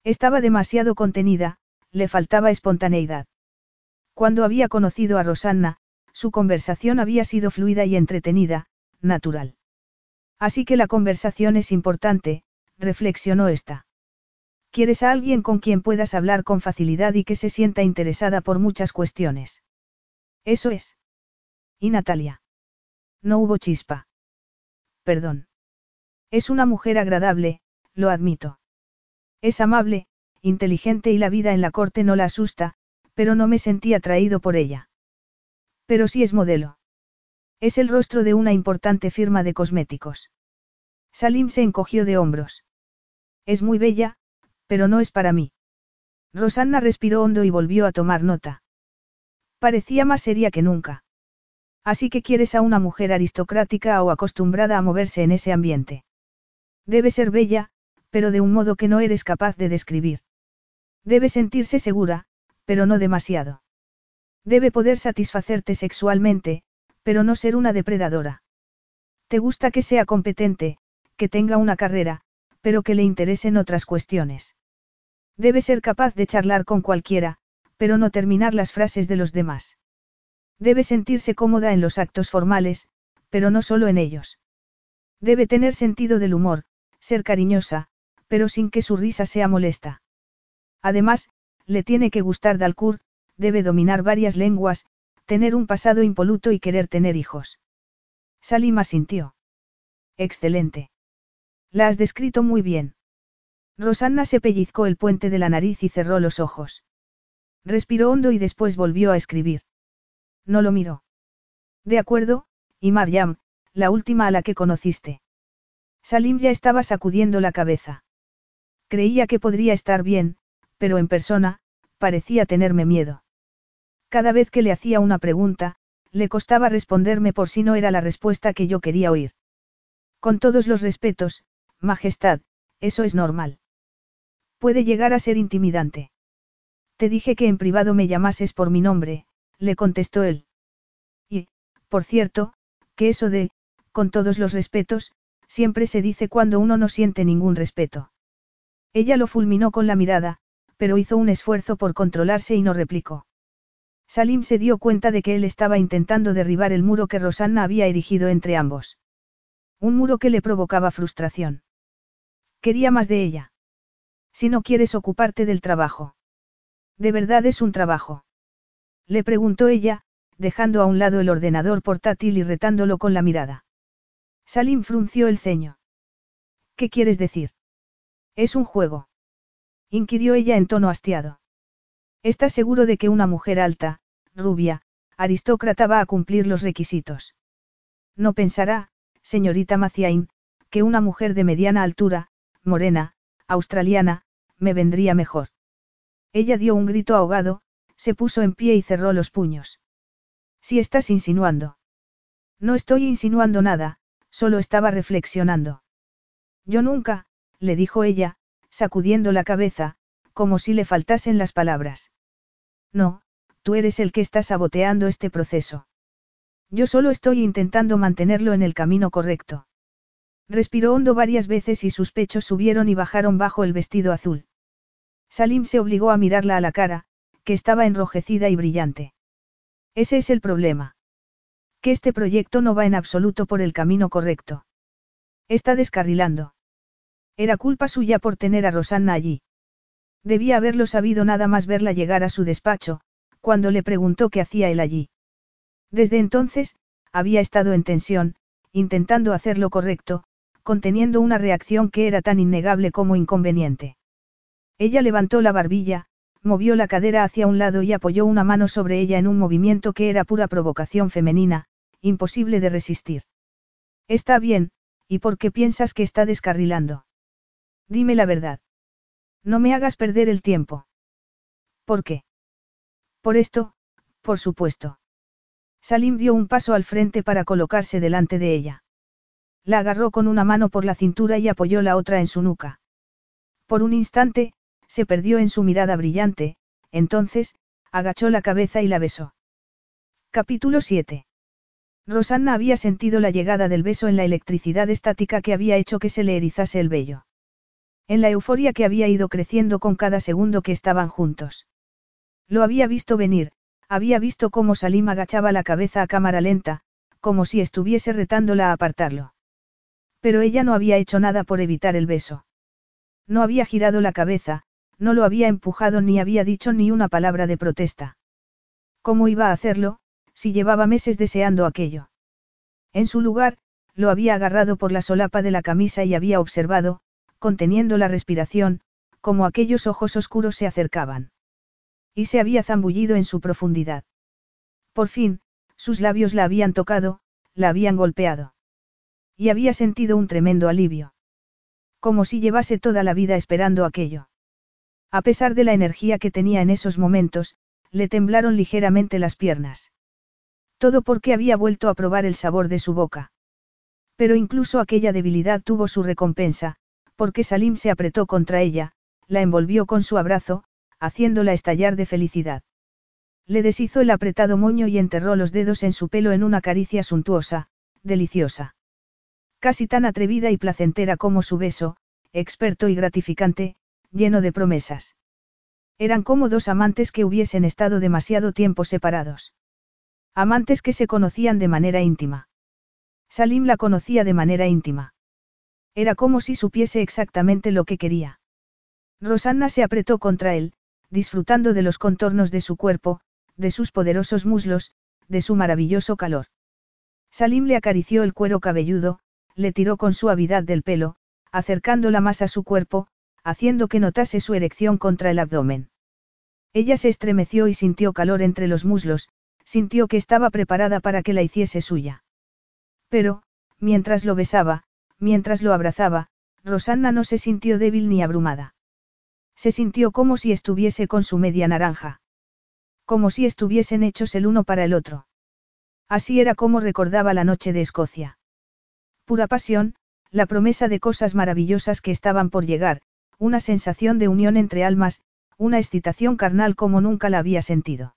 Estaba demasiado contenida, le faltaba espontaneidad. Cuando había conocido a Rosanna, su conversación había sido fluida y entretenida, natural. Así que la conversación es importante, reflexionó esta. Quieres a alguien con quien puedas hablar con facilidad y que se sienta interesada por muchas cuestiones. Eso es. ¿Y Natalia? No hubo chispa. Perdón. Es una mujer agradable, lo admito. Es amable, inteligente y la vida en la corte no la asusta, pero no me sentí atraído por ella. Pero sí es modelo. Es el rostro de una importante firma de cosméticos. Salim se encogió de hombros. Es muy bella, pero no es para mí. Rosanna respiró hondo y volvió a tomar nota. Parecía más seria que nunca. Así que quieres a una mujer aristocrática o acostumbrada a moverse en ese ambiente. Debe ser bella, pero de un modo que no eres capaz de describir. Debe sentirse segura, pero no demasiado. Debe poder satisfacerte sexualmente, pero no ser una depredadora. Te gusta que sea competente, que tenga una carrera, pero que le interesen otras cuestiones. Debe ser capaz de charlar con cualquiera, pero no terminar las frases de los demás. Debe sentirse cómoda en los actos formales, pero no solo en ellos. Debe tener sentido del humor, ser cariñosa, pero sin que su risa sea molesta. Además, le tiene que gustar Dalcour, debe dominar varias lenguas, tener un pasado impoluto y querer tener hijos. Salima sintió. Excelente. La has descrito muy bien. Rosanna se pellizcó el puente de la nariz y cerró los ojos. Respiró hondo y después volvió a escribir. No lo miró. De acuerdo, y Maryam, la última a la que conociste. Salim ya estaba sacudiendo la cabeza. Creía que podría estar bien, pero en persona, parecía tenerme miedo. Cada vez que le hacía una pregunta, le costaba responderme por si no era la respuesta que yo quería oír. Con todos los respetos, Majestad, eso es normal. Puede llegar a ser intimidante. Te dije que en privado me llamases por mi nombre, le contestó él. Y, por cierto, que eso de, con todos los respetos, siempre se dice cuando uno no siente ningún respeto. Ella lo fulminó con la mirada, pero hizo un esfuerzo por controlarse y no replicó. Salim se dio cuenta de que él estaba intentando derribar el muro que Rosanna había erigido entre ambos. Un muro que le provocaba frustración. Quería más de ella. Si no quieres ocuparte del trabajo. ¿De verdad es un trabajo? Le preguntó ella, dejando a un lado el ordenador portátil y retándolo con la mirada. Salim frunció el ceño. ¿Qué quieres decir? Es un juego. Inquirió ella en tono hastiado. ¿Estás seguro de que una mujer alta, rubia, aristócrata va a cumplir los requisitos? No pensará, señorita Maciain, que una mujer de mediana altura, morena, australiana, me vendría mejor. Ella dio un grito ahogado, se puso en pie y cerró los puños. Si estás insinuando. No estoy insinuando nada, solo estaba reflexionando. Yo nunca, le dijo ella, sacudiendo la cabeza, como si le faltasen las palabras. No, tú eres el que está saboteando este proceso. Yo solo estoy intentando mantenerlo en el camino correcto. Respiró hondo varias veces y sus pechos subieron y bajaron bajo el vestido azul. Salim se obligó a mirarla a la cara, que estaba enrojecida y brillante. Ese es el problema. Que este proyecto no va en absoluto por el camino correcto. Está descarrilando. Era culpa suya por tener a Rosanna allí. Debía haberlo sabido nada más verla llegar a su despacho, cuando le preguntó qué hacía él allí. Desde entonces, había estado en tensión, intentando hacer lo correcto, conteniendo una reacción que era tan innegable como inconveniente. Ella levantó la barbilla, movió la cadera hacia un lado y apoyó una mano sobre ella en un movimiento que era pura provocación femenina, imposible de resistir. Está bien, ¿y por qué piensas que está descarrilando? Dime la verdad. No me hagas perder el tiempo. ¿Por qué? Por esto, por supuesto. Salim dio un paso al frente para colocarse delante de ella. La agarró con una mano por la cintura y apoyó la otra en su nuca. Por un instante, se perdió en su mirada brillante, entonces, agachó la cabeza y la besó. Capítulo 7. Rosanna había sentido la llegada del beso en la electricidad estática que había hecho que se le erizase el vello. En la euforia que había ido creciendo con cada segundo que estaban juntos. Lo había visto venir, había visto cómo Salim agachaba la cabeza a cámara lenta, como si estuviese retándola a apartarlo. Pero ella no había hecho nada por evitar el beso. No había girado la cabeza, no lo había empujado ni había dicho ni una palabra de protesta. ¿Cómo iba a hacerlo, si llevaba meses deseando aquello? En su lugar, lo había agarrado por la solapa de la camisa y había observado, conteniendo la respiración, como aquellos ojos oscuros se acercaban. Y se había zambullido en su profundidad. Por fin, sus labios la habían tocado, la habían golpeado. Y había sentido un tremendo alivio. Como si llevase toda la vida esperando aquello. A pesar de la energía que tenía en esos momentos, le temblaron ligeramente las piernas. Todo porque había vuelto a probar el sabor de su boca. Pero incluso aquella debilidad tuvo su recompensa, porque Salim se apretó contra ella, la envolvió con su abrazo, haciéndola estallar de felicidad. Le deshizo el apretado moño y enterró los dedos en su pelo en una caricia suntuosa, deliciosa. Casi tan atrevida y placentera como su beso, experto y gratificante, lleno de promesas. Eran como dos amantes que hubiesen estado demasiado tiempo separados. Amantes que se conocían de manera íntima. Salim la conocía de manera íntima. Era como si supiese exactamente lo que quería. Rosanna se apretó contra él, disfrutando de los contornos de su cuerpo, de sus poderosos muslos, de su maravilloso calor. Salim le acarició el cuero cabelludo, le tiró con suavidad del pelo, acercándola más a su cuerpo, haciendo que notase su erección contra el abdomen. Ella se estremeció y sintió calor entre los muslos, sintió que estaba preparada para que la hiciese suya. Pero, mientras lo besaba, mientras lo abrazaba, Rosanna no se sintió débil ni abrumada. Se sintió como si estuviese con su media naranja. Como si estuviesen hechos el uno para el otro. Así era como recordaba la noche de Escocia. Pura pasión, la promesa de cosas maravillosas que estaban por llegar, una sensación de unión entre almas, una excitación carnal como nunca la había sentido.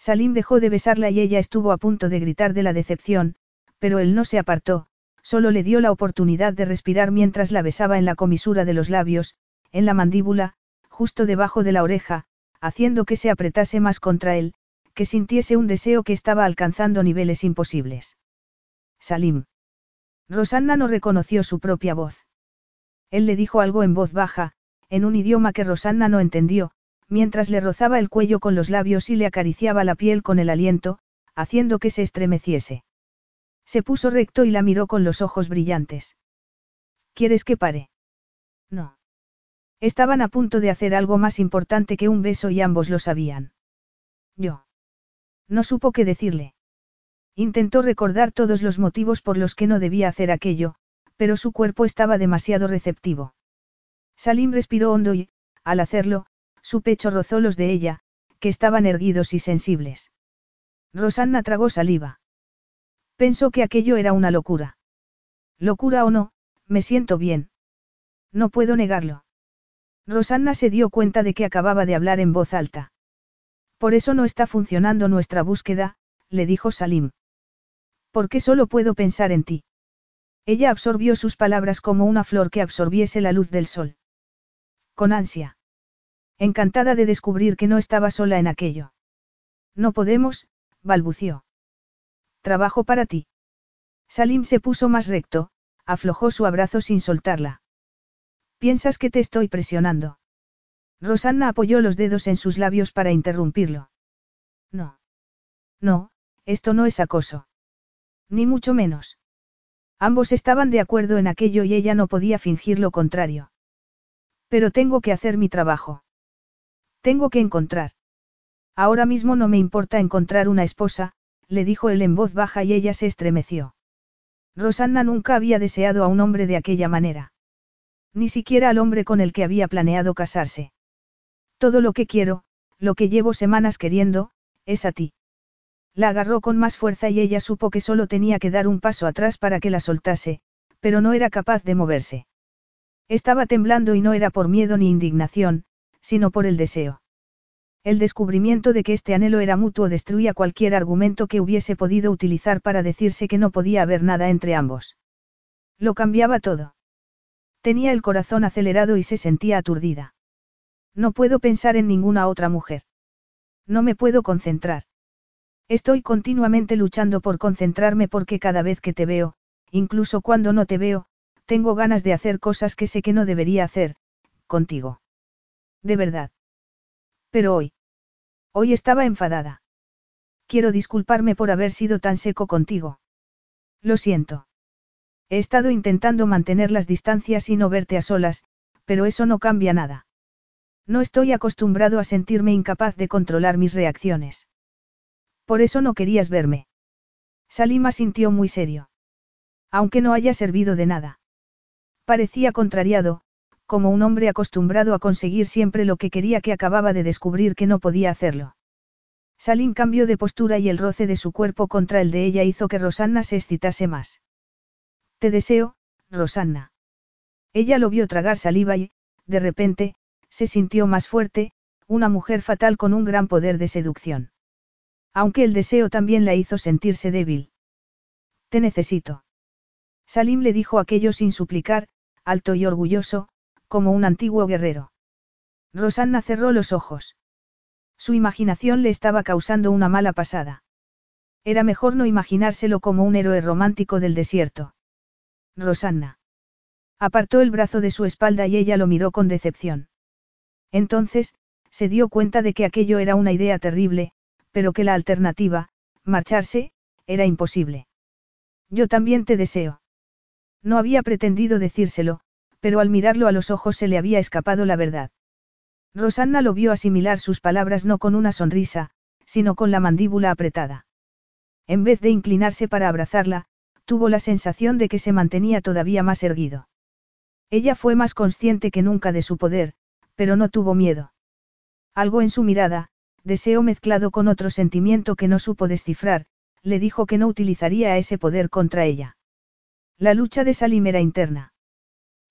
Salim dejó de besarla y ella estuvo a punto de gritar de la decepción, pero él no se apartó, solo le dio la oportunidad de respirar mientras la besaba en la comisura de los labios, en la mandíbula, justo debajo de la oreja, haciendo que se apretase más contra él, que sintiese un deseo que estaba alcanzando niveles imposibles. Salim. Rosanna no reconoció su propia voz. Él le dijo algo en voz baja, en un idioma que Rosanna no entendió, mientras le rozaba el cuello con los labios y le acariciaba la piel con el aliento, haciendo que se estremeciese. Se puso recto y la miró con los ojos brillantes. ¿Quieres que pare? No. Estaban a punto de hacer algo más importante que un beso y ambos lo sabían. Yo. No supo qué decirle. Intentó recordar todos los motivos por los que no debía hacer aquello, pero su cuerpo estaba demasiado receptivo. Salim respiró hondo y, al hacerlo, su pecho rozó los de ella, que estaban erguidos y sensibles. Rosanna tragó saliva. Pensó que aquello era una locura. Locura o no, me siento bien. No puedo negarlo. Rosanna se dio cuenta de que acababa de hablar en voz alta. Por eso no está funcionando nuestra búsqueda, le dijo Salim. ¿Por qué solo puedo pensar en ti? Ella absorbió sus palabras como una flor que absorbiese la luz del sol. Con ansia. Encantada de descubrir que no estaba sola en aquello. No podemos, balbució. Trabajo para ti. Salim se puso más recto, aflojó su abrazo sin soltarla. ¿Piensas que te estoy presionando? Rosanna apoyó los dedos en sus labios para interrumpirlo. No. No, esto no es acoso. Ni mucho menos. Ambos estaban de acuerdo en aquello y ella no podía fingir lo contrario. Pero tengo que hacer mi trabajo. Tengo que encontrar. Ahora mismo no me importa encontrar una esposa, le dijo él en voz baja y ella se estremeció. Rosanna nunca había deseado a un hombre de aquella manera. Ni siquiera al hombre con el que había planeado casarse. Todo lo que quiero, lo que llevo semanas queriendo, es a ti. La agarró con más fuerza y ella supo que solo tenía que dar un paso atrás para que la soltase, pero no era capaz de moverse. Estaba temblando y no era por miedo ni indignación, sino por el deseo. El descubrimiento de que este anhelo era mutuo destruía cualquier argumento que hubiese podido utilizar para decirse que no podía haber nada entre ambos. Lo cambiaba todo. Tenía el corazón acelerado y se sentía aturdida. No puedo pensar en ninguna otra mujer. No me puedo concentrar. Estoy continuamente luchando por concentrarme porque cada vez que te veo, incluso cuando no te veo, tengo ganas de hacer cosas que sé que no debería hacer, contigo. De verdad. Pero hoy. Hoy estaba enfadada. Quiero disculparme por haber sido tan seco contigo. Lo siento. He estado intentando mantener las distancias y no verte a solas, pero eso no cambia nada. No estoy acostumbrado a sentirme incapaz de controlar mis reacciones. Por eso no querías verme. Salima sintió muy serio. Aunque no haya servido de nada. Parecía contrariado, como un hombre acostumbrado a conseguir siempre lo que quería que acababa de descubrir que no podía hacerlo. Salim cambió de postura y el roce de su cuerpo contra el de ella hizo que Rosanna se excitase más. Te deseo, Rosanna. Ella lo vio tragar saliva y, de repente, se sintió más fuerte, una mujer fatal con un gran poder de seducción. Aunque el deseo también la hizo sentirse débil. Te necesito. Salim le dijo aquello sin suplicar, alto y orgulloso, como un antiguo guerrero. Rosanna cerró los ojos. Su imaginación le estaba causando una mala pasada. Era mejor no imaginárselo como un héroe romántico del desierto. Rosanna. Apartó el brazo de su espalda y ella lo miró con decepción. Entonces, se dio cuenta de que aquello era una idea terrible, pero que la alternativa, marcharse, era imposible. Yo también te deseo. No había pretendido decírselo, pero al mirarlo a los ojos se le había escapado la verdad. Rosanna lo vio asimilar sus palabras no con una sonrisa, sino con la mandíbula apretada. En vez de inclinarse para abrazarla, tuvo la sensación de que se mantenía todavía más erguido. Ella fue más consciente que nunca de su poder, pero no tuvo miedo. Algo en su mirada, deseo mezclado con otro sentimiento que no supo descifrar, le dijo que no utilizaría ese poder contra ella. La lucha de Salim era interna.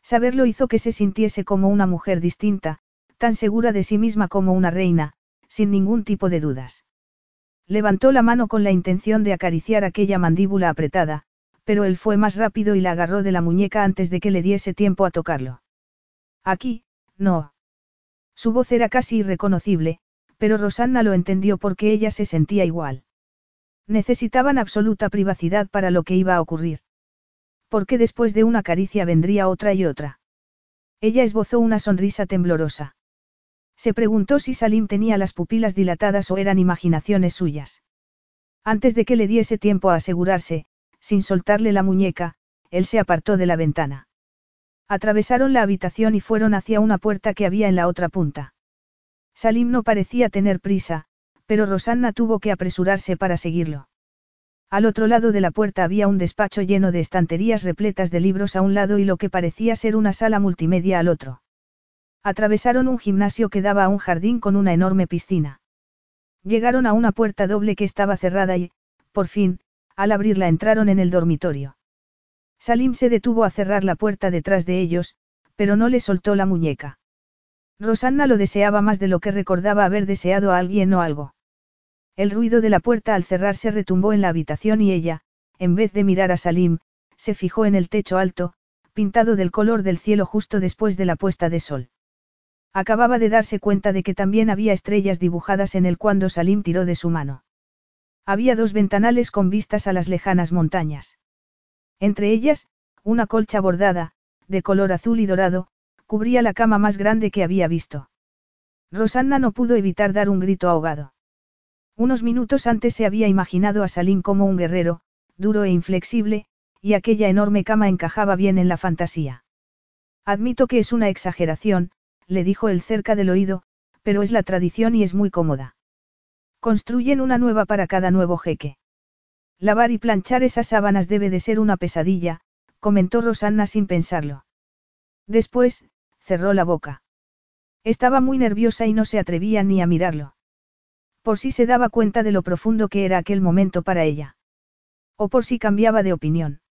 Saberlo hizo que se sintiese como una mujer distinta, tan segura de sí misma como una reina, sin ningún tipo de dudas. Levantó la mano con la intención de acariciar aquella mandíbula apretada, pero él fue más rápido y la agarró de la muñeca antes de que le diese tiempo a tocarlo. Aquí, no. Su voz era casi irreconocible, pero Rosanna lo entendió porque ella se sentía igual. Necesitaban absoluta privacidad para lo que iba a ocurrir. Porque después de una caricia vendría otra y otra. Ella esbozó una sonrisa temblorosa. Se preguntó si Salim tenía las pupilas dilatadas o eran imaginaciones suyas. Antes de que le diese tiempo a asegurarse, sin soltarle la muñeca, él se apartó de la ventana. Atravesaron la habitación y fueron hacia una puerta que había en la otra punta. Salim no parecía tener prisa, pero Rosanna tuvo que apresurarse para seguirlo. Al otro lado de la puerta había un despacho lleno de estanterías repletas de libros a un lado y lo que parecía ser una sala multimedia al otro. Atravesaron un gimnasio que daba a un jardín con una enorme piscina. Llegaron a una puerta doble que estaba cerrada y, por fin, al abrirla entraron en el dormitorio. Salim se detuvo a cerrar la puerta detrás de ellos, pero no le soltó la muñeca. Rosanna lo deseaba más de lo que recordaba haber deseado a alguien o algo. El ruido de la puerta al cerrarse retumbó en la habitación y ella, en vez de mirar a Salim, se fijó en el techo alto, pintado del color del cielo justo después de la puesta de sol. Acababa de darse cuenta de que también había estrellas dibujadas en él cuando Salim tiró de su mano. Había dos ventanales con vistas a las lejanas montañas. Entre ellas, una colcha bordada, de color azul y dorado, cubría la cama más grande que había visto. Rosanna no pudo evitar dar un grito ahogado. Unos minutos antes se había imaginado a Salim como un guerrero, duro e inflexible, y aquella enorme cama encajaba bien en la fantasía. Admito que es una exageración, le dijo él cerca del oído, pero es la tradición y es muy cómoda. Construyen una nueva para cada nuevo jeque. Lavar y planchar esas sábanas debe de ser una pesadilla, comentó Rosanna sin pensarlo. Después, cerró la boca. Estaba muy nerviosa y no se atrevía ni a mirarlo. Por si se daba cuenta de lo profundo que era aquel momento para ella. O por si cambiaba de opinión.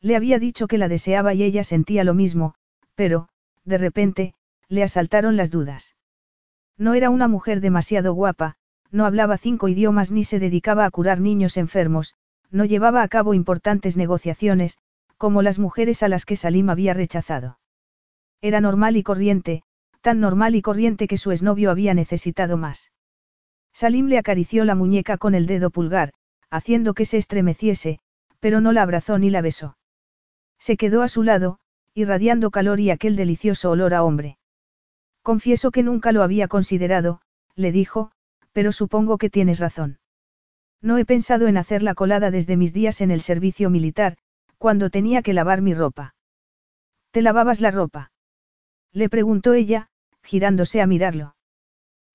Le había dicho que la deseaba y ella sentía lo mismo, pero, de repente, le asaltaron las dudas. No era una mujer demasiado guapa, no hablaba cinco idiomas ni se dedicaba a curar niños enfermos, no llevaba a cabo importantes negociaciones, como las mujeres a las que Salim había rechazado. Era normal y corriente, tan normal y corriente que su exnovio había necesitado más. Salim le acarició la muñeca con el dedo pulgar, haciendo que se estremeciese, pero no la abrazó ni la besó. Se quedó a su lado, irradiando calor y aquel delicioso olor a hombre. Confieso que nunca lo había considerado, le dijo, pero supongo que tienes razón. No he pensado en hacer la colada desde mis días en el servicio militar, cuando tenía que lavar mi ropa. ¿Te lavabas la ropa? Le preguntó ella, girándose a mirarlo.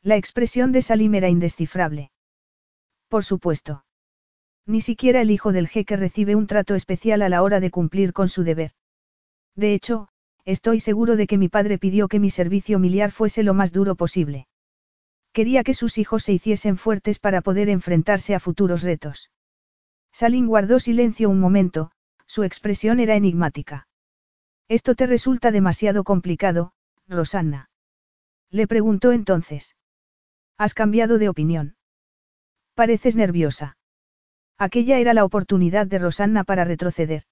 La expresión de Salim era indescifrable. Por supuesto. Ni siquiera el hijo del jeque recibe un trato especial a la hora de cumplir con su deber. De hecho, estoy seguro de que mi padre pidió que mi servicio militar fuese lo más duro posible. Quería que sus hijos se hiciesen fuertes para poder enfrentarse a futuros retos. Salim guardó silencio un momento, su expresión era enigmática. Esto te resulta demasiado complicado, Rosanna. Le preguntó entonces. ¿Has cambiado de opinión? Pareces nerviosa. Aquella era la oportunidad de Rosanna para retroceder.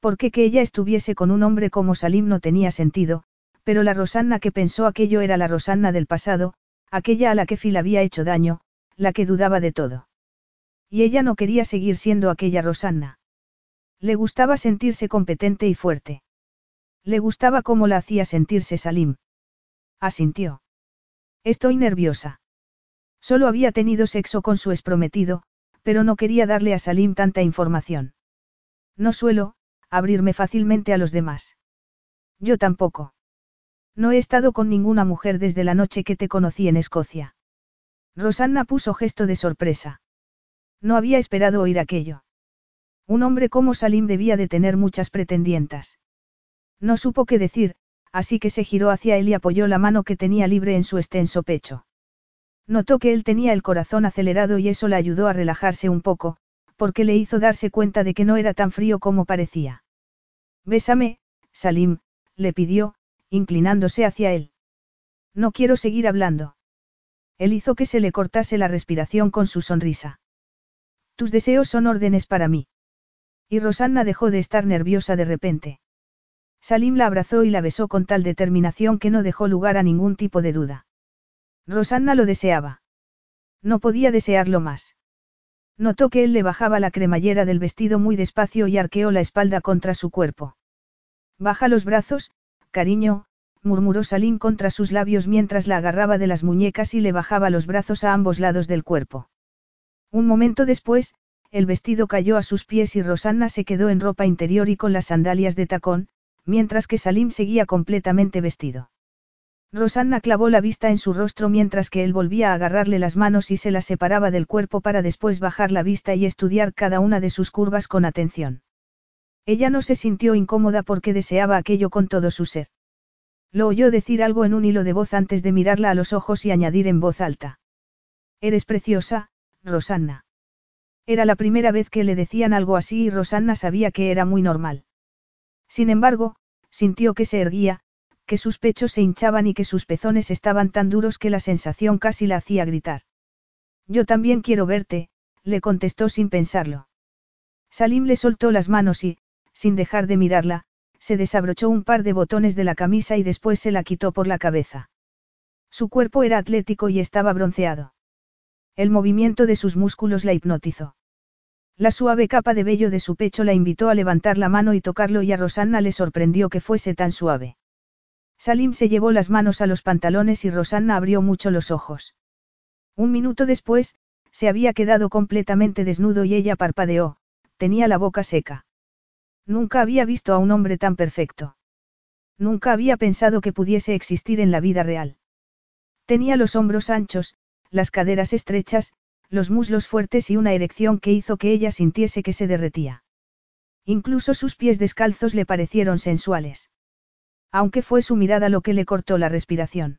Porque que ella estuviese con un hombre como Salim no tenía sentido, pero la Rosanna que pensó aquello era la Rosanna del pasado, aquella a la que Phil había hecho daño, la que dudaba de todo. Y ella no quería seguir siendo aquella Rosanna. Le gustaba sentirse competente y fuerte. Le gustaba cómo la hacía sentirse Salim. Asintió. Estoy nerviosa. Solo había tenido sexo con su exprometido, pero no quería darle a Salim tanta información. No suelo, abrirme fácilmente a los demás. Yo tampoco. No he estado con ninguna mujer desde la noche que te conocí en Escocia. Rosanna puso gesto de sorpresa. No había esperado oír aquello. Un hombre como Salim debía de tener muchas pretendientas. No supo qué decir, así que se giró hacia él y apoyó la mano que tenía libre en su extenso pecho. Notó que él tenía el corazón acelerado y eso le ayudó a relajarse un poco, porque le hizo darse cuenta de que no era tan frío como parecía. Bésame, Salim, le pidió, inclinándose hacia él. No quiero seguir hablando. Él hizo que se le cortase la respiración con su sonrisa. Tus deseos son órdenes para mí. Y Rosanna dejó de estar nerviosa de repente. Salim la abrazó y la besó con tal determinación que no dejó lugar a ningún tipo de duda. Rosanna lo deseaba. No podía desearlo más. Notó que él le bajaba la cremallera del vestido muy despacio y arqueó la espalda contra su cuerpo. Baja los brazos, cariño, murmuró Salim contra sus labios mientras la agarraba de las muñecas y le bajaba los brazos a ambos lados del cuerpo. Un momento después, el vestido cayó a sus pies y Rosanna se quedó en ropa interior y con las sandalias de tacón, mientras que Salim seguía completamente vestido. Rosanna clavó la vista en su rostro mientras que él volvía a agarrarle las manos y se las separaba del cuerpo para después bajar la vista y estudiar cada una de sus curvas con atención. Ella no se sintió incómoda porque deseaba aquello con todo su ser. Lo oyó decir algo en un hilo de voz antes de mirarla a los ojos y añadir en voz alta. Eres preciosa, Rosanna. Era la primera vez que le decían algo así y Rosanna sabía que era muy normal. Sin embargo, sintió que se erguía, que sus pechos se hinchaban y que sus pezones estaban tan duros que la sensación casi la hacía gritar. Yo también quiero verte, le contestó sin pensarlo. Salim le soltó las manos y, sin dejar de mirarla, se desabrochó un par de botones de la camisa y después se la quitó por la cabeza. Su cuerpo era atlético y estaba bronceado. El movimiento de sus músculos la hipnotizó. La suave capa de vello de su pecho la invitó a levantar la mano y tocarlo y a Rosanna le sorprendió que fuese tan suave. Salim se llevó las manos a los pantalones y Rosanna abrió mucho los ojos. Un minuto después, se había quedado completamente desnudo y ella parpadeó, tenía la boca seca. Nunca había visto a un hombre tan perfecto. Nunca había pensado que pudiese existir en la vida real. Tenía los hombros anchos, las caderas estrechas, los muslos fuertes y una erección que hizo que ella sintiese que se derretía. Incluso sus pies descalzos le parecieron sensuales. Aunque fue su mirada lo que le cortó la respiración.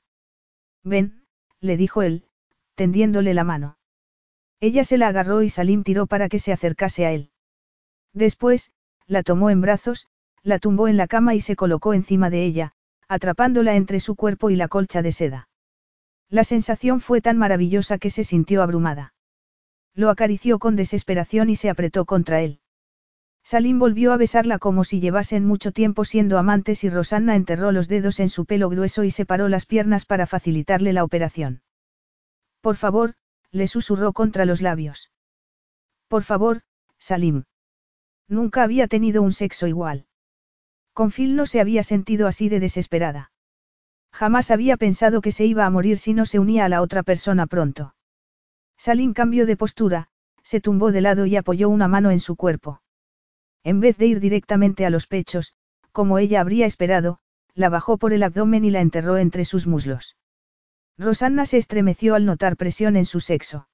Ven, le dijo él, tendiéndole la mano. Ella se la agarró y Salim tiró para que se acercase a él. Después, la tomó en brazos, la tumbó en la cama y se colocó encima de ella, atrapándola entre su cuerpo y la colcha de seda. La sensación fue tan maravillosa que se sintió abrumada. Lo acarició con desesperación y se apretó contra él. Salim volvió a besarla como si llevasen mucho tiempo siendo amantes y Rosanna enterró los dedos en su pelo grueso y separó las piernas para facilitarle la operación. Por favor, le susurró contra los labios. Por favor, Salim. Nunca había tenido un sexo igual. Con Phil no se había sentido así de desesperada. Jamás había pensado que se iba a morir si no se unía a la otra persona pronto. Salim cambió de postura, se tumbó de lado y apoyó una mano en su cuerpo. En vez de ir directamente a los pechos, como ella habría esperado, la bajó por el abdomen y la enterró entre sus muslos. Rosanna se estremeció al notar presión en su sexo.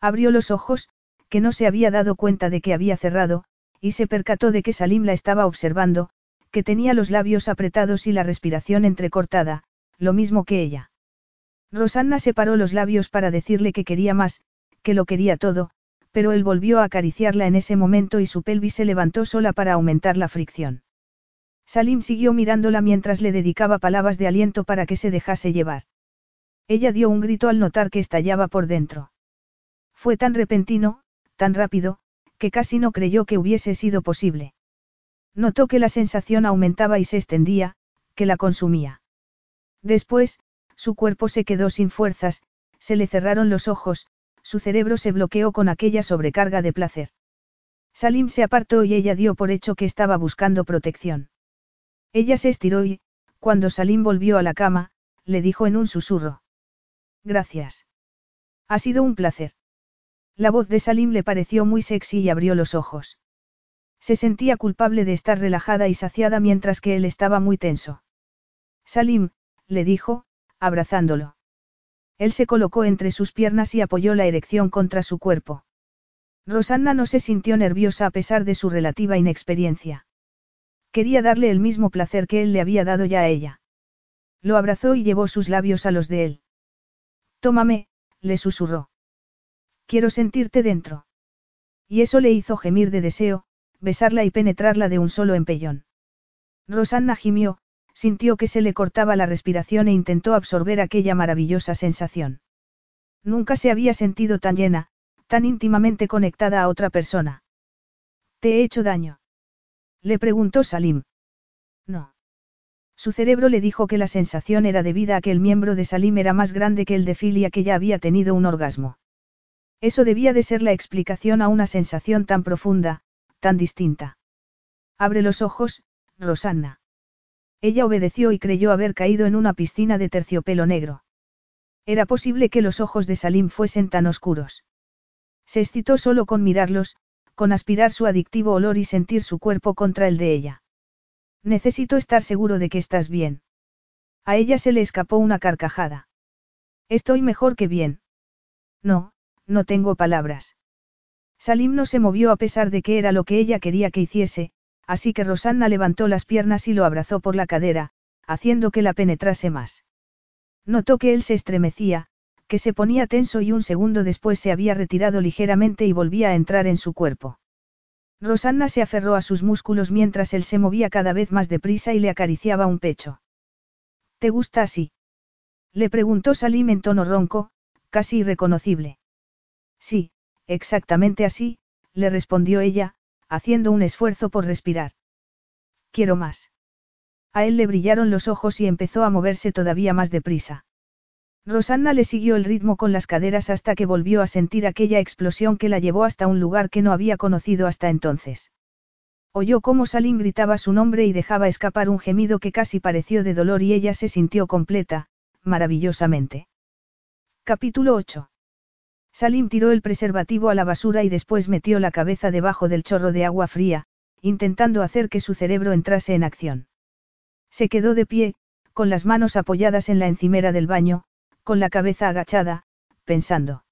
Abrió los ojos, que no se había dado cuenta de que había cerrado, y se percató de que Salim la estaba observando, que tenía los labios apretados y la respiración entrecortada, lo mismo que ella. Rosanna separó los labios para decirle que quería más, que lo quería todo, pero él volvió a acariciarla en ese momento y su pelvis se levantó sola para aumentar la fricción. Salim siguió mirándola mientras le dedicaba palabras de aliento para que se dejase llevar. Ella dio un grito al notar que estallaba por dentro. Fue tan repentino, tan rápido, que casi no creyó que hubiese sido posible. Notó que la sensación aumentaba y se extendía, que la consumía. Después, su cuerpo se quedó sin fuerzas, se le cerraron los ojos, su cerebro se bloqueó con aquella sobrecarga de placer. Salim se apartó y ella dio por hecho que estaba buscando protección. Ella se estiró y, cuando Salim volvió a la cama, le dijo en un susurro. Gracias. Ha sido un placer. La voz de Salim le pareció muy sexy y abrió los ojos. Se sentía culpable de estar relajada y saciada mientras que él estaba muy tenso. Salim, le dijo, abrazándolo. Él se colocó entre sus piernas y apoyó la erección contra su cuerpo. Rosanna no se sintió nerviosa a pesar de su relativa inexperiencia. Quería darle el mismo placer que él le había dado ya a ella. Lo abrazó y llevó sus labios a los de él. Tómame, le susurró. Quiero sentirte dentro. Y eso le hizo gemir de deseo, besarla y penetrarla de un solo empellón. Rosanna gimió, sintió que se le cortaba la respiración e intentó absorber aquella maravillosa sensación. Nunca se había sentido tan llena, tan íntimamente conectada a otra persona. ¿Te he hecho daño? Le preguntó Salim. No. Su cerebro le dijo que la sensación era debida a que el miembro de Salim era más grande que el de Filia que ya había tenido un orgasmo. Eso debía de ser la explicación a una sensación tan profunda, tan distinta. Abre los ojos, Rosanna. Ella obedeció y creyó haber caído en una piscina de terciopelo negro. Era posible que los ojos de Salim fuesen tan oscuros. Se excitó solo con mirarlos, con aspirar su adictivo olor y sentir su cuerpo contra el de ella. Necesito estar seguro de que estás bien. A ella se le escapó una carcajada. Estoy mejor que bien. No, no tengo palabras. Salim no se movió a pesar de que era lo que ella quería que hiciese, así que Rosanna levantó las piernas y lo abrazó por la cadera, haciendo que la penetrase más. Notó que él se estremecía, que se ponía tenso y un segundo después se había retirado ligeramente y volvía a entrar en su cuerpo. Rosanna se aferró a sus músculos mientras él se movía cada vez más deprisa y le acariciaba un pecho. ¿Te gusta así? Le preguntó Salim en tono ronco, casi irreconocible. Sí, exactamente así, le respondió ella, haciendo un esfuerzo por respirar. Quiero más. A él le brillaron los ojos y empezó a moverse todavía más deprisa. Rosanna le siguió el ritmo con las caderas hasta que volvió a sentir aquella explosión que la llevó hasta un lugar que no había conocido hasta entonces. Oyó cómo Salim gritaba su nombre y dejaba escapar un gemido que casi pareció de dolor y ella se sintió completa, maravillosamente. Capítulo 8. Salim tiró el preservativo a la basura y después metió la cabeza debajo del chorro de agua fría, intentando hacer que su cerebro entrase en acción. Se quedó de pie, con las manos apoyadas en la encimera del baño, con la cabeza agachada, pensando.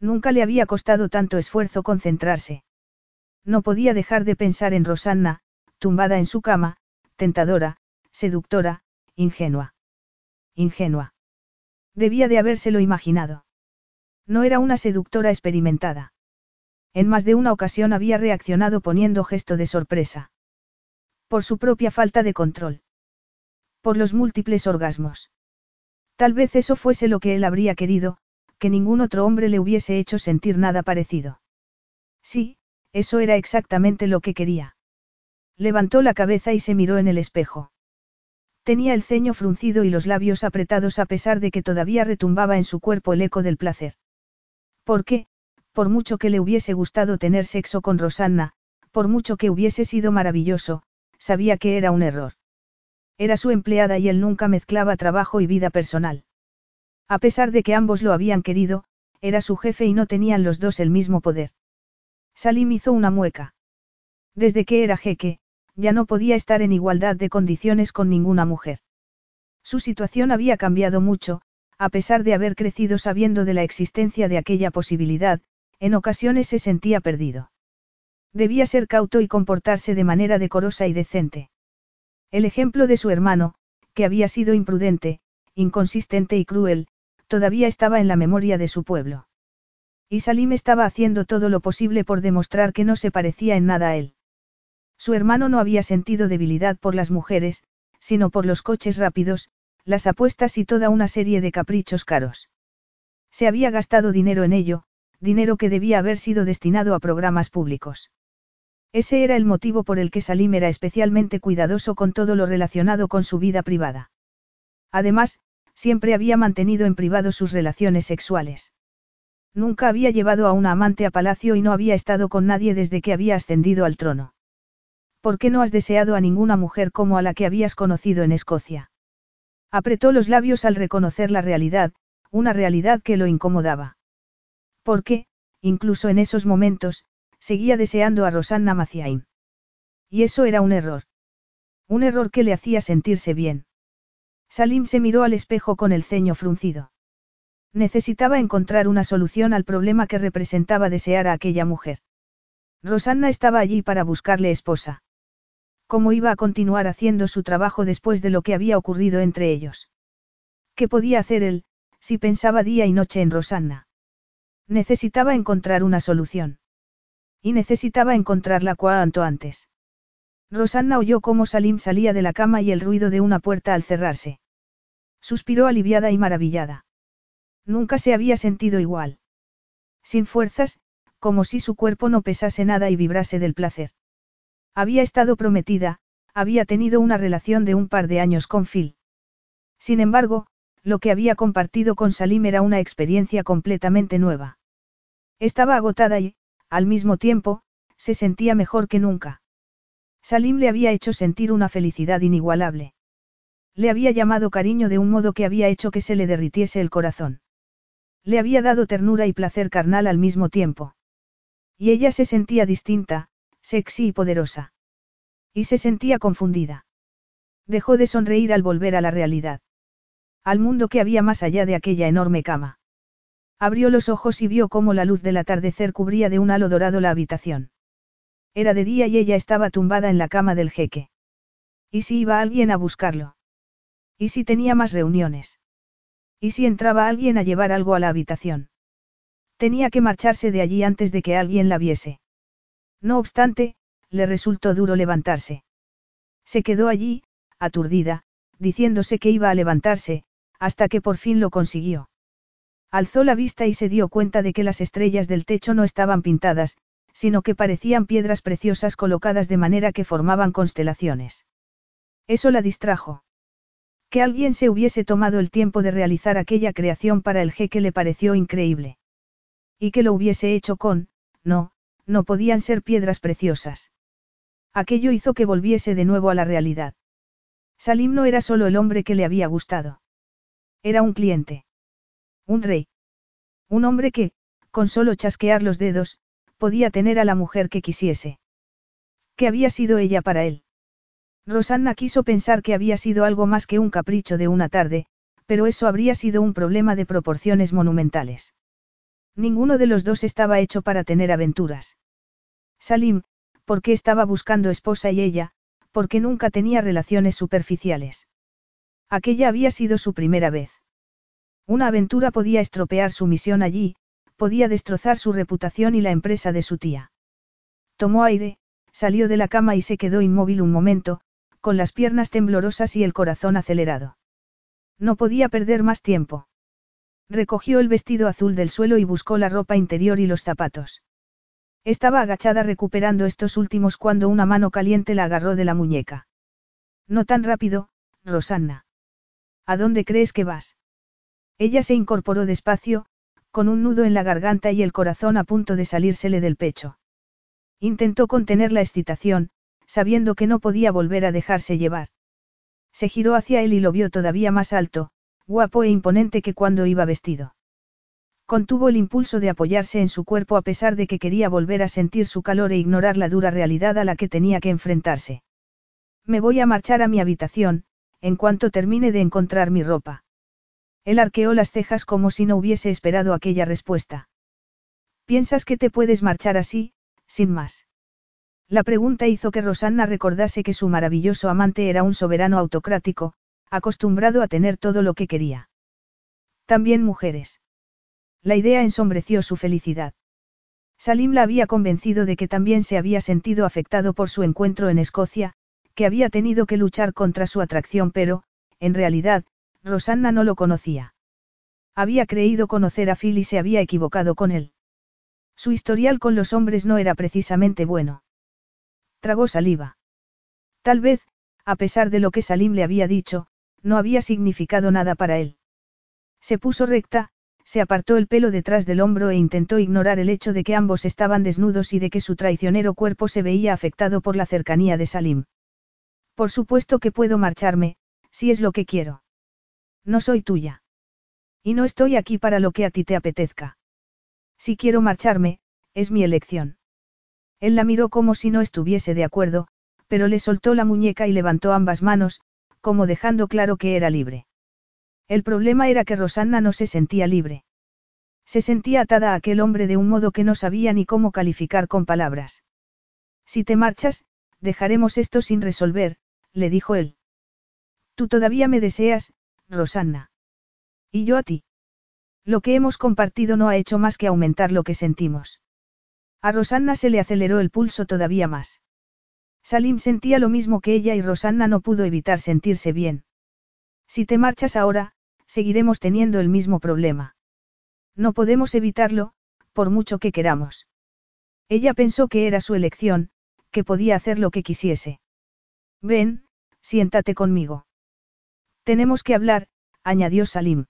Nunca le había costado tanto esfuerzo concentrarse. No podía dejar de pensar en Rosanna, tumbada en su cama, tentadora, seductora, ingenua. Ingenua. Debía de habérselo imaginado. No era una seductora experimentada. En más de una ocasión había reaccionado poniendo gesto de sorpresa. Por su propia falta de control. Por los múltiples orgasmos. Tal vez eso fuese lo que él habría querido, que ningún otro hombre le hubiese hecho sentir nada parecido. Sí, eso era exactamente lo que quería. Levantó la cabeza y se miró en el espejo. Tenía el ceño fruncido y los labios apretados a pesar de que todavía retumbaba en su cuerpo el eco del placer. Porque, por mucho que le hubiese gustado tener sexo con Rosanna, por mucho que hubiese sido maravilloso, sabía que era un error. Era su empleada y él nunca mezclaba trabajo y vida personal. A pesar de que ambos lo habían querido, era su jefe y no tenían los dos el mismo poder. Salim hizo una mueca. Desde que era jeque, ya no podía estar en igualdad de condiciones con ninguna mujer. Su situación había cambiado mucho, a pesar de haber crecido sabiendo de la existencia de aquella posibilidad, en ocasiones se sentía perdido. Debía ser cauto y comportarse de manera decorosa y decente. El ejemplo de su hermano, que había sido imprudente, inconsistente y cruel, todavía estaba en la memoria de su pueblo. Y Salim estaba haciendo todo lo posible por demostrar que no se parecía en nada a él. Su hermano no había sentido debilidad por las mujeres, sino por los coches rápidos, las apuestas y toda una serie de caprichos caros. Se había gastado dinero en ello, dinero que debía haber sido destinado a programas públicos. Ese era el motivo por el que Salim era especialmente cuidadoso con todo lo relacionado con su vida privada. Además, siempre había mantenido en privado sus relaciones sexuales. Nunca había llevado a una amante a palacio y no había estado con nadie desde que había ascendido al trono. ¿Por qué no has deseado a ninguna mujer como a la que habías conocido en Escocia? Apretó los labios al reconocer la realidad, una realidad que lo incomodaba. Porque, incluso en esos momentos, seguía deseando a Rosanna Maciain. Y eso era un error. Un error que le hacía sentirse bien. Salim se miró al espejo con el ceño fruncido. Necesitaba encontrar una solución al problema que representaba desear a aquella mujer. Rosanna estaba allí para buscarle esposa. ¿Cómo iba a continuar haciendo su trabajo después de lo que había ocurrido entre ellos? ¿Qué podía hacer él, si pensaba día y noche en Rosanna? Necesitaba encontrar una solución. Y necesitaba encontrarla cuanto antes. Rosanna oyó cómo Salim salía de la cama y el ruido de una puerta al cerrarse. Suspiró aliviada y maravillada. Nunca se había sentido igual. Sin fuerzas, como si su cuerpo no pesase nada y vibrase del placer. Había estado prometida, había tenido una relación de un par de años con Phil. Sin embargo, lo que había compartido con Salim era una experiencia completamente nueva. Estaba agotada y, al mismo tiempo, se sentía mejor que nunca. Salim le había hecho sentir una felicidad inigualable. Le había llamado cariño de un modo que había hecho que se le derritiese el corazón. Le había dado ternura y placer carnal al mismo tiempo. Y ella se sentía distinta, sexy y poderosa. Y se sentía confundida. Dejó de sonreír al volver a la realidad al mundo que había más allá de aquella enorme cama. Abrió los ojos y vio cómo la luz del atardecer cubría de un halo dorado la habitación. Era de día y ella estaba tumbada en la cama del jeque. ¿Y si iba alguien a buscarlo? ¿Y si tenía más reuniones? ¿Y si entraba alguien a llevar algo a la habitación? Tenía que marcharse de allí antes de que alguien la viese. No obstante, le resultó duro levantarse. Se quedó allí, aturdida, diciéndose que iba a levantarse, hasta que por fin lo consiguió. Alzó la vista y se dio cuenta de que las estrellas del techo no estaban pintadas, sino que parecían piedras preciosas colocadas de manera que formaban constelaciones. Eso la distrajo. Que alguien se hubiese tomado el tiempo de realizar aquella creación para el jeque le pareció increíble. Y que lo hubiese hecho con, no, no podían ser piedras preciosas. Aquello hizo que volviese de nuevo a la realidad. Salim no era solo el hombre que le había gustado. Era un cliente. Un rey. Un hombre que, con solo chasquear los dedos, podía tener a la mujer que quisiese. ¿Qué había sido ella para él? Rosanna quiso pensar que había sido algo más que un capricho de una tarde, pero eso habría sido un problema de proporciones monumentales. Ninguno de los dos estaba hecho para tener aventuras. Salim, porque estaba buscando esposa y ella, porque nunca tenía relaciones superficiales. Aquella había sido su primera vez. Una aventura podía estropear su misión allí, podía destrozar su reputación y la empresa de su tía. Tomó aire, salió de la cama y se quedó inmóvil un momento, con las piernas temblorosas y el corazón acelerado. No podía perder más tiempo. Recogió el vestido azul del suelo y buscó la ropa interior y los zapatos. Estaba agachada recuperando estos últimos cuando una mano caliente la agarró de la muñeca. No tan rápido, Rosanna. ¿A dónde crees que vas? Ella se incorporó despacio, con un nudo en la garganta y el corazón a punto de salírsele del pecho. Intentó contener la excitación, sabiendo que no podía volver a dejarse llevar. Se giró hacia él y lo vio todavía más alto, guapo e imponente que cuando iba vestido. Contuvo el impulso de apoyarse en su cuerpo a pesar de que quería volver a sentir su calor e ignorar la dura realidad a la que tenía que enfrentarse. Me voy a marchar a mi habitación, en cuanto termine de encontrar mi ropa. Él arqueó las cejas como si no hubiese esperado aquella respuesta. ¿Piensas que te puedes marchar así, sin más? La pregunta hizo que Rosanna recordase que su maravilloso amante era un soberano autocrático, acostumbrado a tener todo lo que quería. También mujeres. La idea ensombreció su felicidad. Salim la había convencido de que también se había sentido afectado por su encuentro en Escocia, que había tenido que luchar contra su atracción pero, en realidad, Rosanna no lo conocía. Había creído conocer a Phil y se había equivocado con él. Su historial con los hombres no era precisamente bueno. Tragó saliva. Tal vez, a pesar de lo que Salim le había dicho, no había significado nada para él. Se puso recta, se apartó el pelo detrás del hombro e intentó ignorar el hecho de que ambos estaban desnudos y de que su traicionero cuerpo se veía afectado por la cercanía de Salim. Por supuesto que puedo marcharme, si es lo que quiero. No soy tuya. Y no estoy aquí para lo que a ti te apetezca. Si quiero marcharme, es mi elección. Él la miró como si no estuviese de acuerdo, pero le soltó la muñeca y levantó ambas manos, como dejando claro que era libre. El problema era que Rosanna no se sentía libre. Se sentía atada a aquel hombre de un modo que no sabía ni cómo calificar con palabras. Si te marchas, dejaremos esto sin resolver, le dijo él. Tú todavía me deseas, Rosanna. Y yo a ti. Lo que hemos compartido no ha hecho más que aumentar lo que sentimos. A Rosanna se le aceleró el pulso todavía más. Salim sentía lo mismo que ella y Rosanna no pudo evitar sentirse bien. Si te marchas ahora, seguiremos teniendo el mismo problema. No podemos evitarlo, por mucho que queramos. Ella pensó que era su elección, que podía hacer lo que quisiese. Ven, siéntate conmigo. Tenemos que hablar, añadió Salim.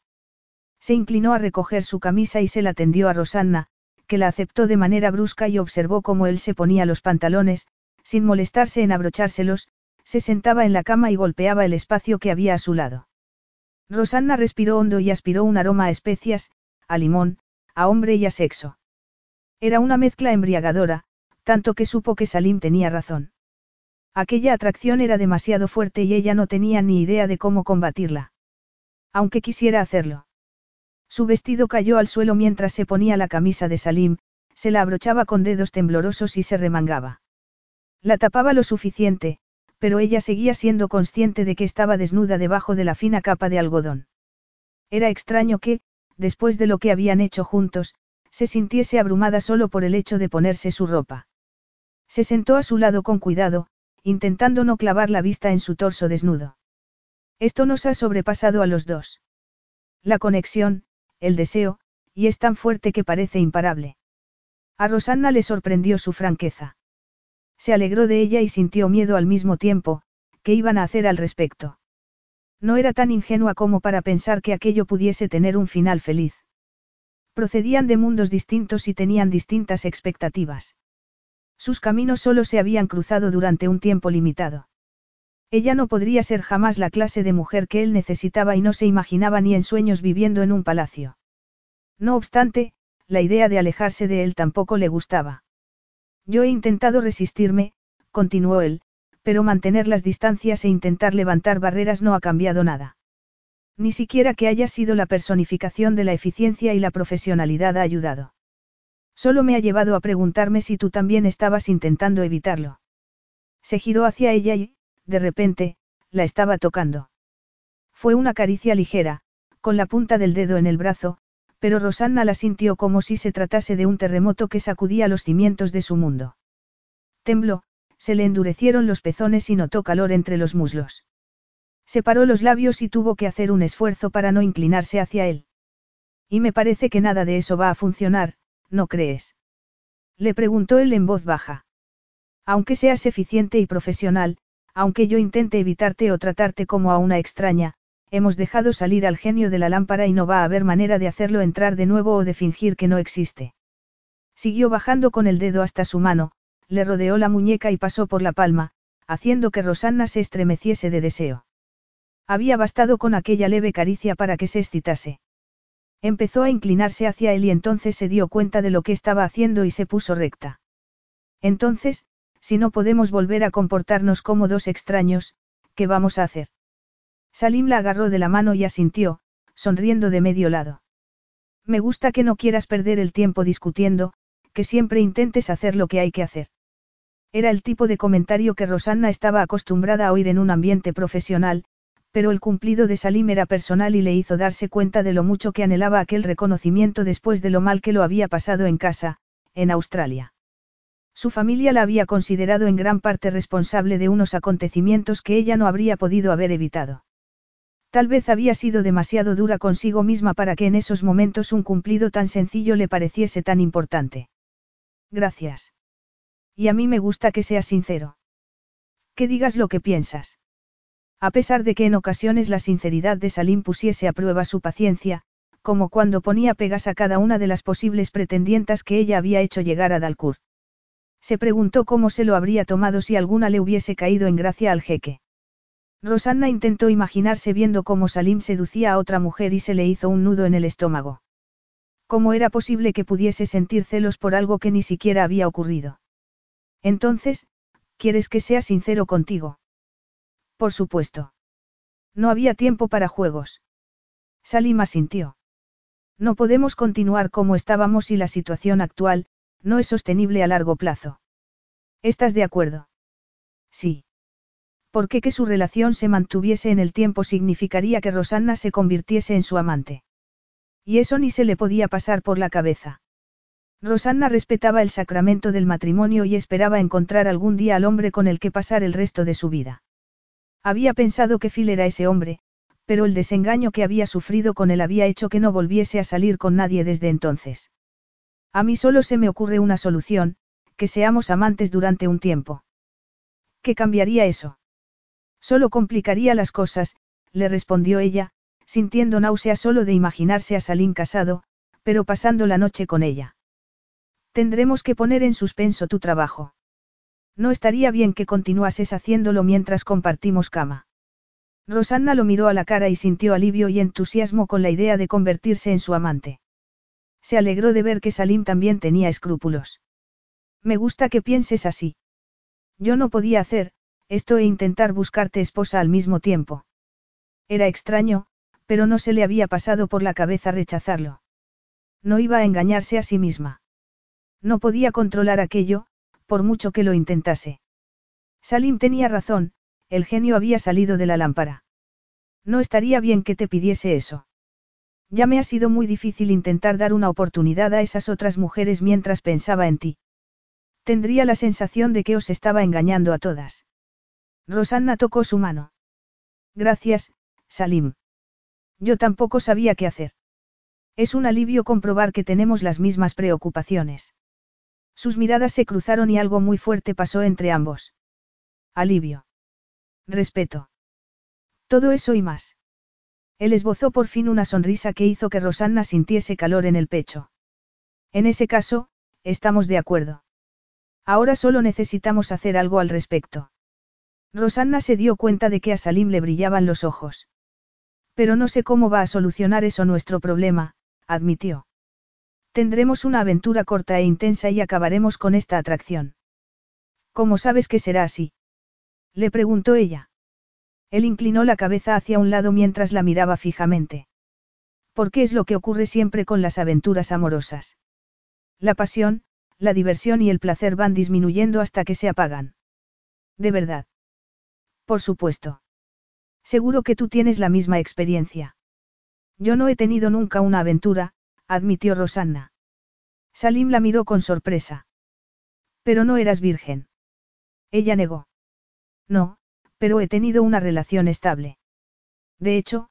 Se inclinó a recoger su camisa y se la tendió a Rosanna, que la aceptó de manera brusca y observó cómo él se ponía los pantalones, sin molestarse en abrochárselos, se sentaba en la cama y golpeaba el espacio que había a su lado. Rosanna respiró hondo y aspiró un aroma a especias, a limón, a hombre y a sexo. Era una mezcla embriagadora, tanto que supo que Salim tenía razón. Aquella atracción era demasiado fuerte y ella no tenía ni idea de cómo combatirla. Aunque quisiera hacerlo. Su vestido cayó al suelo mientras se ponía la camisa de Salim, se la abrochaba con dedos temblorosos y se remangaba. La tapaba lo suficiente, pero ella seguía siendo consciente de que estaba desnuda debajo de la fina capa de algodón. Era extraño que, después de lo que habían hecho juntos, se sintiese abrumada solo por el hecho de ponerse su ropa. Se sentó a su lado con cuidado, intentando no clavar la vista en su torso desnudo. Esto nos ha sobrepasado a los dos. La conexión, el deseo, y es tan fuerte que parece imparable. A Rosanna le sorprendió su franqueza. Se alegró de ella y sintió miedo al mismo tiempo, ¿qué iban a hacer al respecto? No era tan ingenua como para pensar que aquello pudiese tener un final feliz. Procedían de mundos distintos y tenían distintas expectativas. Sus caminos solo se habían cruzado durante un tiempo limitado. Ella no podría ser jamás la clase de mujer que él necesitaba y no se imaginaba ni en sueños viviendo en un palacio. No obstante, la idea de alejarse de él tampoco le gustaba. Yo he intentado resistirme, continuó él, pero mantener las distancias e intentar levantar barreras no ha cambiado nada. Ni siquiera que haya sido la personificación de la eficiencia y la profesionalidad ha ayudado. Solo me ha llevado a preguntarme si tú también estabas intentando evitarlo. Se giró hacia ella y, de repente, la estaba tocando. Fue una caricia ligera, con la punta del dedo en el brazo, pero Rosanna la sintió como si se tratase de un terremoto que sacudía los cimientos de su mundo. Tembló, se le endurecieron los pezones y notó calor entre los muslos. Separó los labios y tuvo que hacer un esfuerzo para no inclinarse hacia él. Y me parece que nada de eso va a funcionar, ¿no crees? Le preguntó él en voz baja. Aunque seas eficiente y profesional, aunque yo intente evitarte o tratarte como a una extraña, hemos dejado salir al genio de la lámpara y no va a haber manera de hacerlo entrar de nuevo o de fingir que no existe. Siguió bajando con el dedo hasta su mano, le rodeó la muñeca y pasó por la palma, haciendo que Rosanna se estremeciese de deseo. Había bastado con aquella leve caricia para que se excitase. Empezó a inclinarse hacia él y entonces se dio cuenta de lo que estaba haciendo y se puso recta. Entonces, si no podemos volver a comportarnos como dos extraños, ¿qué vamos a hacer? Salim la agarró de la mano y asintió, sonriendo de medio lado. Me gusta que no quieras perder el tiempo discutiendo, que siempre intentes hacer lo que hay que hacer. Era el tipo de comentario que Rosanna estaba acostumbrada a oír en un ambiente profesional, pero el cumplido de Salim era personal y le hizo darse cuenta de lo mucho que anhelaba aquel reconocimiento después de lo mal que lo había pasado en casa, en Australia. Su familia la había considerado en gran parte responsable de unos acontecimientos que ella no habría podido haber evitado. Tal vez había sido demasiado dura consigo misma para que en esos momentos un cumplido tan sencillo le pareciese tan importante. Gracias. Y a mí me gusta que seas sincero. Que digas lo que piensas. A pesar de que en ocasiones la sinceridad de Salim pusiese a prueba su paciencia, como cuando ponía pegas a cada una de las posibles pretendientas que ella había hecho llegar a Dalcourt. Se preguntó cómo se lo habría tomado si alguna le hubiese caído en gracia al jeque. Rosanna intentó imaginarse viendo cómo Salim seducía a otra mujer y se le hizo un nudo en el estómago. ¿Cómo era posible que pudiese sentir celos por algo que ni siquiera había ocurrido? Entonces, ¿quieres que sea sincero contigo? Por supuesto. No había tiempo para juegos. Salim asintió. No podemos continuar como estábamos y la situación actual, no es sostenible a largo plazo. ¿Estás de acuerdo? Sí. Porque que su relación se mantuviese en el tiempo significaría que Rosanna se convirtiese en su amante. Y eso ni se le podía pasar por la cabeza. Rosanna respetaba el sacramento del matrimonio y esperaba encontrar algún día al hombre con el que pasar el resto de su vida. Había pensado que Phil era ese hombre, pero el desengaño que había sufrido con él había hecho que no volviese a salir con nadie desde entonces. A mí solo se me ocurre una solución, que seamos amantes durante un tiempo. ¿Qué cambiaría eso? Solo complicaría las cosas, le respondió ella, sintiendo náusea solo de imaginarse a Salim casado, pero pasando la noche con ella. Tendremos que poner en suspenso tu trabajo. No estaría bien que continuases haciéndolo mientras compartimos cama. Rosanna lo miró a la cara y sintió alivio y entusiasmo con la idea de convertirse en su amante. Se alegró de ver que Salim también tenía escrúpulos. Me gusta que pienses así. Yo no podía hacer, esto e intentar buscarte esposa al mismo tiempo. Era extraño, pero no se le había pasado por la cabeza rechazarlo. No iba a engañarse a sí misma. No podía controlar aquello, por mucho que lo intentase. Salim tenía razón, el genio había salido de la lámpara. No estaría bien que te pidiese eso. Ya me ha sido muy difícil intentar dar una oportunidad a esas otras mujeres mientras pensaba en ti. Tendría la sensación de que os estaba engañando a todas. Rosanna tocó su mano. Gracias, Salim. Yo tampoco sabía qué hacer. Es un alivio comprobar que tenemos las mismas preocupaciones. Sus miradas se cruzaron y algo muy fuerte pasó entre ambos. Alivio. Respeto. Todo eso y más. Él esbozó por fin una sonrisa que hizo que Rosanna sintiese calor en el pecho. En ese caso, estamos de acuerdo. Ahora solo necesitamos hacer algo al respecto. Rosanna se dio cuenta de que a Salim le brillaban los ojos. Pero no sé cómo va a solucionar eso nuestro problema, admitió. Tendremos una aventura corta e intensa y acabaremos con esta atracción. ¿Cómo sabes que será así? Le preguntó ella. Él inclinó la cabeza hacia un lado mientras la miraba fijamente. ¿Por qué es lo que ocurre siempre con las aventuras amorosas? La pasión, la diversión y el placer van disminuyendo hasta que se apagan. De verdad. Por supuesto. Seguro que tú tienes la misma experiencia. Yo no he tenido nunca una aventura, admitió Rosanna. Salim la miró con sorpresa. Pero no eras virgen. Ella negó. No, pero he tenido una relación estable. De hecho,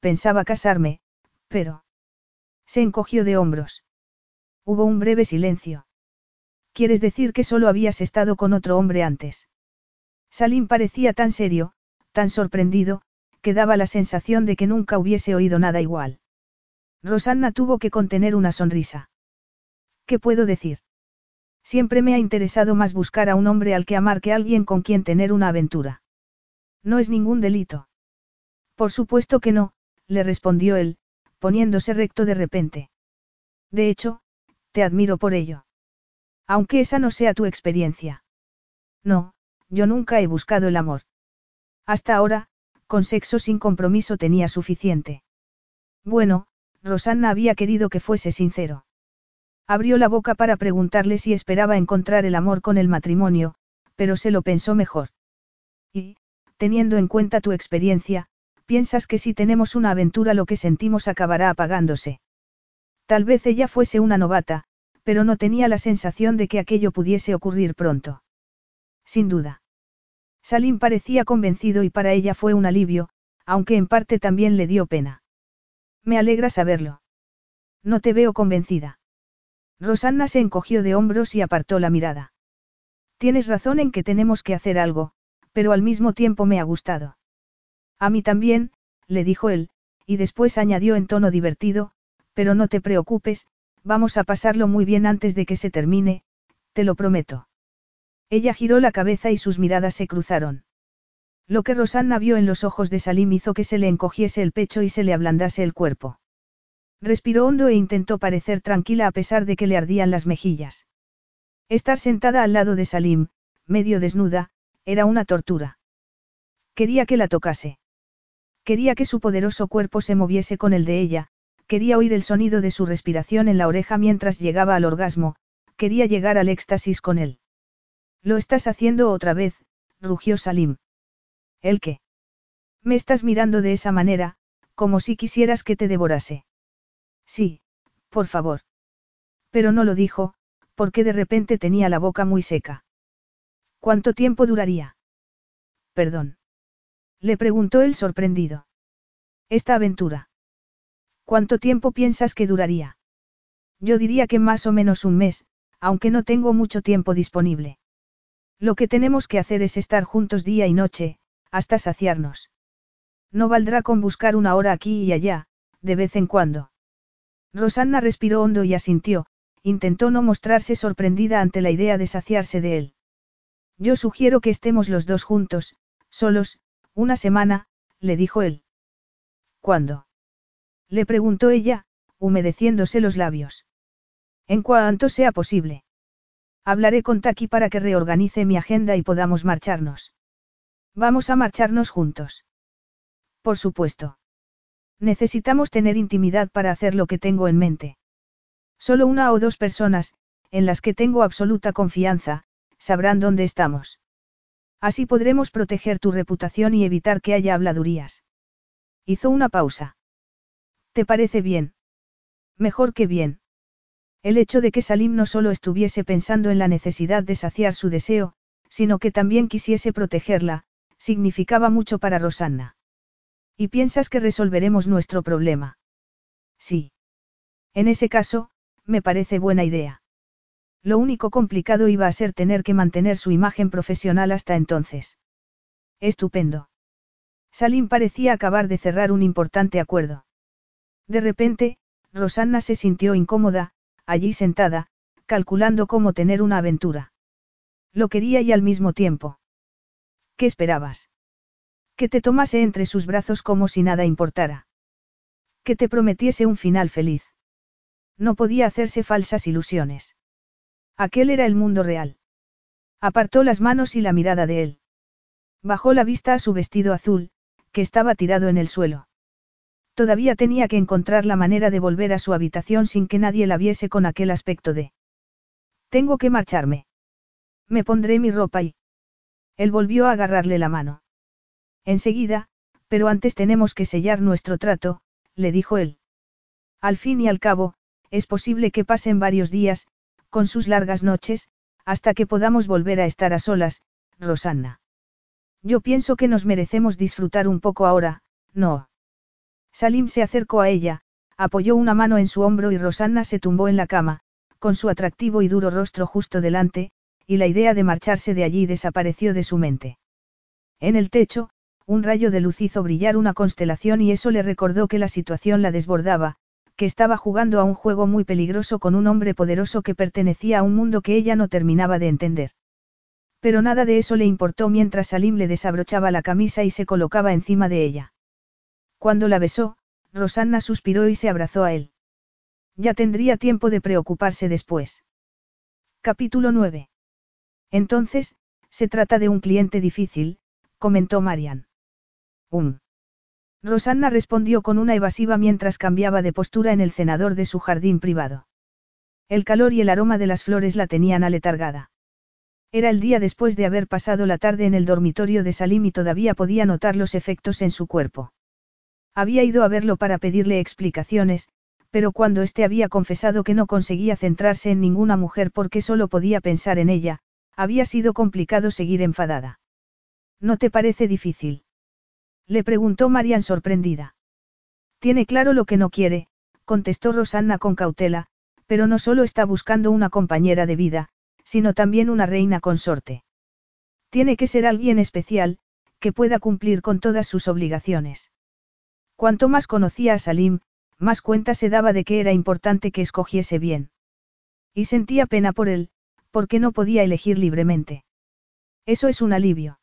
pensaba casarme, pero... Se encogió de hombros. Hubo un breve silencio. ¿Quieres decir que solo habías estado con otro hombre antes? Salim parecía tan serio, tan sorprendido, que daba la sensación de que nunca hubiese oído nada igual. Rosanna tuvo que contener una sonrisa. ¿Qué puedo decir? Siempre me ha interesado más buscar a un hombre al que amar que alguien con quien tener una aventura. No es ningún delito. Por supuesto que no, le respondió él, poniéndose recto de repente. De hecho, te admiro por ello. Aunque esa no sea tu experiencia. No, yo nunca he buscado el amor. Hasta ahora, con sexo sin compromiso tenía suficiente. Bueno, Rosanna había querido que fuese sincero. Abrió la boca para preguntarle si esperaba encontrar el amor con el matrimonio, pero se lo pensó mejor. Y, teniendo en cuenta tu experiencia, piensas que si tenemos una aventura lo que sentimos acabará apagándose. Tal vez ella fuese una novata, pero no tenía la sensación de que aquello pudiese ocurrir pronto. Sin duda. Salim parecía convencido y para ella fue un alivio, aunque en parte también le dio pena. Me alegra saberlo. No te veo convencida. Rosanna se encogió de hombros y apartó la mirada. Tienes razón en que tenemos que hacer algo, pero al mismo tiempo me ha gustado. A mí también, le dijo él, y después añadió en tono divertido, pero no te preocupes, vamos a pasarlo muy bien antes de que se termine, te lo prometo. Ella giró la cabeza y sus miradas se cruzaron. Lo que Rosanna vio en los ojos de Salim hizo que se le encogiese el pecho y se le ablandase el cuerpo. Respiró hondo e intentó parecer tranquila a pesar de que le ardían las mejillas. Estar sentada al lado de Salim, medio desnuda, era una tortura. Quería que la tocase. Quería que su poderoso cuerpo se moviese con el de ella, quería oír el sonido de su respiración en la oreja mientras llegaba al orgasmo, quería llegar al éxtasis con él. Lo estás haciendo otra vez, rugió Salim. ¿El qué? Me estás mirando de esa manera, como si quisieras que te devorase. Sí, por favor. Pero no lo dijo, porque de repente tenía la boca muy seca. ¿Cuánto tiempo duraría? Perdón. Le preguntó él sorprendido. Esta aventura. ¿Cuánto tiempo piensas que duraría? Yo diría que más o menos un mes, aunque no tengo mucho tiempo disponible. Lo que tenemos que hacer es estar juntos día y noche, hasta saciarnos. No valdrá con buscar una hora aquí y allá, de vez en cuando. Rosanna respiró hondo y asintió, intentó no mostrarse sorprendida ante la idea de saciarse de él. Yo sugiero que estemos los dos juntos, solos, una semana, le dijo él. ¿Cuándo? Le preguntó ella, humedeciéndose los labios. En cuanto sea posible. Hablaré con Taki para que reorganice mi agenda y podamos marcharnos. Vamos a marcharnos juntos. Por supuesto. Necesitamos tener intimidad para hacer lo que tengo en mente. Solo una o dos personas, en las que tengo absoluta confianza, sabrán dónde estamos. Así podremos proteger tu reputación y evitar que haya habladurías. Hizo una pausa. ¿Te parece bien? Mejor que bien. El hecho de que Salim no solo estuviese pensando en la necesidad de saciar su deseo, sino que también quisiese protegerla, significaba mucho para Rosanna. ¿Y piensas que resolveremos nuestro problema? Sí. En ese caso, me parece buena idea. Lo único complicado iba a ser tener que mantener su imagen profesional hasta entonces. Estupendo. Salim parecía acabar de cerrar un importante acuerdo. De repente, Rosanna se sintió incómoda, allí sentada, calculando cómo tener una aventura. Lo quería y al mismo tiempo. ¿Qué esperabas? Que te tomase entre sus brazos como si nada importara. Que te prometiese un final feliz. No podía hacerse falsas ilusiones. Aquel era el mundo real. Apartó las manos y la mirada de él. Bajó la vista a su vestido azul, que estaba tirado en el suelo. Todavía tenía que encontrar la manera de volver a su habitación sin que nadie la viese con aquel aspecto de... Tengo que marcharme. Me pondré mi ropa y... Él volvió a agarrarle la mano. Enseguida, pero antes tenemos que sellar nuestro trato, le dijo él. Al fin y al cabo, es posible que pasen varios días, con sus largas noches, hasta que podamos volver a estar a solas, Rosanna. Yo pienso que nos merecemos disfrutar un poco ahora, ¿no? Salim se acercó a ella, apoyó una mano en su hombro y Rosanna se tumbó en la cama, con su atractivo y duro rostro justo delante, y la idea de marcharse de allí desapareció de su mente. En el techo, un rayo de luz hizo brillar una constelación y eso le recordó que la situación la desbordaba, que estaba jugando a un juego muy peligroso con un hombre poderoso que pertenecía a un mundo que ella no terminaba de entender. Pero nada de eso le importó mientras Salim le desabrochaba la camisa y se colocaba encima de ella. Cuando la besó, Rosanna suspiró y se abrazó a él. Ya tendría tiempo de preocuparse después. Capítulo 9. Entonces, se trata de un cliente difícil, comentó Marian. Um. Rosanna respondió con una evasiva mientras cambiaba de postura en el cenador de su jardín privado. El calor y el aroma de las flores la tenían aletargada. Era el día después de haber pasado la tarde en el dormitorio de Salim y todavía podía notar los efectos en su cuerpo. Había ido a verlo para pedirle explicaciones, pero cuando éste había confesado que no conseguía centrarse en ninguna mujer porque solo podía pensar en ella, había sido complicado seguir enfadada. ¿No te parece difícil? Le preguntó Marian sorprendida. Tiene claro lo que no quiere, contestó Rosanna con cautela, pero no solo está buscando una compañera de vida, sino también una reina consorte. Tiene que ser alguien especial, que pueda cumplir con todas sus obligaciones. Cuanto más conocía a Salim, más cuenta se daba de que era importante que escogiese bien. Y sentía pena por él, porque no podía elegir libremente. Eso es un alivio.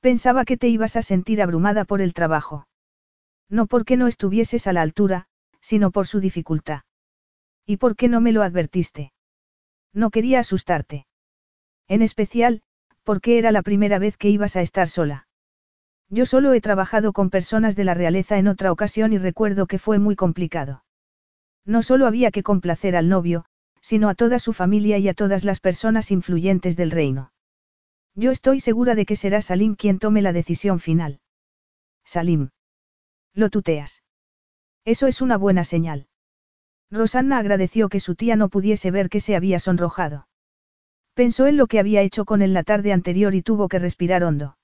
Pensaba que te ibas a sentir abrumada por el trabajo. No porque no estuvieses a la altura, sino por su dificultad. ¿Y por qué no me lo advertiste? No quería asustarte. En especial, porque era la primera vez que ibas a estar sola. Yo solo he trabajado con personas de la realeza en otra ocasión y recuerdo que fue muy complicado. No solo había que complacer al novio, sino a toda su familia y a todas las personas influyentes del reino. Yo estoy segura de que será Salim quien tome la decisión final. Salim. Lo tuteas. Eso es una buena señal. Rosanna agradeció que su tía no pudiese ver que se había sonrojado. Pensó en lo que había hecho con él la tarde anterior y tuvo que respirar hondo.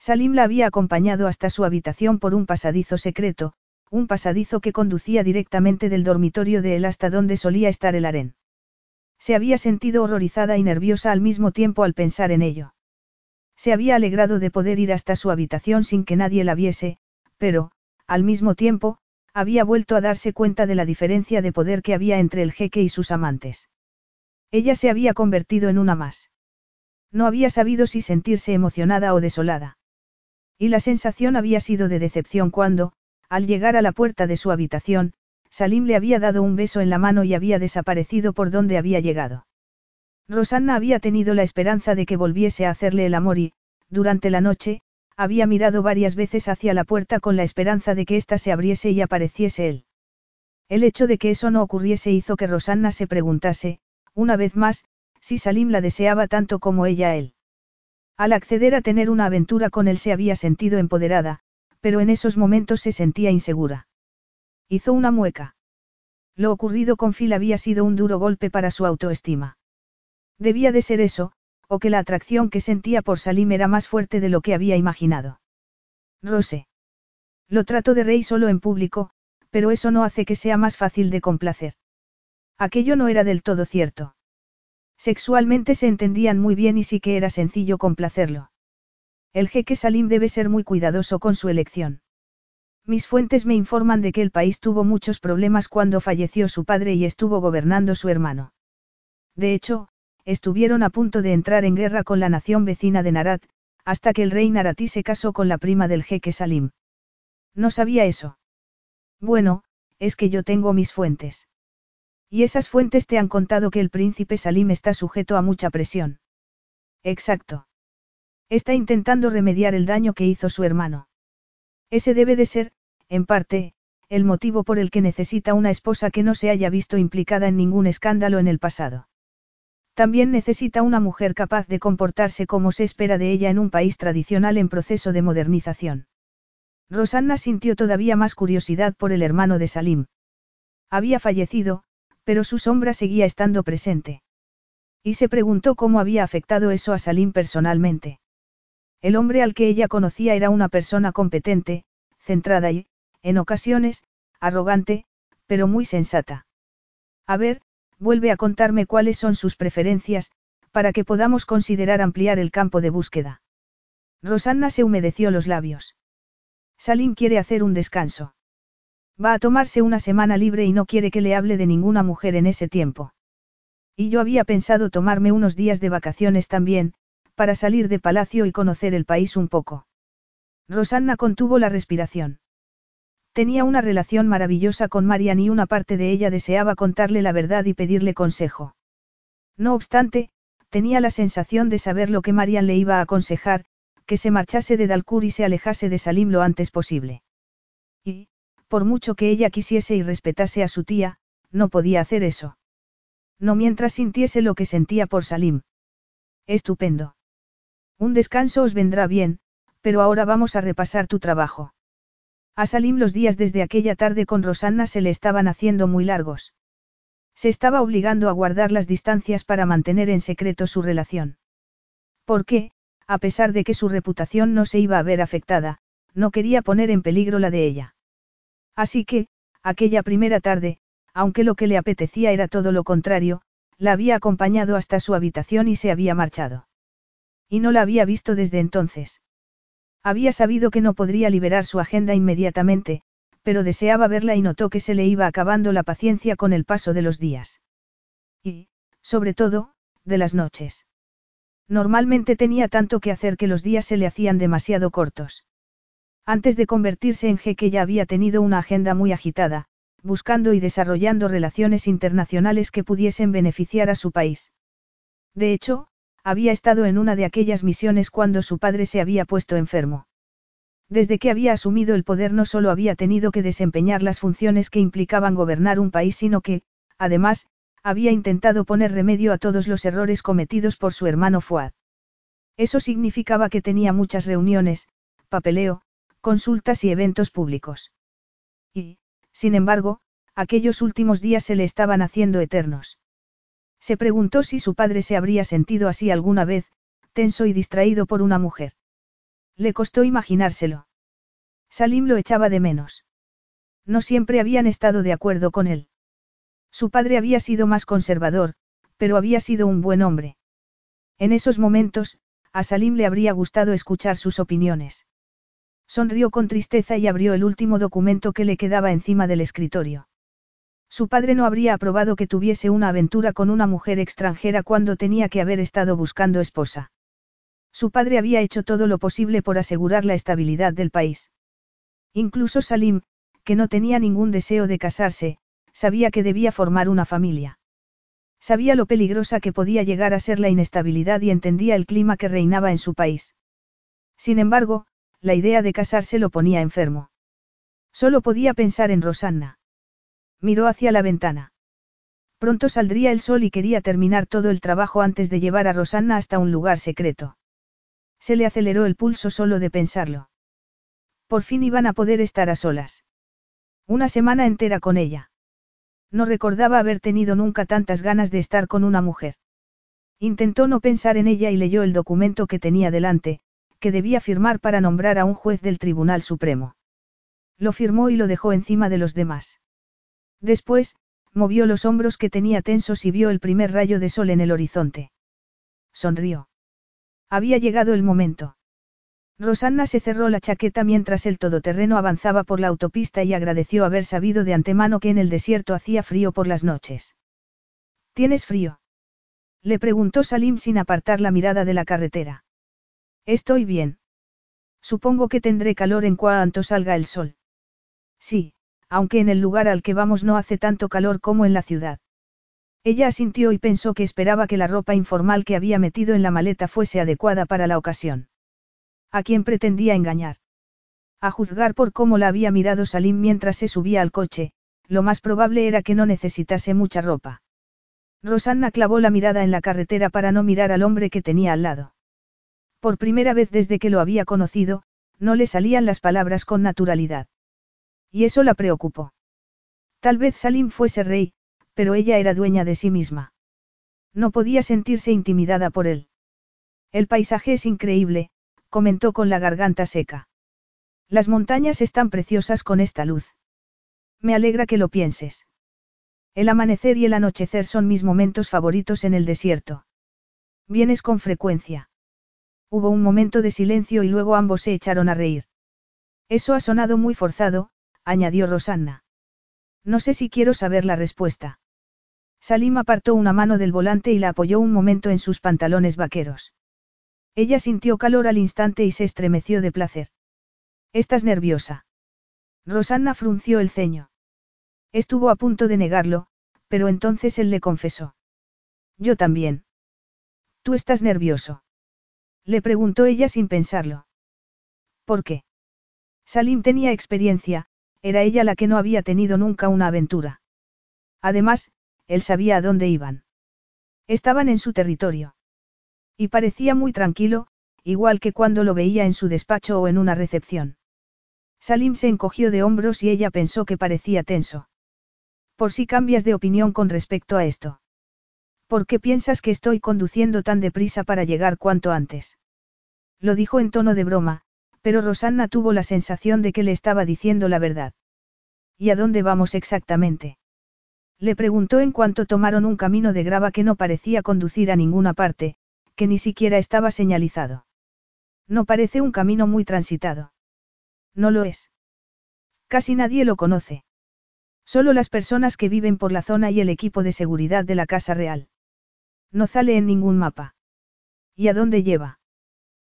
Salim la había acompañado hasta su habitación por un pasadizo secreto, un pasadizo que conducía directamente del dormitorio de él hasta donde solía estar el harén. Se había sentido horrorizada y nerviosa al mismo tiempo al pensar en ello. Se había alegrado de poder ir hasta su habitación sin que nadie la viese, pero, al mismo tiempo, había vuelto a darse cuenta de la diferencia de poder que había entre el jeque y sus amantes. Ella se había convertido en una más. No había sabido si sentirse emocionada o desolada. Y la sensación había sido de decepción cuando, al llegar a la puerta de su habitación, Salim le había dado un beso en la mano y había desaparecido por donde había llegado. Rosanna había tenido la esperanza de que volviese a hacerle el amor y, durante la noche, había mirado varias veces hacia la puerta con la esperanza de que ésta se abriese y apareciese él. El hecho de que eso no ocurriese hizo que Rosanna se preguntase, una vez más, si Salim la deseaba tanto como ella a él. Al acceder a tener una aventura con él se había sentido empoderada, pero en esos momentos se sentía insegura. Hizo una mueca. Lo ocurrido con Phil había sido un duro golpe para su autoestima. Debía de ser eso, o que la atracción que sentía por Salim era más fuerte de lo que había imaginado. Rose. Lo trato de rey solo en público, pero eso no hace que sea más fácil de complacer. Aquello no era del todo cierto. Sexualmente se entendían muy bien y sí que era sencillo complacerlo. El jeque Salim debe ser muy cuidadoso con su elección. Mis fuentes me informan de que el país tuvo muchos problemas cuando falleció su padre y estuvo gobernando su hermano. De hecho, estuvieron a punto de entrar en guerra con la nación vecina de Narat, hasta que el rey Naratí se casó con la prima del jeque Salim. No sabía eso. Bueno, es que yo tengo mis fuentes. Y esas fuentes te han contado que el príncipe Salim está sujeto a mucha presión. Exacto. Está intentando remediar el daño que hizo su hermano. Ese debe de ser, en parte, el motivo por el que necesita una esposa que no se haya visto implicada en ningún escándalo en el pasado. También necesita una mujer capaz de comportarse como se espera de ella en un país tradicional en proceso de modernización. Rosanna sintió todavía más curiosidad por el hermano de Salim. Había fallecido, pero su sombra seguía estando presente. Y se preguntó cómo había afectado eso a Salim personalmente. El hombre al que ella conocía era una persona competente, centrada y, en ocasiones, arrogante, pero muy sensata. A ver, vuelve a contarme cuáles son sus preferencias, para que podamos considerar ampliar el campo de búsqueda. Rosanna se humedeció los labios. Salim quiere hacer un descanso. Va a tomarse una semana libre y no quiere que le hable de ninguna mujer en ese tiempo. Y yo había pensado tomarme unos días de vacaciones también, para salir de palacio y conocer el país un poco. Rosanna contuvo la respiración. Tenía una relación maravillosa con Marian y una parte de ella deseaba contarle la verdad y pedirle consejo. No obstante, tenía la sensación de saber lo que Marian le iba a aconsejar, que se marchase de Dalkur y se alejase de Salim lo antes posible. Y, por mucho que ella quisiese y respetase a su tía, no podía hacer eso. No mientras sintiese lo que sentía por Salim. Estupendo. Un descanso os vendrá bien, pero ahora vamos a repasar tu trabajo. A Salim los días desde aquella tarde con Rosanna se le estaban haciendo muy largos. Se estaba obligando a guardar las distancias para mantener en secreto su relación. Porque, a pesar de que su reputación no se iba a ver afectada, no quería poner en peligro la de ella. Así que, aquella primera tarde, aunque lo que le apetecía era todo lo contrario, la había acompañado hasta su habitación y se había marchado. Y no la había visto desde entonces. Había sabido que no podría liberar su agenda inmediatamente, pero deseaba verla y notó que se le iba acabando la paciencia con el paso de los días. Y, sobre todo, de las noches. Normalmente tenía tanto que hacer que los días se le hacían demasiado cortos. Antes de convertirse en jeque ya había tenido una agenda muy agitada, buscando y desarrollando relaciones internacionales que pudiesen beneficiar a su país. De hecho, había estado en una de aquellas misiones cuando su padre se había puesto enfermo. Desde que había asumido el poder no solo había tenido que desempeñar las funciones que implicaban gobernar un país, sino que, además, había intentado poner remedio a todos los errores cometidos por su hermano Fuad. Eso significaba que tenía muchas reuniones, papeleo, consultas y eventos públicos. Y, sin embargo, aquellos últimos días se le estaban haciendo eternos. Se preguntó si su padre se habría sentido así alguna vez, tenso y distraído por una mujer. Le costó imaginárselo. Salim lo echaba de menos. No siempre habían estado de acuerdo con él. Su padre había sido más conservador, pero había sido un buen hombre. En esos momentos, a Salim le habría gustado escuchar sus opiniones. Sonrió con tristeza y abrió el último documento que le quedaba encima del escritorio. Su padre no habría aprobado que tuviese una aventura con una mujer extranjera cuando tenía que haber estado buscando esposa. Su padre había hecho todo lo posible por asegurar la estabilidad del país. Incluso Salim, que no tenía ningún deseo de casarse, sabía que debía formar una familia. Sabía lo peligrosa que podía llegar a ser la inestabilidad y entendía el clima que reinaba en su país. Sin embargo, la idea de casarse lo ponía enfermo. Solo podía pensar en Rosanna. Miró hacia la ventana. Pronto saldría el sol y quería terminar todo el trabajo antes de llevar a Rosanna hasta un lugar secreto. Se le aceleró el pulso solo de pensarlo. Por fin iban a poder estar a solas. Una semana entera con ella. No recordaba haber tenido nunca tantas ganas de estar con una mujer. Intentó no pensar en ella y leyó el documento que tenía delante, que debía firmar para nombrar a un juez del Tribunal Supremo. Lo firmó y lo dejó encima de los demás. Después, movió los hombros que tenía tensos y vio el primer rayo de sol en el horizonte. Sonrió. Había llegado el momento. Rosanna se cerró la chaqueta mientras el todoterreno avanzaba por la autopista y agradeció haber sabido de antemano que en el desierto hacía frío por las noches. ¿Tienes frío? Le preguntó Salim sin apartar la mirada de la carretera. Estoy bien. Supongo que tendré calor en cuanto salga el sol. Sí, aunque en el lugar al que vamos no hace tanto calor como en la ciudad. Ella asintió y pensó que esperaba que la ropa informal que había metido en la maleta fuese adecuada para la ocasión. ¿A quién pretendía engañar? A juzgar por cómo la había mirado Salim mientras se subía al coche, lo más probable era que no necesitase mucha ropa. Rosanna clavó la mirada en la carretera para no mirar al hombre que tenía al lado. Por primera vez desde que lo había conocido, no le salían las palabras con naturalidad. Y eso la preocupó. Tal vez Salim fuese rey, pero ella era dueña de sí misma. No podía sentirse intimidada por él. El paisaje es increíble, comentó con la garganta seca. Las montañas están preciosas con esta luz. Me alegra que lo pienses. El amanecer y el anochecer son mis momentos favoritos en el desierto. Vienes con frecuencia. Hubo un momento de silencio y luego ambos se echaron a reír. Eso ha sonado muy forzado, añadió Rosanna. No sé si quiero saber la respuesta. Salim apartó una mano del volante y la apoyó un momento en sus pantalones vaqueros. Ella sintió calor al instante y se estremeció de placer. ¿Estás nerviosa? Rosanna frunció el ceño. Estuvo a punto de negarlo, pero entonces él le confesó. Yo también. ¿Tú estás nervioso? Le preguntó ella sin pensarlo. ¿Por qué? Salim tenía experiencia, era ella la que no había tenido nunca una aventura. Además, él sabía a dónde iban. Estaban en su territorio. Y parecía muy tranquilo, igual que cuando lo veía en su despacho o en una recepción. Salim se encogió de hombros y ella pensó que parecía tenso. Por si cambias de opinión con respecto a esto. ¿Por qué piensas que estoy conduciendo tan deprisa para llegar cuanto antes? Lo dijo en tono de broma, pero Rosanna tuvo la sensación de que le estaba diciendo la verdad. ¿Y a dónde vamos exactamente? Le preguntó en cuanto tomaron un camino de grava que no parecía conducir a ninguna parte, que ni siquiera estaba señalizado. No parece un camino muy transitado. No lo es. Casi nadie lo conoce. Solo las personas que viven por la zona y el equipo de seguridad de la Casa Real. No sale en ningún mapa. ¿Y a dónde lleva?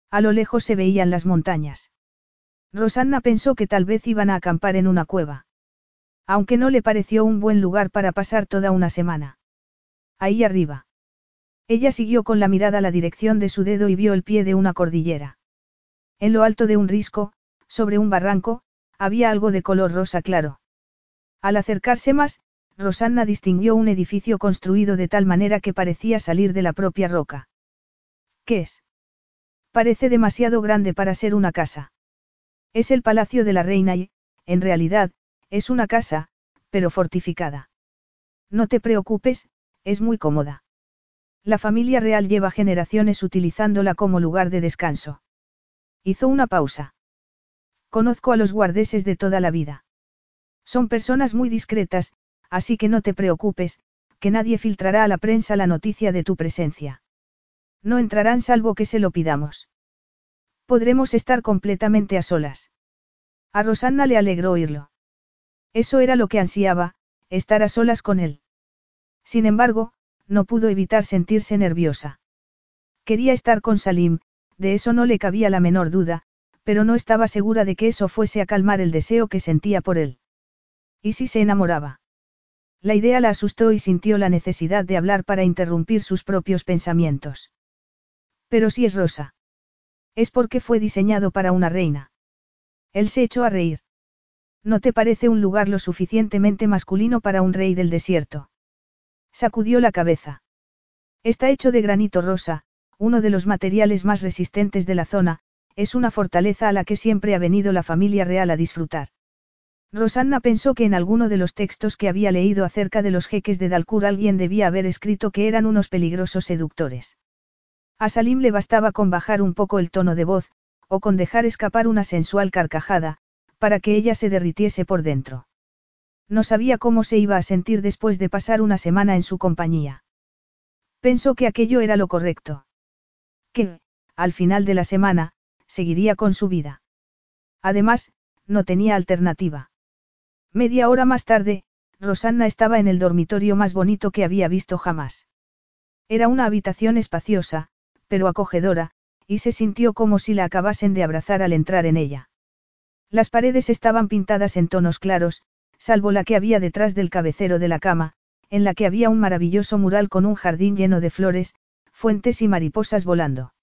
A lo lejos se veían las montañas. Rosanna pensó que tal vez iban a acampar en una cueva aunque no le pareció un buen lugar para pasar toda una semana. Ahí arriba. Ella siguió con la mirada la dirección de su dedo y vio el pie de una cordillera. En lo alto de un risco, Sobre un barranco, había algo de color rosa claro. Al acercarse más, Rosanna distinguió un edificio construido de tal manera que parecía salir de la propia roca. ¿Qué es? Parece demasiado grande para ser una casa. Es el palacio de la reina y, en realidad, es una casa, pero fortificada. No te preocupes, es muy cómoda. La familia real lleva generaciones utilizándola como lugar de descanso. Hizo una pausa. Conozco a los guardeses de toda la vida. Son personas muy discretas, así que no te preocupes, que nadie filtrará a la prensa la noticia de tu presencia. No entrarán salvo que se lo pidamos. Podremos estar completamente a solas. A Rosanna le alegró oírlo. Eso era lo que ansiaba, estar a solas con él. Sin embargo, no pudo evitar sentirse nerviosa. Quería estar con Salim, de eso no le cabía la menor duda, pero no estaba segura de que eso fuese a calmar el deseo que sentía por él. ¿Y si se enamoraba? La idea la asustó y sintió la necesidad de hablar para interrumpir sus propios pensamientos. Pero si es rosa. Es porque fue diseñado para una reina. Él se echó a reír. ¿No te parece un lugar lo suficientemente masculino para un rey del desierto? Sacudió la cabeza. Está hecho de granito rosa, uno de los materiales más resistentes de la zona, es una fortaleza a la que siempre ha venido la familia real a disfrutar. Rosanna pensó que en alguno de los textos que había leído acerca de los jeques de Dalkur alguien debía haber escrito que eran unos peligrosos seductores. A Salim le bastaba con bajar un poco el tono de voz, o con dejar escapar una sensual carcajada, para que ella se derritiese por dentro. No sabía cómo se iba a sentir después de pasar una semana en su compañía. Pensó que aquello era lo correcto. Que, al final de la semana, seguiría con su vida. Además, no tenía alternativa. Media hora más tarde, Rosanna estaba en el dormitorio más bonito que había visto jamás. Era una habitación espaciosa, pero acogedora, y se sintió como si la acabasen de abrazar al entrar en ella. Las paredes estaban pintadas en tonos claros, salvo la que había detrás del cabecero de la cama, en la que había un maravilloso mural con un jardín lleno de flores, fuentes y mariposas volando.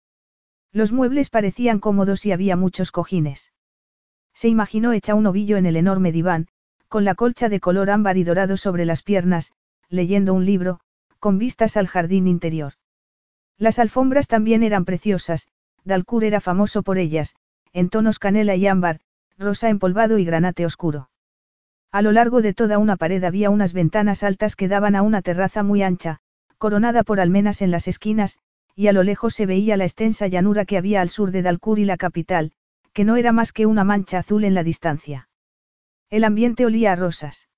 Los muebles parecían cómodos y había muchos cojines. Se imaginó hecha un ovillo en el enorme diván, con la colcha de color ámbar y dorado sobre las piernas, leyendo un libro, con vistas al jardín interior. Las alfombras también eran preciosas, Dalcur era famoso por ellas, en tonos canela y ámbar, rosa empolvado y granate oscuro. A lo largo de toda una pared había unas ventanas altas que daban a una terraza muy ancha, coronada por almenas en las esquinas, y a lo lejos se veía la extensa llanura que había al sur de Dalcur y la capital, que no era más que una mancha azul en la distancia. El ambiente olía a rosas.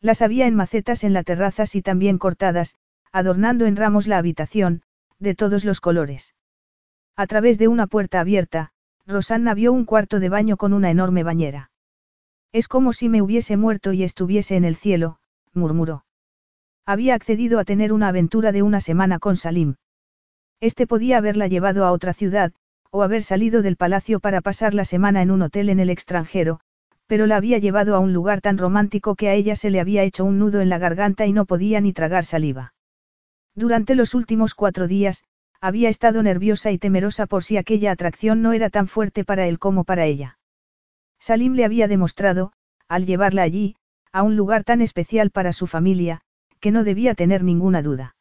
Las había en macetas en la terrazas y también cortadas, adornando en ramos la habitación, de todos los colores. A través de una puerta abierta, Rosanna vio un cuarto de baño con una enorme bañera. Es como si me hubiese muerto y estuviese en el cielo, murmuró. Había accedido a tener una aventura de una semana con Salim. Este podía haberla llevado a otra ciudad, o haber salido del palacio para pasar la semana en un hotel en el extranjero, pero la había llevado a un lugar tan romántico que a ella se le había hecho un nudo en la garganta y no podía ni tragar saliva. Durante los últimos cuatro días, había estado nerviosa y temerosa por si aquella atracción no era tan fuerte para él como para ella. Salim le había demostrado, al llevarla allí, a un lugar tan especial para su familia, que no debía tener ninguna duda.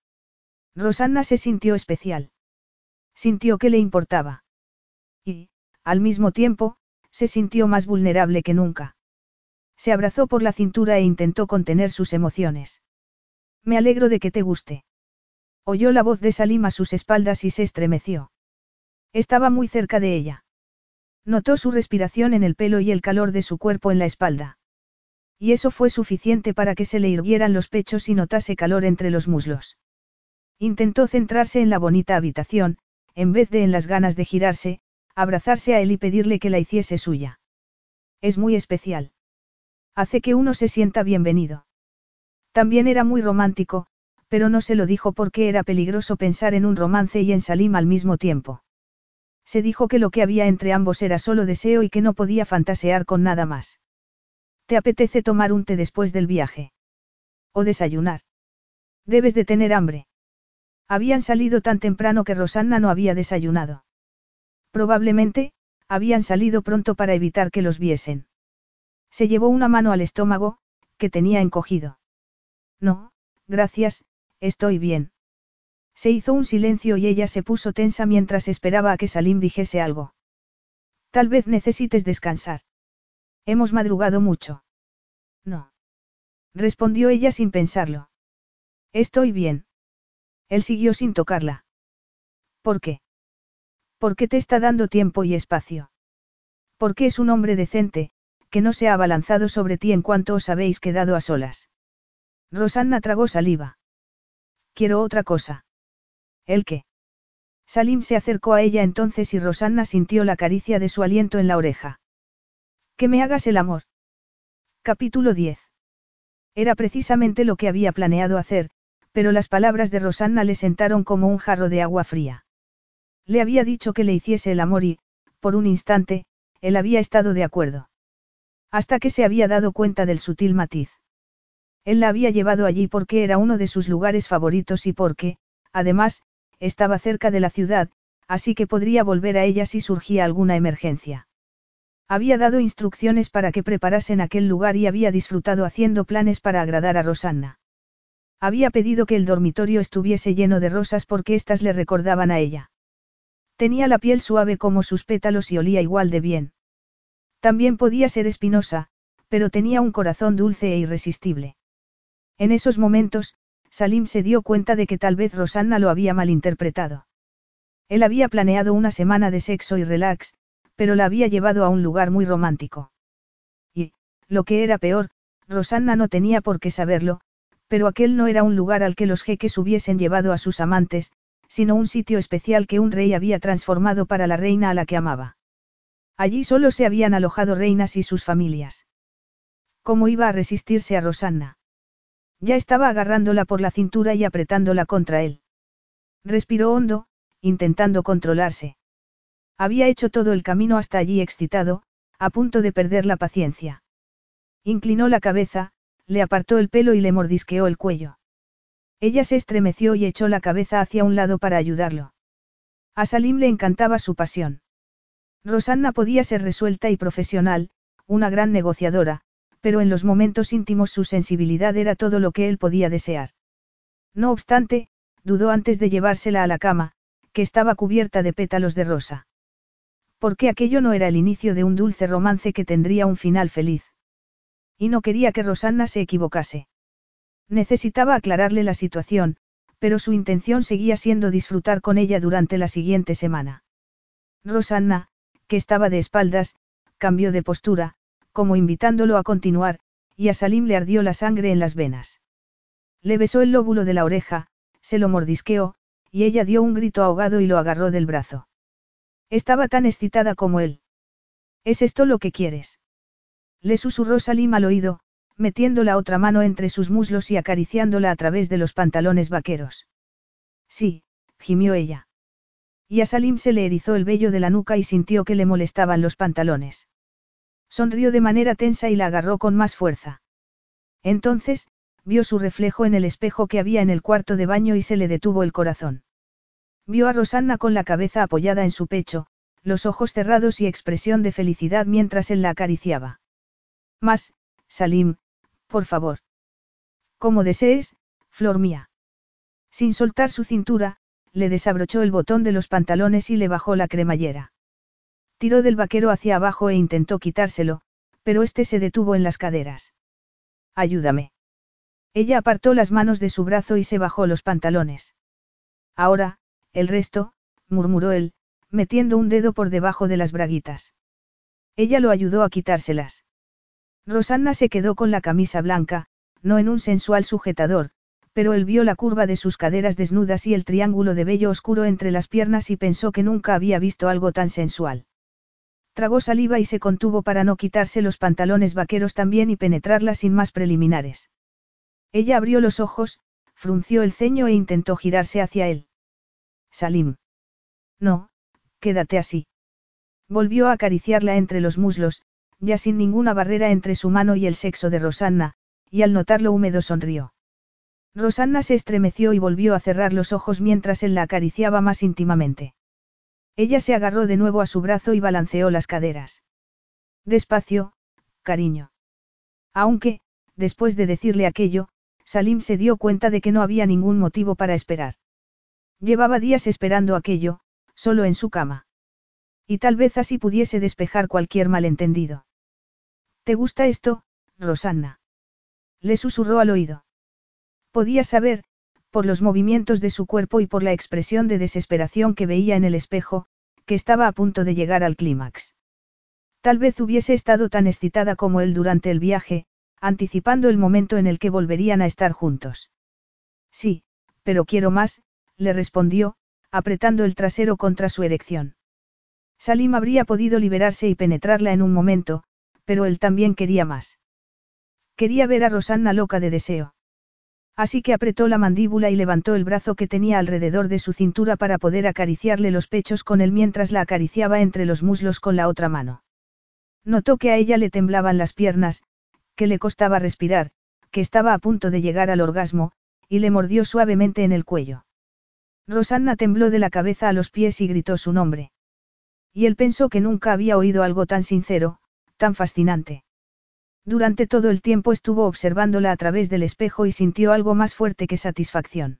Rosanna se sintió especial. Sintió que le importaba. Y, al mismo tiempo, se sintió más vulnerable que nunca. Se abrazó por la cintura e intentó contener sus emociones. Me alegro de que te guste. Oyó la voz de Salim a sus espaldas y se estremeció. Estaba muy cerca de ella. Notó su respiración en el pelo y el calor de su cuerpo en la espalda. Y eso fue suficiente para que se le hirvieran los pechos y notase calor entre los muslos. Intentó centrarse en la bonita habitación, en vez de en las ganas de girarse, abrazarse a él y pedirle que la hiciese suya. Es muy especial. Hace que uno se sienta bienvenido. También era muy romántico, pero no se lo dijo porque era peligroso pensar en un romance y en Salim al mismo tiempo. Se dijo que lo que había entre ambos era solo deseo y que no podía fantasear con nada más. ¿Te apetece tomar un té después del viaje? ¿O desayunar? Debes de tener hambre. Habían salido tan temprano que Rosanna no había desayunado. Probablemente, habían salido pronto para evitar que los viesen. Se llevó una mano al estómago, que tenía encogido. No, gracias, estoy bien. Se hizo un silencio y ella se puso tensa mientras esperaba a que Salim dijese algo. Tal vez necesites descansar. Hemos madrugado mucho. No. Respondió ella sin pensarlo. Estoy bien. Él siguió sin tocarla. ¿Por qué? Porque te está dando tiempo y espacio. Porque es un hombre decente, que no se ha abalanzado sobre ti en cuanto os habéis quedado a solas. Rosanna tragó saliva. Quiero otra cosa. ¿El qué? Salim se acercó a ella entonces y Rosanna sintió la caricia de su aliento en la oreja. Que me hagas el amor. Capítulo 10. Era precisamente lo que había planeado hacer, pero las palabras de Rosanna le sentaron como un jarro de agua fría. Le había dicho que le hiciese el amor y, por un instante, él había estado de acuerdo. Hasta que se había dado cuenta del sutil matiz. Él la había llevado allí porque era uno de sus lugares favoritos y porque, además, estaba cerca de la ciudad, así que podría volver a ella si surgía alguna emergencia. Había dado instrucciones para que preparasen aquel lugar y había disfrutado haciendo planes para agradar a Rosanna. Había pedido que el dormitorio estuviese lleno de rosas porque éstas le recordaban a ella. Tenía la piel suave como sus pétalos y olía igual de bien. También podía ser espinosa, pero tenía un corazón dulce e irresistible. En esos momentos, Salim se dio cuenta de que tal vez Rosanna lo había malinterpretado. Él había planeado una semana de sexo y relax, pero la había llevado a un lugar muy romántico. Y, lo que era peor, Rosanna no tenía por qué saberlo, pero aquel no era un lugar al que los jeques hubiesen llevado a sus amantes, sino un sitio especial que un rey había transformado para la reina a la que amaba. Allí solo se habían alojado reinas y sus familias. ¿Cómo iba a resistirse a Rosanna? Ya estaba agarrándola por la cintura y apretándola contra él. Respiró hondo, intentando controlarse. Había hecho todo el camino hasta allí excitado, a punto de perder la paciencia. Inclinó la cabeza, le apartó el pelo y le mordisqueó el cuello. Ella se estremeció y echó la cabeza hacia un lado para ayudarlo. A Salim le encantaba su pasión. Rosanna podía ser resuelta y profesional, una gran negociadora, pero en los momentos íntimos su sensibilidad era todo lo que él podía desear. No obstante, dudó antes de llevársela a la cama, que estaba cubierta de pétalos de rosa. Porque aquello no era el inicio de un dulce romance que tendría un final feliz. Y no quería que Rosanna se equivocase. Necesitaba aclararle la situación, pero su intención seguía siendo disfrutar con ella durante la siguiente semana. Rosanna, que estaba de espaldas, cambió de postura, como invitándolo a continuar, y a Salim le ardió la sangre en las venas. Le besó el lóbulo de la oreja, se lo mordisqueó, y ella dio un grito ahogado y lo agarró del brazo. Estaba tan excitada como él. ¿Es esto lo que quieres? Le susurró Salim al oído, metiendo la otra mano entre sus muslos y acariciándola a través de los pantalones vaqueros. Sí, gimió ella. Y a Salim se le erizó el vello de la nuca y sintió que le molestaban los pantalones. Sonrió de manera tensa y la agarró con más fuerza. Entonces, vio su reflejo en el espejo que había en el cuarto de baño y se le detuvo el corazón. Vio a Rosanna con la cabeza apoyada en su pecho, los ojos cerrados y expresión de felicidad mientras él la acariciaba. Más, Salim, por favor. Como desees, flor mía. Sin soltar su cintura, le desabrochó el botón de los pantalones y le bajó la cremallera. Tiró del vaquero hacia abajo e intentó quitárselo, pero este se detuvo en las caderas. Ayúdame. Ella apartó las manos de su brazo y se bajó los pantalones. Ahora, el resto, murmuró él, metiendo un dedo por debajo de las braguitas. Ella lo ayudó a quitárselas. Rosanna se quedó con la camisa blanca, no en un sensual sujetador, pero él vio la curva de sus caderas desnudas y el triángulo de vello oscuro entre las piernas y pensó que nunca había visto algo tan sensual. Tragó saliva y se contuvo para no quitarse los pantalones vaqueros también y penetrarla sin más preliminares. Ella abrió los ojos, frunció el ceño e intentó girarse hacia él. Salim. No, quédate así. Volvió a acariciarla entre los muslos, ya sin ninguna barrera entre su mano y el sexo de Rosanna, y al notarlo húmedo sonrió. Rosanna se estremeció y volvió a cerrar los ojos mientras él la acariciaba más íntimamente. Ella se agarró de nuevo a su brazo y balanceó las caderas. Despacio, cariño. Aunque, después de decirle aquello, Salim se dio cuenta de que no había ningún motivo para esperar. Llevaba días esperando aquello, solo en su cama. Y tal vez así pudiese despejar cualquier malentendido. ¿Te gusta esto, Rosanna? Le susurró al oído. Podía saber, por los movimientos de su cuerpo y por la expresión de desesperación que veía en el espejo, que estaba a punto de llegar al clímax. Tal vez hubiese estado tan excitada como él durante el viaje, anticipando el momento en el que volverían a estar juntos. Sí, pero quiero más, le respondió, apretando el trasero contra su erección. Salim habría podido liberarse y penetrarla en un momento, pero él también quería más. Quería ver a Rosanna loca de deseo. Así que apretó la mandíbula y levantó el brazo que tenía alrededor de su cintura para poder acariciarle los pechos con él mientras la acariciaba entre los muslos con la otra mano. Notó que a ella le temblaban las piernas, que le costaba respirar, que estaba a punto de llegar al orgasmo, y le mordió suavemente en el cuello. Rosanna tembló de la cabeza a los pies y gritó su nombre. Y él pensó que nunca había oído algo tan sincero, tan fascinante. Durante todo el tiempo estuvo observándola a través del espejo y sintió algo más fuerte que satisfacción.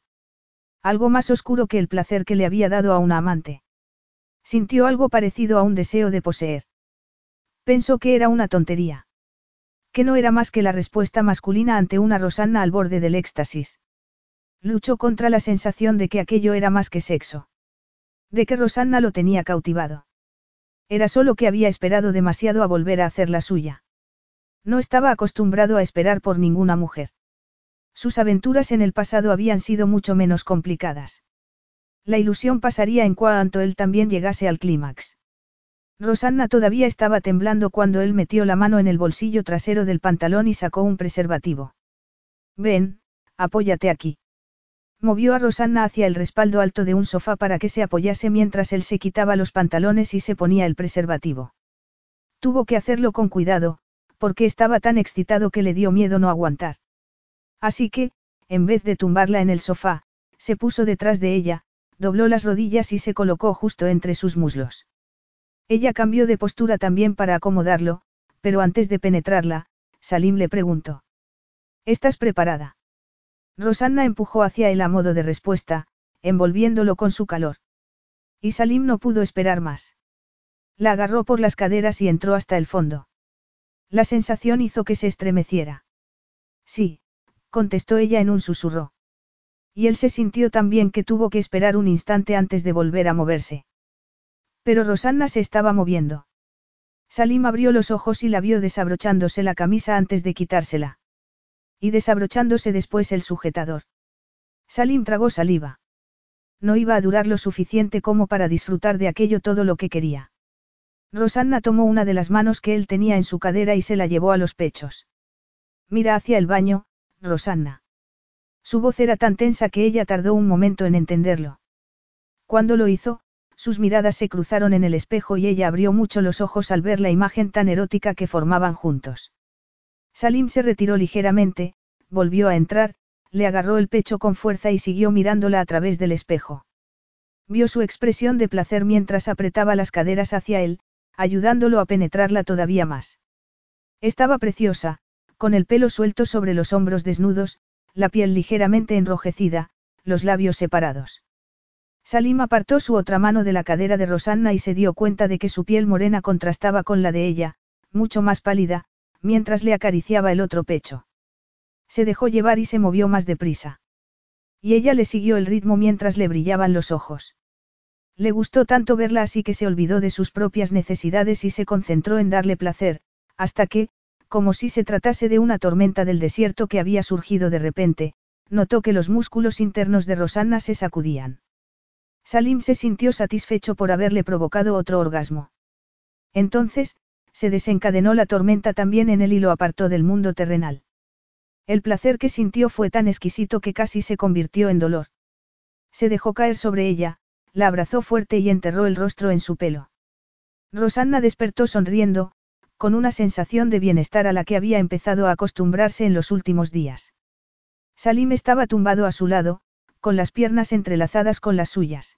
Algo más oscuro que el placer que le había dado a una amante. Sintió algo parecido a un deseo de poseer. Pensó que era una tontería. Que no era más que la respuesta masculina ante una Rosanna al borde del éxtasis. Luchó contra la sensación de que aquello era más que sexo. De que Rosanna lo tenía cautivado. Era solo que había esperado demasiado a volver a hacer la suya. No estaba acostumbrado a esperar por ninguna mujer. Sus aventuras en el pasado habían sido mucho menos complicadas. La ilusión pasaría en cuanto él también llegase al clímax. Rosanna todavía estaba temblando cuando él metió la mano en el bolsillo trasero del pantalón y sacó un preservativo. Ven, apóyate aquí. Movió a Rosanna hacia el respaldo alto de un sofá para que se apoyase mientras él se quitaba los pantalones y se ponía el preservativo. Tuvo que hacerlo con cuidado, porque estaba tan excitado que le dio miedo no aguantar. Así que, en vez de tumbarla en el sofá, se puso detrás de ella, dobló las rodillas y se colocó justo entre sus muslos. Ella cambió de postura también para acomodarlo, pero antes de penetrarla, Salim le preguntó. ¿Estás preparada? Rosanna empujó hacia él a modo de respuesta, envolviéndolo con su calor. Y Salim no pudo esperar más. La agarró por las caderas y entró hasta el fondo. La sensación hizo que se estremeciera. Sí, contestó ella en un susurro. Y él se sintió tan bien que tuvo que esperar un instante antes de volver a moverse. Pero Rosanna se estaba moviendo. Salim abrió los ojos y la vio desabrochándose la camisa antes de quitársela. Y desabrochándose después el sujetador. Salim tragó saliva. No iba a durar lo suficiente como para disfrutar de aquello todo lo que quería. Rosanna tomó una de las manos que él tenía en su cadera y se la llevó a los pechos. Mira hacia el baño, Rosanna. Su voz era tan tensa que ella tardó un momento en entenderlo. Cuando lo hizo, sus miradas se cruzaron en el espejo y ella abrió mucho los ojos al ver la imagen tan erótica que formaban juntos. Salim se retiró ligeramente, volvió a entrar, le agarró el pecho con fuerza y siguió mirándola a través del espejo. Vio su expresión de placer mientras apretaba las caderas hacia él, ayudándolo a penetrarla todavía más. Estaba preciosa, con el pelo suelto sobre los hombros desnudos, la piel ligeramente enrojecida, los labios separados. Salim apartó su otra mano de la cadera de Rosanna y se dio cuenta de que su piel morena contrastaba con la de ella, mucho más pálida, mientras le acariciaba el otro pecho. Se dejó llevar y se movió más deprisa. Y ella le siguió el ritmo mientras le brillaban los ojos. Le gustó tanto verla así que se olvidó de sus propias necesidades y se concentró en darle placer, hasta que, como si se tratase de una tormenta del desierto que había surgido de repente, notó que los músculos internos de Rosanna se sacudían. Salim se sintió satisfecho por haberle provocado otro orgasmo. Entonces, se desencadenó la tormenta también en él y lo apartó del mundo terrenal. El placer que sintió fue tan exquisito que casi se convirtió en dolor. Se dejó caer sobre ella, la abrazó fuerte y enterró el rostro en su pelo. Rosanna despertó sonriendo, con una sensación de bienestar a la que había empezado a acostumbrarse en los últimos días. Salim estaba tumbado a su lado, con las piernas entrelazadas con las suyas.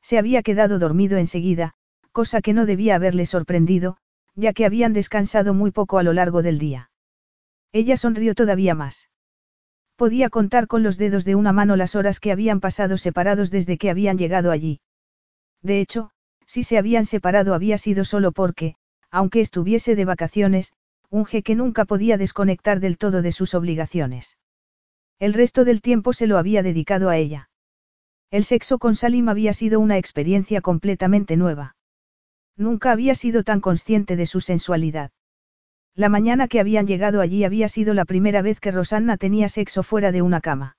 Se había quedado dormido enseguida, cosa que no debía haberle sorprendido, ya que habían descansado muy poco a lo largo del día. Ella sonrió todavía más. Podía contar con los dedos de una mano las horas que habían pasado separados desde que habían llegado allí. De hecho, si se habían separado había sido solo porque, aunque estuviese de vacaciones, un jeque nunca podía desconectar del todo de sus obligaciones. El resto del tiempo se lo había dedicado a ella. El sexo con Salim había sido una experiencia completamente nueva. Nunca había sido tan consciente de su sensualidad. La mañana que habían llegado allí había sido la primera vez que Rosanna tenía sexo fuera de una cama.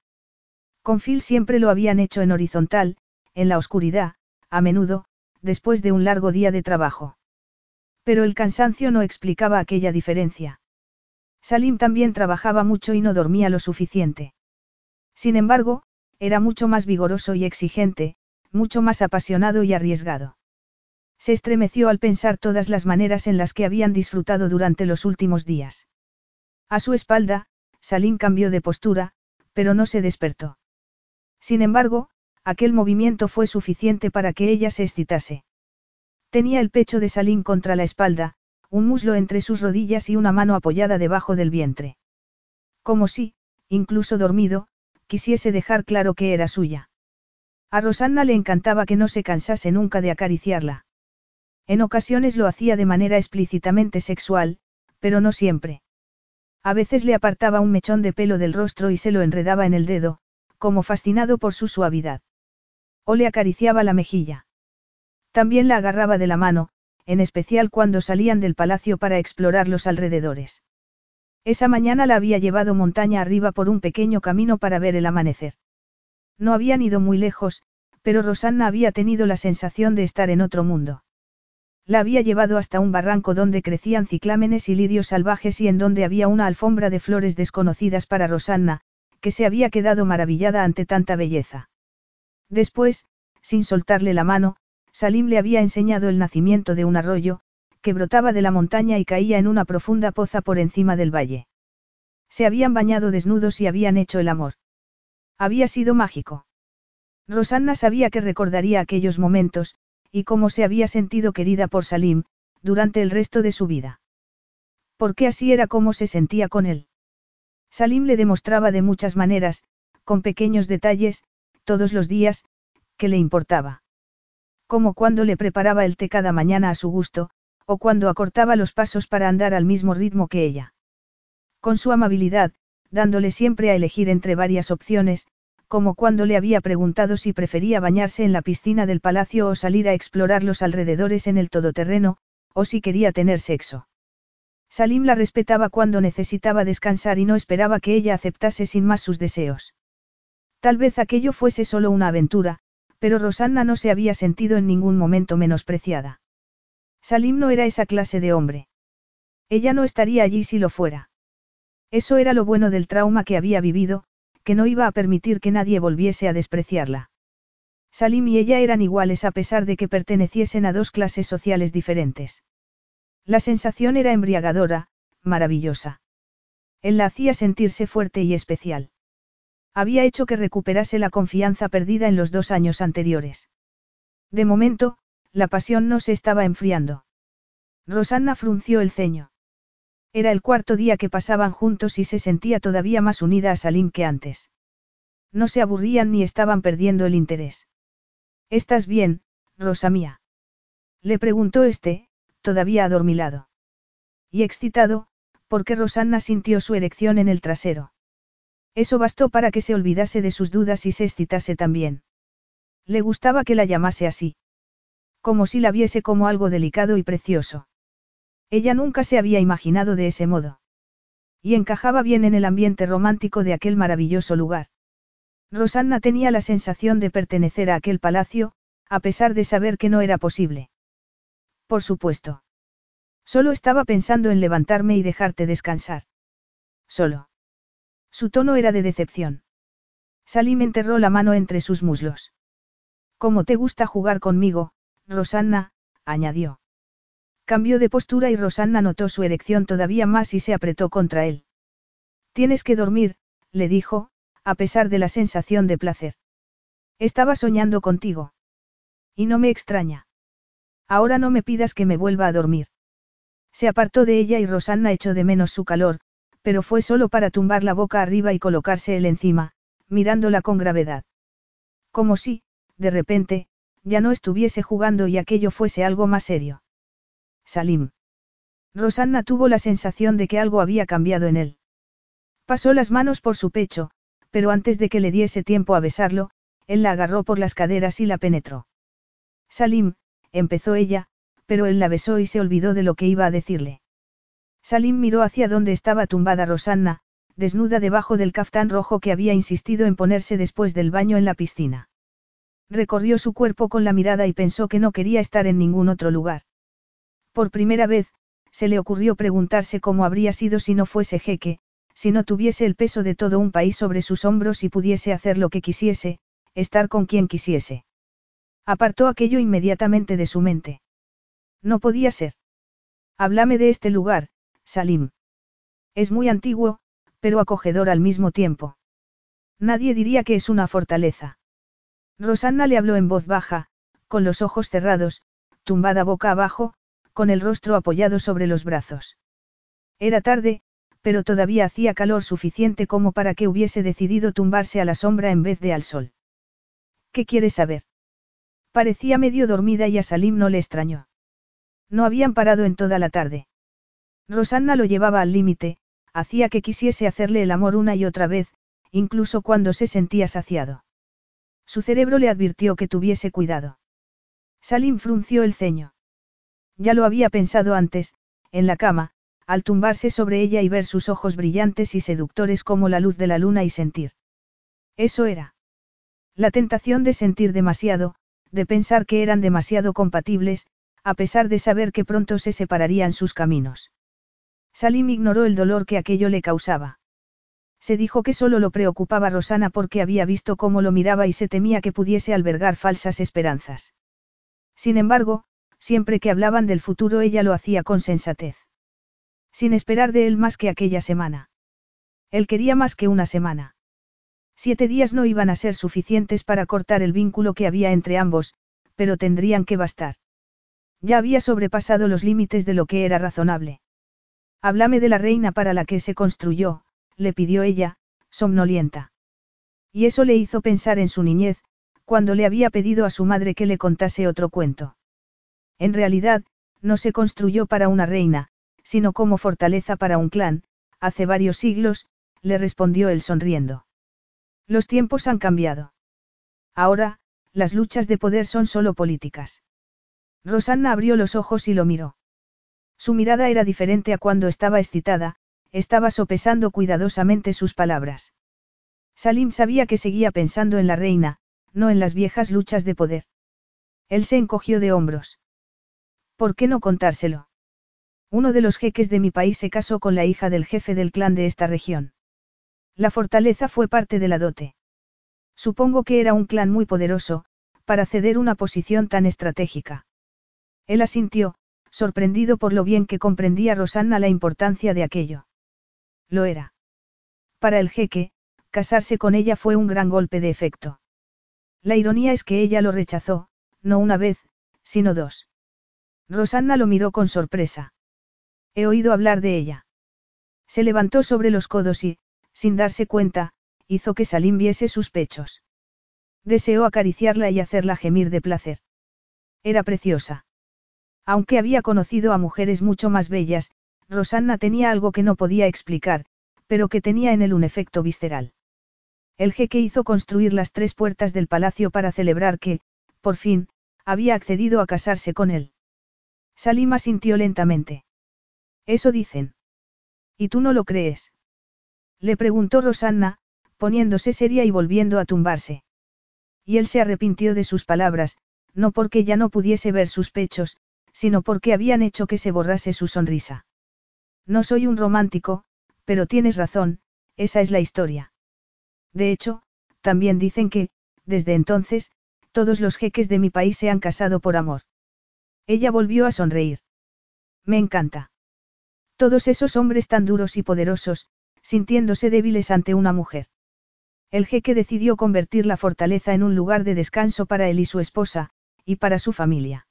Con Phil siempre lo habían hecho en horizontal, en la oscuridad, a menudo, después de un largo día de trabajo. Pero el cansancio no explicaba aquella diferencia. Salim también trabajaba mucho y no dormía lo suficiente. Sin embargo, era mucho más vigoroso y exigente, mucho más apasionado y arriesgado. Se estremeció al pensar todas las maneras en las que habían disfrutado durante los últimos días. A su espalda, Salim cambió de postura, pero no se despertó. Sin embargo, aquel movimiento fue suficiente para que ella se excitase. Tenía el pecho de Salim contra la espalda, un muslo entre sus rodillas y una mano apoyada debajo del vientre. Como si, incluso dormido, quisiese dejar claro que era suya. A Rosanna le encantaba que no se cansase nunca de acariciarla. En ocasiones lo hacía de manera explícitamente sexual, pero no siempre. A veces le apartaba un mechón de pelo del rostro y se lo enredaba en el dedo, como fascinado por su suavidad. O le acariciaba la mejilla. También la agarraba de la mano, en especial cuando salían del palacio para explorar los alrededores. Esa mañana la había llevado montaña arriba por un pequeño camino para ver el amanecer. No habían ido muy lejos, pero Rosanna había tenido la sensación de estar en otro mundo. La había llevado hasta un barranco donde crecían ciclámenes y lirios salvajes y en donde había una alfombra de flores desconocidas para Rosanna, que se había quedado maravillada ante tanta belleza. Después, sin soltarle la mano, Salim le había enseñado el nacimiento de un arroyo, que brotaba de la montaña y caía en una profunda poza por encima del valle. Se habían bañado desnudos y habían hecho el amor. Había sido mágico. Rosanna sabía que recordaría aquellos momentos, y cómo se había sentido querida por Salim, durante el resto de su vida. Porque así era como se sentía con él. Salim le demostraba de muchas maneras, con pequeños detalles, todos los días, que le importaba. Como cuando le preparaba el té cada mañana a su gusto, o cuando acortaba los pasos para andar al mismo ritmo que ella. Con su amabilidad, dándole siempre a elegir entre varias opciones, como cuando le había preguntado si prefería bañarse en la piscina del palacio o salir a explorar los alrededores en el todoterreno, o si quería tener sexo. Salim la respetaba cuando necesitaba descansar y no esperaba que ella aceptase sin más sus deseos. Tal vez aquello fuese solo una aventura, pero Rosanna no se había sentido en ningún momento menospreciada. Salim no era esa clase de hombre. Ella no estaría allí si lo fuera. Eso era lo bueno del trauma que había vivido, que no iba a permitir que nadie volviese a despreciarla. Salim y ella eran iguales a pesar de que perteneciesen a dos clases sociales diferentes. La sensación era embriagadora, maravillosa. Él la hacía sentirse fuerte y especial. Había hecho que recuperase la confianza perdida en los dos años anteriores. De momento, la pasión no se estaba enfriando. Rosanna frunció el ceño. Era el cuarto día que pasaban juntos y se sentía todavía más unida a Salim que antes. No se aburrían ni estaban perdiendo el interés. ¿Estás bien, Rosa mía? Le preguntó este, todavía adormilado. Y excitado, porque Rosanna sintió su erección en el trasero. Eso bastó para que se olvidase de sus dudas y se excitase también. Le gustaba que la llamase así. Como si la viese como algo delicado y precioso. Ella nunca se había imaginado de ese modo. Y encajaba bien en el ambiente romántico de aquel maravilloso lugar. Rosanna tenía la sensación de pertenecer a aquel palacio, a pesar de saber que no era posible. Por supuesto. Solo estaba pensando en levantarme y dejarte descansar. Solo. Su tono era de decepción. Salim enterró la mano entre sus muslos. Como te gusta jugar conmigo, Rosanna, añadió. Cambió de postura y Rosanna notó su erección todavía más y se apretó contra él. Tienes que dormir, le dijo, a pesar de la sensación de placer. Estaba soñando contigo. Y no me extraña. Ahora no me pidas que me vuelva a dormir. Se apartó de ella y Rosanna echó de menos su calor, pero fue solo para tumbar la boca arriba y colocarse él encima, mirándola con gravedad. Como si, de repente, ya no estuviese jugando y aquello fuese algo más serio. Salim. Rosanna tuvo la sensación de que algo había cambiado en él. Pasó las manos por su pecho, pero antes de que le diese tiempo a besarlo, él la agarró por las caderas y la penetró. Salim, empezó ella, pero él la besó y se olvidó de lo que iba a decirle. Salim miró hacia donde estaba tumbada Rosanna, desnuda debajo del caftán rojo que había insistido en ponerse después del baño en la piscina. Recorrió su cuerpo con la mirada y pensó que no quería estar en ningún otro lugar. Por primera vez, se le ocurrió preguntarse cómo habría sido si no fuese jeque, si no tuviese el peso de todo un país sobre sus hombros y pudiese hacer lo que quisiese, estar con quien quisiese. Apartó aquello inmediatamente de su mente. No podía ser. Háblame de este lugar, Salim. Es muy antiguo, pero acogedor al mismo tiempo. Nadie diría que es una fortaleza. Rosanna le habló en voz baja, con los ojos cerrados, tumbada boca abajo, con el rostro apoyado sobre los brazos. Era tarde, pero todavía hacía calor suficiente como para que hubiese decidido tumbarse a la sombra en vez de al sol. ¿Qué quieres saber? Parecía medio dormida y a Salim no le extrañó. No habían parado en toda la tarde. Rosanna lo llevaba al límite, hacía que quisiese hacerle el amor una y otra vez, incluso cuando se sentía saciado. Su cerebro le advirtió que tuviese cuidado. Salim frunció el ceño. Ya lo había pensado antes, en la cama, al tumbarse sobre ella y ver sus ojos brillantes y seductores como la luz de la luna y sentir. Eso era. La tentación de sentir demasiado, de pensar que eran demasiado compatibles, a pesar de saber que pronto se separarían sus caminos. Salim ignoró el dolor que aquello le causaba. Se dijo que solo lo preocupaba Rosana porque había visto cómo lo miraba y se temía que pudiese albergar falsas esperanzas. Sin embargo, siempre que hablaban del futuro ella lo hacía con sensatez. Sin esperar de él más que aquella semana. Él quería más que una semana. Siete días no iban a ser suficientes para cortar el vínculo que había entre ambos, pero tendrían que bastar. Ya había sobrepasado los límites de lo que era razonable. Háblame de la reina para la que se construyó, le pidió ella, somnolienta. Y eso le hizo pensar en su niñez, cuando le había pedido a su madre que le contase otro cuento. En realidad, no se construyó para una reina, sino como fortaleza para un clan, hace varios siglos, le respondió él sonriendo. Los tiempos han cambiado. Ahora, las luchas de poder son solo políticas. Rosanna abrió los ojos y lo miró. Su mirada era diferente a cuando estaba excitada, estaba sopesando cuidadosamente sus palabras. Salim sabía que seguía pensando en la reina, no en las viejas luchas de poder. Él se encogió de hombros. ¿Por qué no contárselo? Uno de los jeques de mi país se casó con la hija del jefe del clan de esta región. La fortaleza fue parte de la dote. Supongo que era un clan muy poderoso, para ceder una posición tan estratégica. Él asintió, sorprendido por lo bien que comprendía Rosanna la importancia de aquello. Lo era. Para el jeque, casarse con ella fue un gran golpe de efecto. La ironía es que ella lo rechazó, no una vez, sino dos. Rosanna lo miró con sorpresa. He oído hablar de ella. Se levantó sobre los codos y, sin darse cuenta, hizo que Salim viese sus pechos. Deseó acariciarla y hacerla gemir de placer. Era preciosa. Aunque había conocido a mujeres mucho más bellas, Rosanna tenía algo que no podía explicar, pero que tenía en él un efecto visceral. El jeque hizo construir las tres puertas del palacio para celebrar que, por fin, había accedido a casarse con él. Salima sintió lentamente. Eso dicen. ¿Y tú no lo crees? Le preguntó Rosanna, poniéndose seria y volviendo a tumbarse. Y él se arrepintió de sus palabras, no porque ya no pudiese ver sus pechos, sino porque habían hecho que se borrase su sonrisa. No soy un romántico, pero tienes razón, esa es la historia. De hecho, también dicen que, desde entonces, todos los jeques de mi país se han casado por amor. Ella volvió a sonreír. Me encanta. Todos esos hombres tan duros y poderosos, sintiéndose débiles ante una mujer. El jeque decidió convertir la fortaleza en un lugar de descanso para él y su esposa, y para su familia.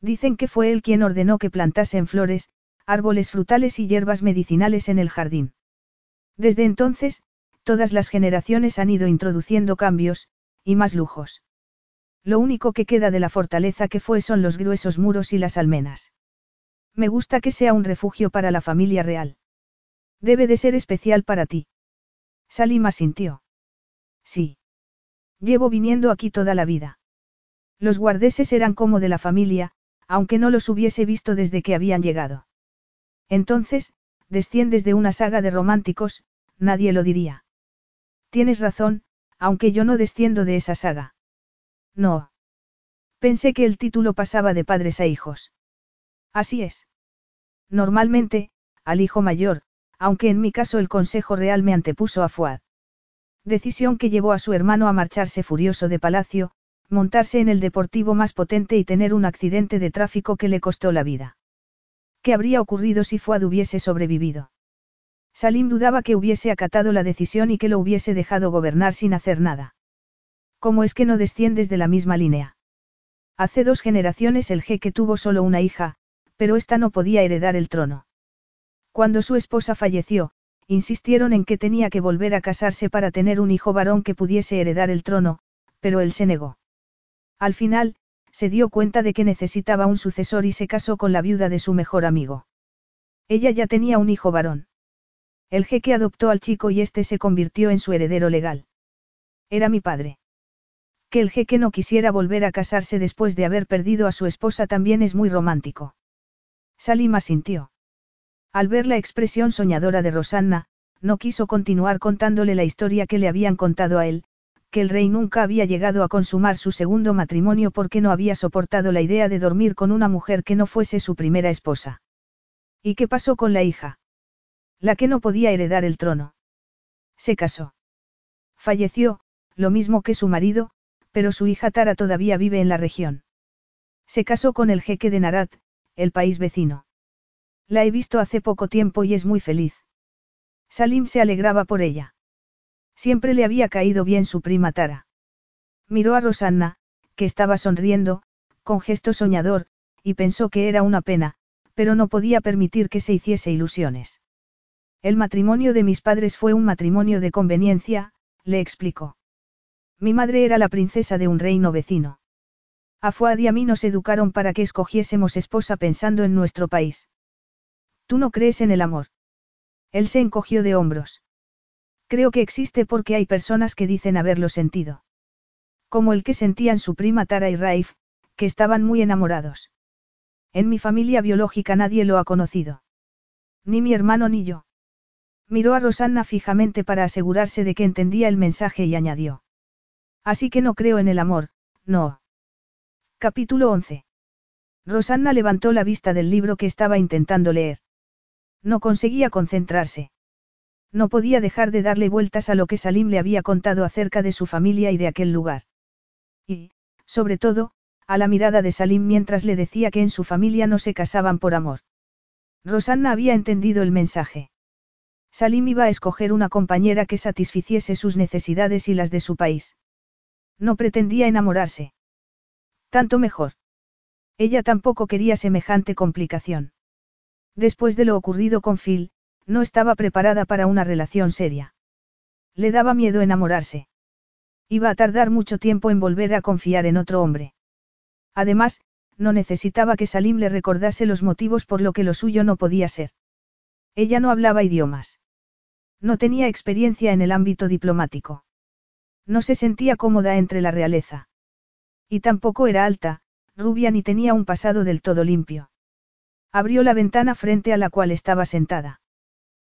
Dicen que fue él quien ordenó que plantasen flores, árboles frutales y hierbas medicinales en el jardín. Desde entonces, todas las generaciones han ido introduciendo cambios, y más lujos. Lo único que queda de la fortaleza que fue son los gruesos muros y las almenas. Me gusta que sea un refugio para la familia real. Debe de ser especial para ti. Salima sintió. Sí. Llevo viniendo aquí toda la vida. Los guardeses eran como de la familia, aunque no los hubiese visto desde que habían llegado. Entonces, desciendes de una saga de románticos, nadie lo diría. Tienes razón, aunque yo no desciendo de esa saga. No. Pensé que el título pasaba de padres a hijos. Así es. Normalmente, al hijo mayor, aunque en mi caso el Consejo Real me antepuso a Fuad. Decisión que llevó a su hermano a marcharse furioso de palacio, montarse en el deportivo más potente y tener un accidente de tráfico que le costó la vida. ¿Qué habría ocurrido si Fuad hubiese sobrevivido? Salim dudaba que hubiese acatado la decisión y que lo hubiese dejado gobernar sin hacer nada. ¿Cómo es que no desciendes de la misma línea? Hace dos generaciones el jeque tuvo solo una hija, pero ésta no podía heredar el trono. Cuando su esposa falleció, insistieron en que tenía que volver a casarse para tener un hijo varón que pudiese heredar el trono, pero él se negó. Al final, se dio cuenta de que necesitaba un sucesor y se casó con la viuda de su mejor amigo. Ella ya tenía un hijo varón. El jeque adoptó al chico y este se convirtió en su heredero legal. Era mi padre. Que el jeque no quisiera volver a casarse después de haber perdido a su esposa también es muy romántico. Salima sintió. Al ver la expresión soñadora de Rosanna, no quiso continuar contándole la historia que le habían contado a él, que el rey nunca había llegado a consumar su segundo matrimonio porque no había soportado la idea de dormir con una mujer que no fuese su primera esposa. ¿Y qué pasó con la hija? La que no podía heredar el trono. Se casó. Falleció, lo mismo que su marido, pero su hija Tara todavía vive en la región. Se casó con el jeque de Narat, el país vecino. La he visto hace poco tiempo y es muy feliz. Salim se alegraba por ella. Siempre le había caído bien su prima Tara. Miró a Rosanna, que estaba sonriendo, con gesto soñador, y pensó que era una pena, pero no podía permitir que se hiciese ilusiones. El matrimonio de mis padres fue un matrimonio de conveniencia, le explicó. Mi madre era la princesa de un reino vecino. A Fuad y a mí nos educaron para que escogiésemos esposa pensando en nuestro país. ¿Tú no crees en el amor? Él se encogió de hombros. Creo que existe porque hay personas que dicen haberlo sentido. Como el que sentían su prima Tara y Raif, que estaban muy enamorados. En mi familia biológica nadie lo ha conocido. Ni mi hermano ni yo. Miró a Rosanna fijamente para asegurarse de que entendía el mensaje y añadió. Así que no creo en el amor, no. Capítulo 11. Rosanna levantó la vista del libro que estaba intentando leer. No conseguía concentrarse. No podía dejar de darle vueltas a lo que Salim le había contado acerca de su familia y de aquel lugar. Y, sobre todo, a la mirada de Salim mientras le decía que en su familia no se casaban por amor. Rosanna había entendido el mensaje. Salim iba a escoger una compañera que satisficiese sus necesidades y las de su país. No pretendía enamorarse. Tanto mejor. Ella tampoco quería semejante complicación. Después de lo ocurrido con Phil, no estaba preparada para una relación seria. Le daba miedo enamorarse. Iba a tardar mucho tiempo en volver a confiar en otro hombre. Además, no necesitaba que Salim le recordase los motivos por lo que lo suyo no podía ser. Ella no hablaba idiomas. No tenía experiencia en el ámbito diplomático. No se sentía cómoda entre la realeza. Y tampoco era alta, rubia ni tenía un pasado del todo limpio. Abrió la ventana frente a la cual estaba sentada.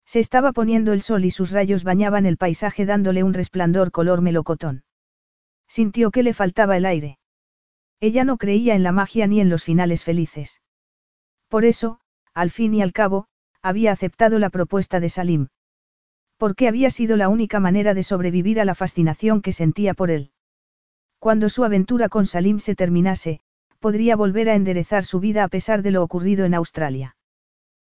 Se estaba poniendo el sol y sus rayos bañaban el paisaje dándole un resplandor color melocotón. Sintió que le faltaba el aire. Ella no creía en la magia ni en los finales felices. Por eso, al fin y al cabo, había aceptado la propuesta de Salim porque había sido la única manera de sobrevivir a la fascinación que sentía por él. Cuando su aventura con Salim se terminase, podría volver a enderezar su vida a pesar de lo ocurrido en Australia.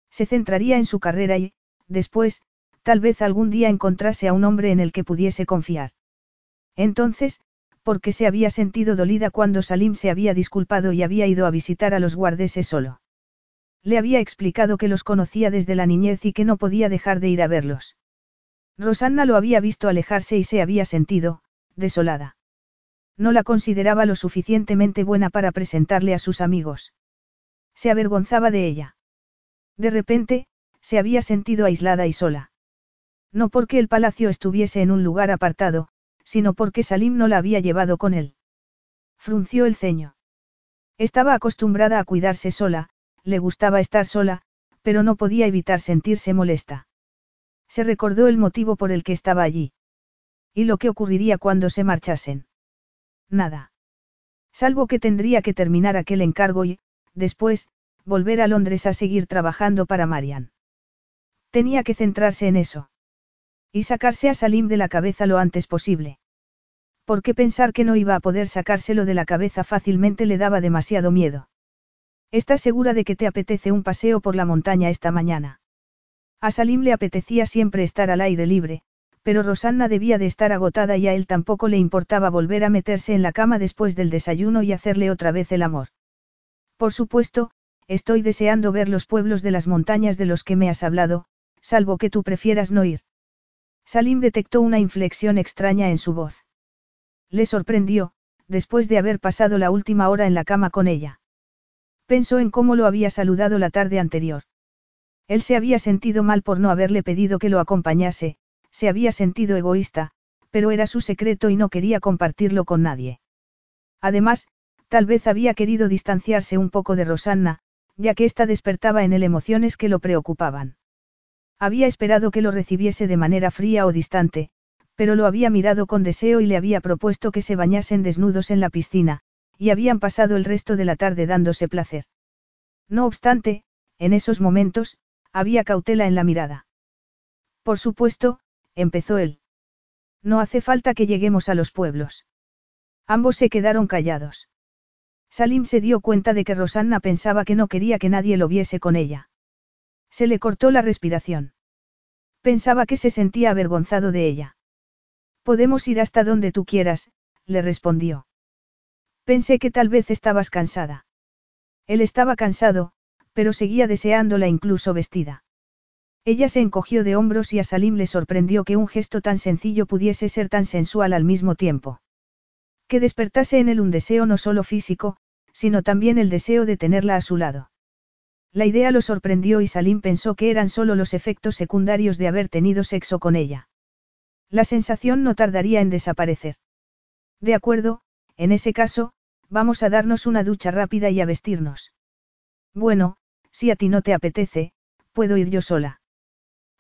Se centraría en su carrera y, después, tal vez algún día encontrase a un hombre en el que pudiese confiar. Entonces, porque se había sentido dolida cuando Salim se había disculpado y había ido a visitar a los guardeses solo. Le había explicado que los conocía desde la niñez y que no podía dejar de ir a verlos. Rosanna lo había visto alejarse y se había sentido, desolada. No la consideraba lo suficientemente buena para presentarle a sus amigos. Se avergonzaba de ella. De repente, se había sentido aislada y sola. No porque el palacio estuviese en un lugar apartado, sino porque Salim no la había llevado con él. Frunció el ceño. Estaba acostumbrada a cuidarse sola, le gustaba estar sola, pero no podía evitar sentirse molesta. Se recordó el motivo por el que estaba allí. ¿Y lo que ocurriría cuando se marchasen? Nada. Salvo que tendría que terminar aquel encargo y, después, volver a Londres a seguir trabajando para Marian. Tenía que centrarse en eso. Y sacarse a Salim de la cabeza lo antes posible. Porque pensar que no iba a poder sacárselo de la cabeza fácilmente le daba demasiado miedo. ¿Estás segura de que te apetece un paseo por la montaña esta mañana? A Salim le apetecía siempre estar al aire libre, pero Rosanna debía de estar agotada y a él tampoco le importaba volver a meterse en la cama después del desayuno y hacerle otra vez el amor. Por supuesto, estoy deseando ver los pueblos de las montañas de los que me has hablado, salvo que tú prefieras no ir. Salim detectó una inflexión extraña en su voz. Le sorprendió, después de haber pasado la última hora en la cama con ella. Pensó en cómo lo había saludado la tarde anterior. Él se había sentido mal por no haberle pedido que lo acompañase, se había sentido egoísta, pero era su secreto y no quería compartirlo con nadie. Además, tal vez había querido distanciarse un poco de Rosanna, ya que ésta despertaba en él emociones que lo preocupaban. Había esperado que lo recibiese de manera fría o distante, pero lo había mirado con deseo y le había propuesto que se bañasen desnudos en la piscina, y habían pasado el resto de la tarde dándose placer. No obstante, en esos momentos, había cautela en la mirada. Por supuesto, empezó él. No hace falta que lleguemos a los pueblos. Ambos se quedaron callados. Salim se dio cuenta de que Rosanna pensaba que no quería que nadie lo viese con ella. Se le cortó la respiración. Pensaba que se sentía avergonzado de ella. Podemos ir hasta donde tú quieras, le respondió. Pensé que tal vez estabas cansada. Él estaba cansado, pero seguía deseándola incluso vestida. Ella se encogió de hombros y a Salim le sorprendió que un gesto tan sencillo pudiese ser tan sensual al mismo tiempo. Que despertase en él un deseo no solo físico, sino también el deseo de tenerla a su lado. La idea lo sorprendió y Salim pensó que eran solo los efectos secundarios de haber tenido sexo con ella. La sensación no tardaría en desaparecer. De acuerdo, en ese caso, vamos a darnos una ducha rápida y a vestirnos. Bueno, si a ti no te apetece, puedo ir yo sola.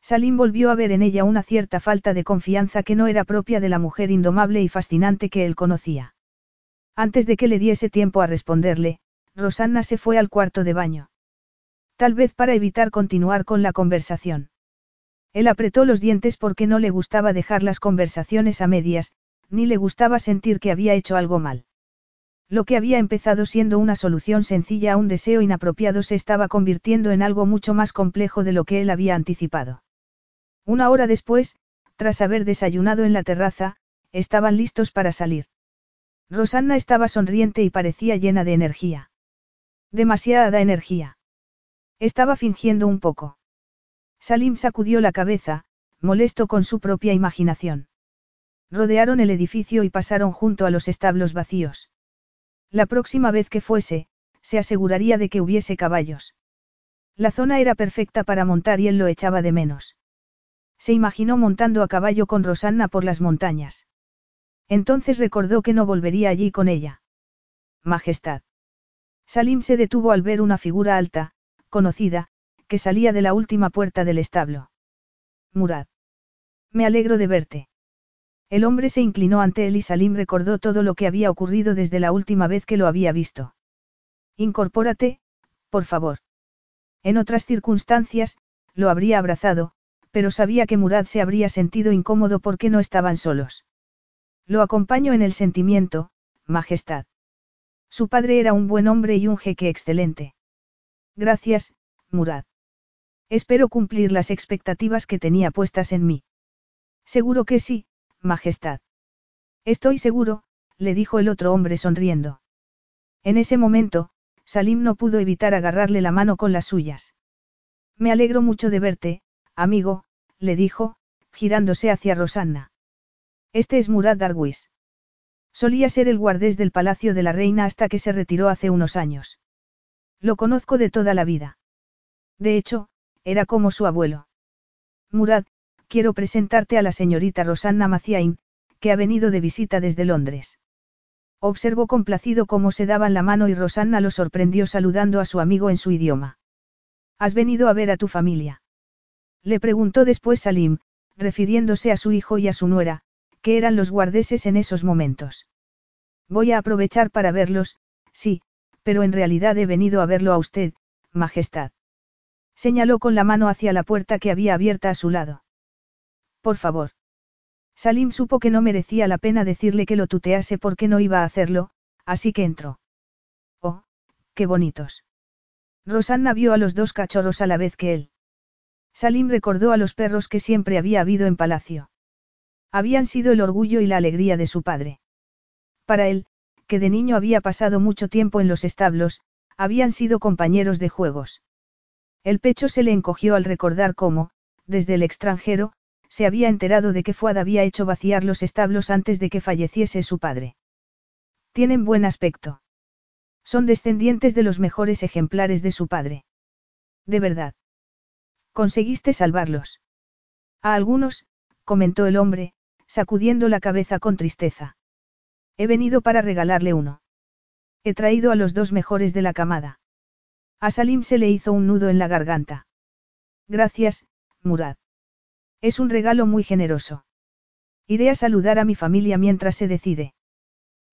Salim volvió a ver en ella una cierta falta de confianza que no era propia de la mujer indomable y fascinante que él conocía. Antes de que le diese tiempo a responderle, Rosanna se fue al cuarto de baño. Tal vez para evitar continuar con la conversación. Él apretó los dientes porque no le gustaba dejar las conversaciones a medias, ni le gustaba sentir que había hecho algo mal. Lo que había empezado siendo una solución sencilla a un deseo inapropiado se estaba convirtiendo en algo mucho más complejo de lo que él había anticipado. Una hora después, tras haber desayunado en la terraza, estaban listos para salir. Rosanna estaba sonriente y parecía llena de energía. Demasiada energía. Estaba fingiendo un poco. Salim sacudió la cabeza, molesto con su propia imaginación. Rodearon el edificio y pasaron junto a los establos vacíos. La próxima vez que fuese, se aseguraría de que hubiese caballos. La zona era perfecta para montar y él lo echaba de menos. Se imaginó montando a caballo con Rosanna por las montañas. Entonces recordó que no volvería allí con ella. Majestad. Salim se detuvo al ver una figura alta, conocida, que salía de la última puerta del establo. Murad. Me alegro de verte. El hombre se inclinó ante él y Salim recordó todo lo que había ocurrido desde la última vez que lo había visto. Incorpórate, por favor. En otras circunstancias, lo habría abrazado, pero sabía que Murad se habría sentido incómodo porque no estaban solos. Lo acompaño en el sentimiento, Majestad. Su padre era un buen hombre y un jeque excelente. Gracias, Murad. Espero cumplir las expectativas que tenía puestas en mí. Seguro que sí, Majestad. Estoy seguro, le dijo el otro hombre sonriendo. En ese momento, Salim no pudo evitar agarrarle la mano con las suyas. Me alegro mucho de verte, amigo, le dijo, girándose hacia Rosanna. Este es Murad Darwis. Solía ser el guardés del palacio de la reina hasta que se retiró hace unos años. Lo conozco de toda la vida. De hecho, era como su abuelo. Murad, quiero presentarte a la señorita Rosanna Maciain, que ha venido de visita desde Londres. Observó complacido cómo se daban la mano y Rosanna lo sorprendió saludando a su amigo en su idioma. ¿Has venido a ver a tu familia? Le preguntó después Salim, refiriéndose a su hijo y a su nuera, que eran los guardeses en esos momentos. Voy a aprovechar para verlos, sí, pero en realidad he venido a verlo a usted, Majestad. Señaló con la mano hacia la puerta que había abierta a su lado. Por favor. Salim supo que no merecía la pena decirle que lo tutease porque no iba a hacerlo, así que entró. Oh, qué bonitos. Rosanna vio a los dos cachorros a la vez que él. Salim recordó a los perros que siempre había habido en palacio. Habían sido el orgullo y la alegría de su padre. Para él, que de niño había pasado mucho tiempo en los establos, habían sido compañeros de juegos. El pecho se le encogió al recordar cómo, desde el extranjero, se había enterado de que Fuad había hecho vaciar los establos antes de que falleciese su padre. Tienen buen aspecto. Son descendientes de los mejores ejemplares de su padre. De verdad. Conseguiste salvarlos. A algunos, comentó el hombre, sacudiendo la cabeza con tristeza. He venido para regalarle uno. He traído a los dos mejores de la camada. A Salim se le hizo un nudo en la garganta. Gracias, Murad. Es un regalo muy generoso. Iré a saludar a mi familia mientras se decide.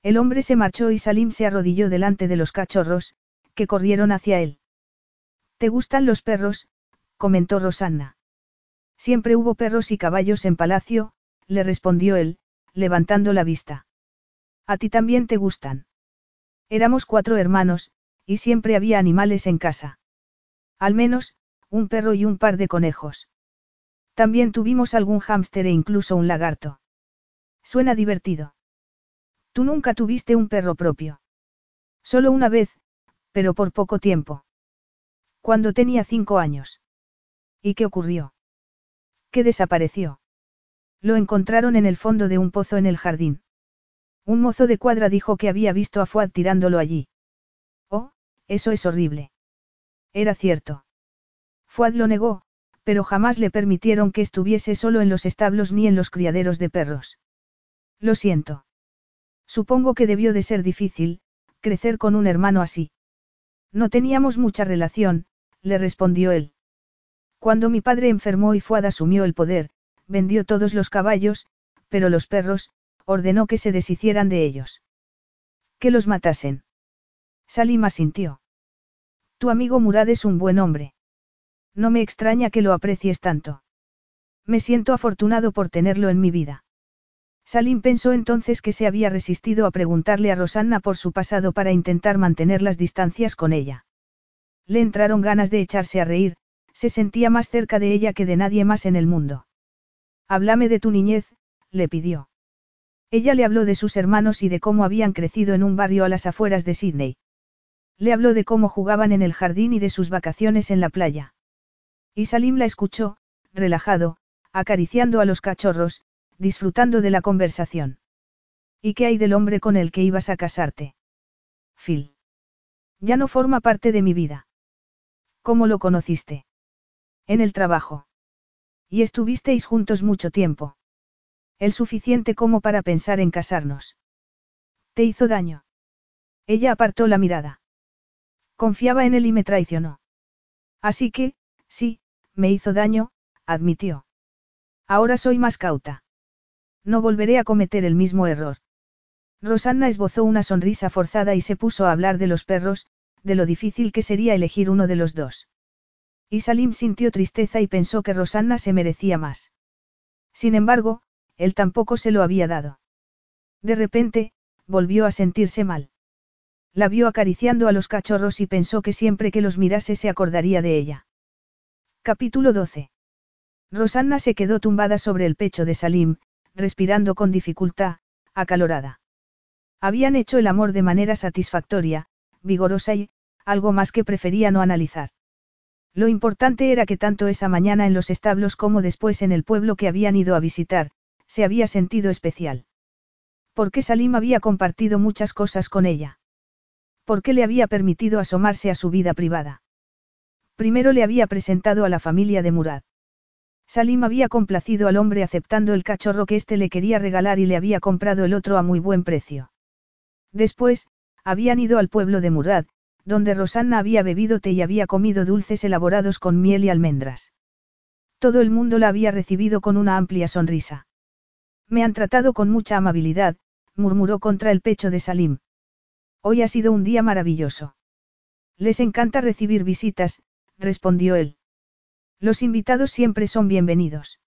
El hombre se marchó y Salim se arrodilló delante de los cachorros, que corrieron hacia él. ¿Te gustan los perros? comentó Rosanna. Siempre hubo perros y caballos en palacio, le respondió él, levantando la vista. ¿A ti también te gustan? Éramos cuatro hermanos, y siempre había animales en casa. Al menos, un perro y un par de conejos. También tuvimos algún hámster e incluso un lagarto. Suena divertido. Tú nunca tuviste un perro propio. Solo una vez, pero por poco tiempo. Cuando tenía cinco años. ¿Y qué ocurrió? ¿Qué desapareció? Lo encontraron en el fondo de un pozo en el jardín. Un mozo de cuadra dijo que había visto a Fuad tirándolo allí. Oh, eso es horrible. Era cierto. Fuad lo negó, pero jamás le permitieron que estuviese solo en los establos ni en los criaderos de perros. Lo siento. Supongo que debió de ser difícil, crecer con un hermano así. No teníamos mucha relación, le respondió él. Cuando mi padre enfermó y Fuad asumió el poder, vendió todos los caballos, pero los perros, ordenó que se deshicieran de ellos. Que los matasen. Salima sintió. Tu amigo Murad es un buen hombre. No me extraña que lo aprecies tanto. Me siento afortunado por tenerlo en mi vida. Salim pensó entonces que se había resistido a preguntarle a Rosanna por su pasado para intentar mantener las distancias con ella. Le entraron ganas de echarse a reír, se sentía más cerca de ella que de nadie más en el mundo. Háblame de tu niñez, le pidió. Ella le habló de sus hermanos y de cómo habían crecido en un barrio a las afueras de Sydney. Le habló de cómo jugaban en el jardín y de sus vacaciones en la playa. Y Salim la escuchó, relajado, acariciando a los cachorros, disfrutando de la conversación. ¿Y qué hay del hombre con el que ibas a casarte? Phil. Ya no forma parte de mi vida. ¿Cómo lo conociste? En el trabajo. Y estuvisteis juntos mucho tiempo. El suficiente como para pensar en casarnos. ¿Te hizo daño? Ella apartó la mirada. Confiaba en él y me traicionó. Así que, sí, me hizo daño, admitió. Ahora soy más cauta. No volveré a cometer el mismo error. Rosanna esbozó una sonrisa forzada y se puso a hablar de los perros, de lo difícil que sería elegir uno de los dos. Y Salim sintió tristeza y pensó que Rosanna se merecía más. Sin embargo, él tampoco se lo había dado. De repente, volvió a sentirse mal. La vio acariciando a los cachorros y pensó que siempre que los mirase se acordaría de ella. Capítulo 12. Rosanna se quedó tumbada sobre el pecho de Salim, respirando con dificultad, acalorada. Habían hecho el amor de manera satisfactoria, vigorosa y, algo más que prefería no analizar. Lo importante era que tanto esa mañana en los establos como después en el pueblo que habían ido a visitar, se había sentido especial. Porque Salim había compartido muchas cosas con ella. Porque le había permitido asomarse a su vida privada. Primero le había presentado a la familia de Murad. Salim había complacido al hombre aceptando el cachorro que éste le quería regalar y le había comprado el otro a muy buen precio. Después, habían ido al pueblo de Murad, donde Rosanna había bebido té y había comido dulces elaborados con miel y almendras. Todo el mundo la había recibido con una amplia sonrisa. Me han tratado con mucha amabilidad, murmuró contra el pecho de Salim. Hoy ha sido un día maravilloso. Les encanta recibir visitas, respondió él. Los invitados siempre son bienvenidos.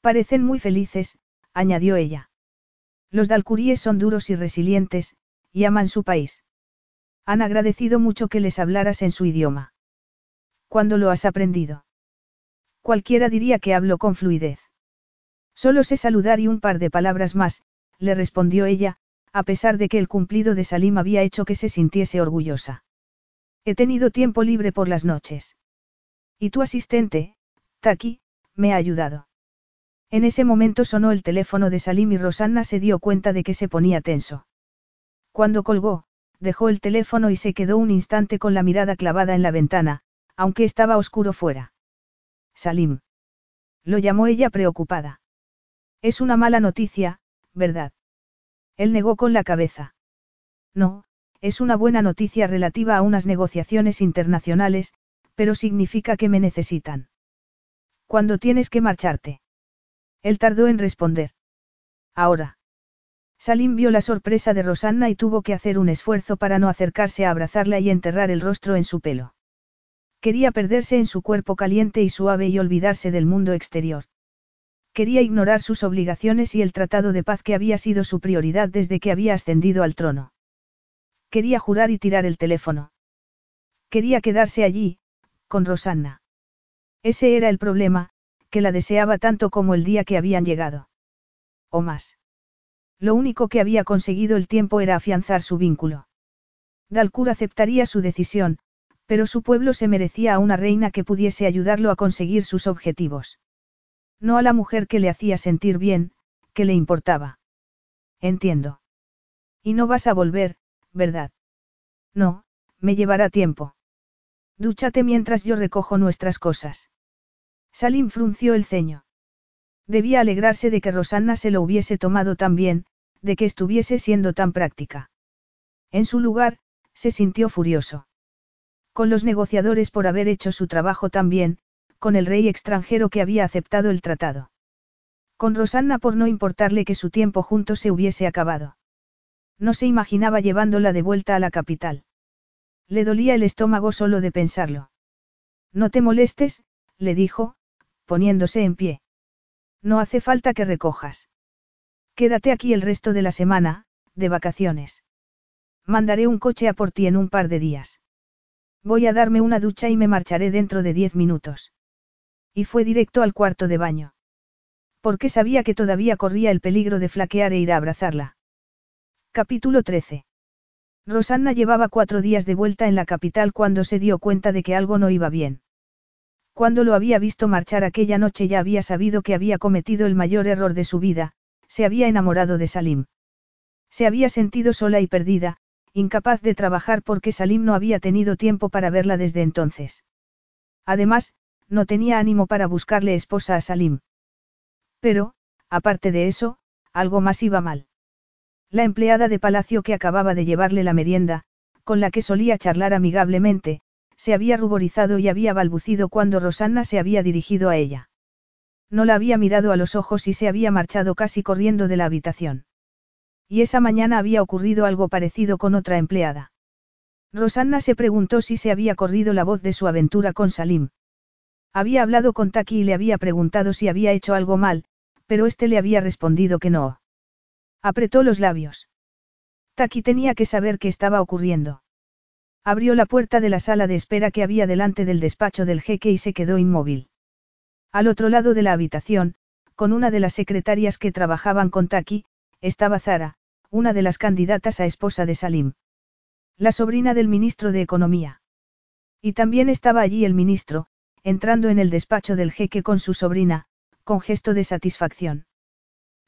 Parecen muy felices, añadió ella. Los dalcuríes son duros y resilientes, y aman su país. Han agradecido mucho que les hablaras en su idioma. ¿Cuándo lo has aprendido? Cualquiera diría que hablo con fluidez. Solo sé saludar y un par de palabras más, le respondió ella, a pesar de que el cumplido de Salim había hecho que se sintiese orgullosa. He tenido tiempo libre por las noches. Y tu asistente, Taki, me ha ayudado. En ese momento sonó el teléfono de Salim y Rosanna se dio cuenta de que se ponía tenso. Cuando colgó, dejó el teléfono y se quedó un instante con la mirada clavada en la ventana, aunque estaba oscuro fuera. Salim. Lo llamó ella preocupada. Es una mala noticia, ¿verdad? Él negó con la cabeza. No, es una buena noticia relativa a unas negociaciones internacionales, pero significa que me necesitan. ¿Cuándo tienes que marcharte? Él tardó en responder. Ahora. Salim vio la sorpresa de Rosanna y tuvo que hacer un esfuerzo para no acercarse a abrazarla y enterrar el rostro en su pelo. Quería perderse en su cuerpo caliente y suave y olvidarse del mundo exterior. Quería ignorar sus obligaciones y el tratado de paz que había sido su prioridad desde que había ascendido al trono. Quería jurar y tirar el teléfono. Quería quedarse allí, con Rosanna. Ese era el problema, que la deseaba tanto como el día que habían llegado. O más. Lo único que había conseguido el tiempo era afianzar su vínculo. Dalcur aceptaría su decisión, pero su pueblo se merecía a una reina que pudiese ayudarlo a conseguir sus objetivos. No a la mujer que le hacía sentir bien, que le importaba. Entiendo. Y no vas a volver, ¿verdad? No, me llevará tiempo. Dúchate mientras yo recojo nuestras cosas. Salim frunció el ceño. Debía alegrarse de que Rosanna se lo hubiese tomado tan bien, de que estuviese siendo tan práctica. En su lugar, se sintió furioso. Con los negociadores por haber hecho su trabajo tan bien, con el rey extranjero que había aceptado el tratado. Con Rosanna por no importarle que su tiempo juntos se hubiese acabado. No se imaginaba llevándola de vuelta a la capital. Le dolía el estómago solo de pensarlo. No te molestes, le dijo, poniéndose en pie. No hace falta que recojas. Quédate aquí el resto de la semana, de vacaciones. Mandaré un coche a por ti en un par de días. Voy a darme una ducha y me marcharé dentro de diez minutos. Y fue directo al cuarto de baño. Porque sabía que todavía corría el peligro de flaquear e ir a abrazarla. Capítulo 13. Rosanna llevaba cuatro días de vuelta en la capital cuando se dio cuenta de que algo no iba bien. Cuando lo había visto marchar aquella noche ya había sabido que había cometido el mayor error de su vida, se había enamorado de Salim. Se había sentido sola y perdida, incapaz de trabajar porque Salim no había tenido tiempo para verla desde entonces. Además, no tenía ánimo para buscarle esposa a Salim. Pero, aparte de eso, algo más iba mal. La empleada de palacio que acababa de llevarle la merienda, con la que solía charlar amigablemente, se había ruborizado y había balbucido cuando Rosanna se había dirigido a ella. No la había mirado a los ojos y se había marchado casi corriendo de la habitación. Y esa mañana había ocurrido algo parecido con otra empleada. Rosanna se preguntó si se había corrido la voz de su aventura con Salim. Había hablado con Taki y le había preguntado si había hecho algo mal, pero éste le había respondido que no. Apretó los labios. Taki tenía que saber qué estaba ocurriendo. Abrió la puerta de la sala de espera que había delante del despacho del jeque y se quedó inmóvil. Al otro lado de la habitación, con una de las secretarias que trabajaban con Taki, estaba Zara, una de las candidatas a esposa de Salim. La sobrina del ministro de Economía. Y también estaba allí el ministro, entrando en el despacho del jeque con su sobrina, con gesto de satisfacción.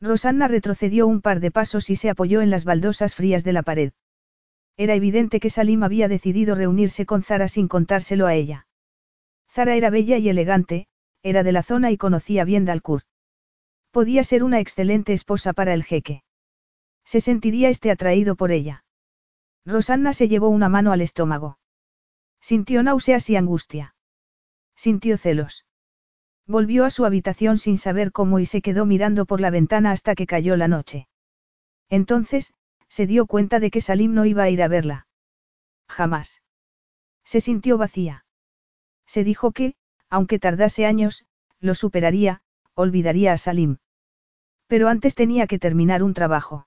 Rosanna retrocedió un par de pasos y se apoyó en las baldosas frías de la pared. Era evidente que Salim había decidido reunirse con Zara sin contárselo a ella. Zara era bella y elegante, era de la zona y conocía bien Dalcourt. Podía ser una excelente esposa para el jeque. Se sentiría este atraído por ella. Rosanna se llevó una mano al estómago. Sintió náuseas y angustia. Sintió celos. Volvió a su habitación sin saber cómo y se quedó mirando por la ventana hasta que cayó la noche. Entonces, se dio cuenta de que Salim no iba a ir a verla. Jamás. Se sintió vacía. Se dijo que, aunque tardase años, lo superaría, olvidaría a Salim. Pero antes tenía que terminar un trabajo.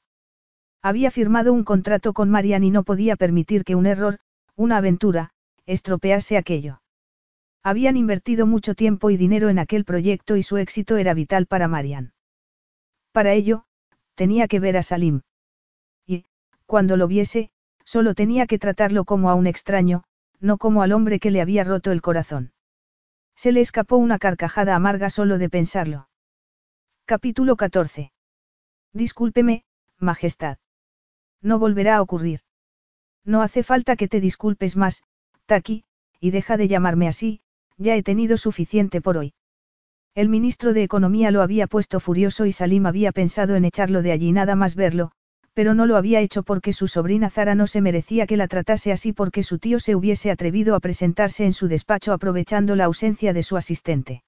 Había firmado un contrato con Marian y no podía permitir que un error, una aventura, estropease aquello. Habían invertido mucho tiempo y dinero en aquel proyecto y su éxito era vital para Marian. Para ello, tenía que ver a Salim. Y, cuando lo viese, solo tenía que tratarlo como a un extraño, no como al hombre que le había roto el corazón. Se le escapó una carcajada amarga solo de pensarlo. Capítulo 14. Discúlpeme, Majestad. No volverá a ocurrir. No hace falta que te disculpes más, Taki, y deja de llamarme así, ya he tenido suficiente por hoy. El ministro de Economía lo había puesto furioso y Salim había pensado en echarlo de allí nada más verlo, pero no lo había hecho porque su sobrina Zara no se merecía que la tratase así porque su tío se hubiese atrevido a presentarse en su despacho aprovechando la ausencia de su asistente.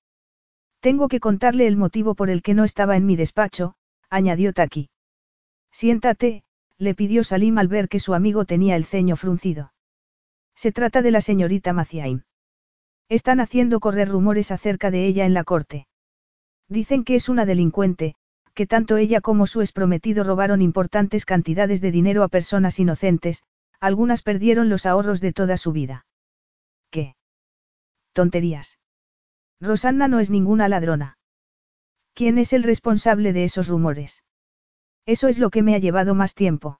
Tengo que contarle el motivo por el que no estaba en mi despacho, añadió Taki. Siéntate, le pidió Salim al ver que su amigo tenía el ceño fruncido. Se trata de la señorita Maciain. Están haciendo correr rumores acerca de ella en la corte. Dicen que es una delincuente, que tanto ella como su exprometido robaron importantes cantidades de dinero a personas inocentes, algunas perdieron los ahorros de toda su vida. ¿Qué? Tonterías. Rosanna no es ninguna ladrona. ¿Quién es el responsable de esos rumores? Eso es lo que me ha llevado más tiempo.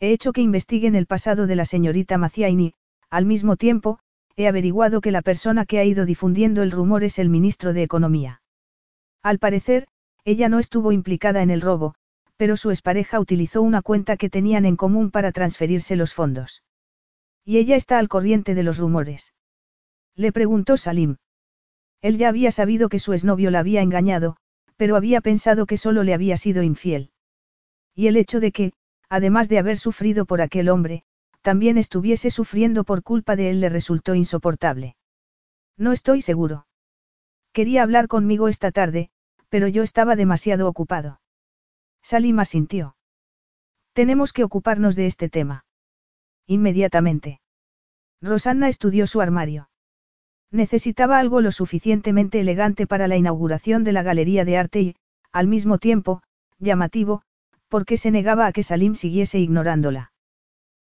He hecho que investiguen el pasado de la señorita Maciaini, al mismo tiempo, he averiguado que la persona que ha ido difundiendo el rumor es el ministro de Economía. Al parecer, ella no estuvo implicada en el robo, pero su expareja utilizó una cuenta que tenían en común para transferirse los fondos. Y ella está al corriente de los rumores. Le preguntó Salim. Él ya había sabido que su exnovio la había engañado, pero había pensado que solo le había sido infiel. Y el hecho de que, además de haber sufrido por aquel hombre, también estuviese sufriendo por culpa de él le resultó insoportable. No estoy seguro. Quería hablar conmigo esta tarde, pero yo estaba demasiado ocupado. Salima sintió. Tenemos que ocuparnos de este tema. Inmediatamente. Rosanna estudió su armario. Necesitaba algo lo suficientemente elegante para la inauguración de la galería de arte y, al mismo tiempo, llamativo, porque se negaba a que Salim siguiese ignorándola.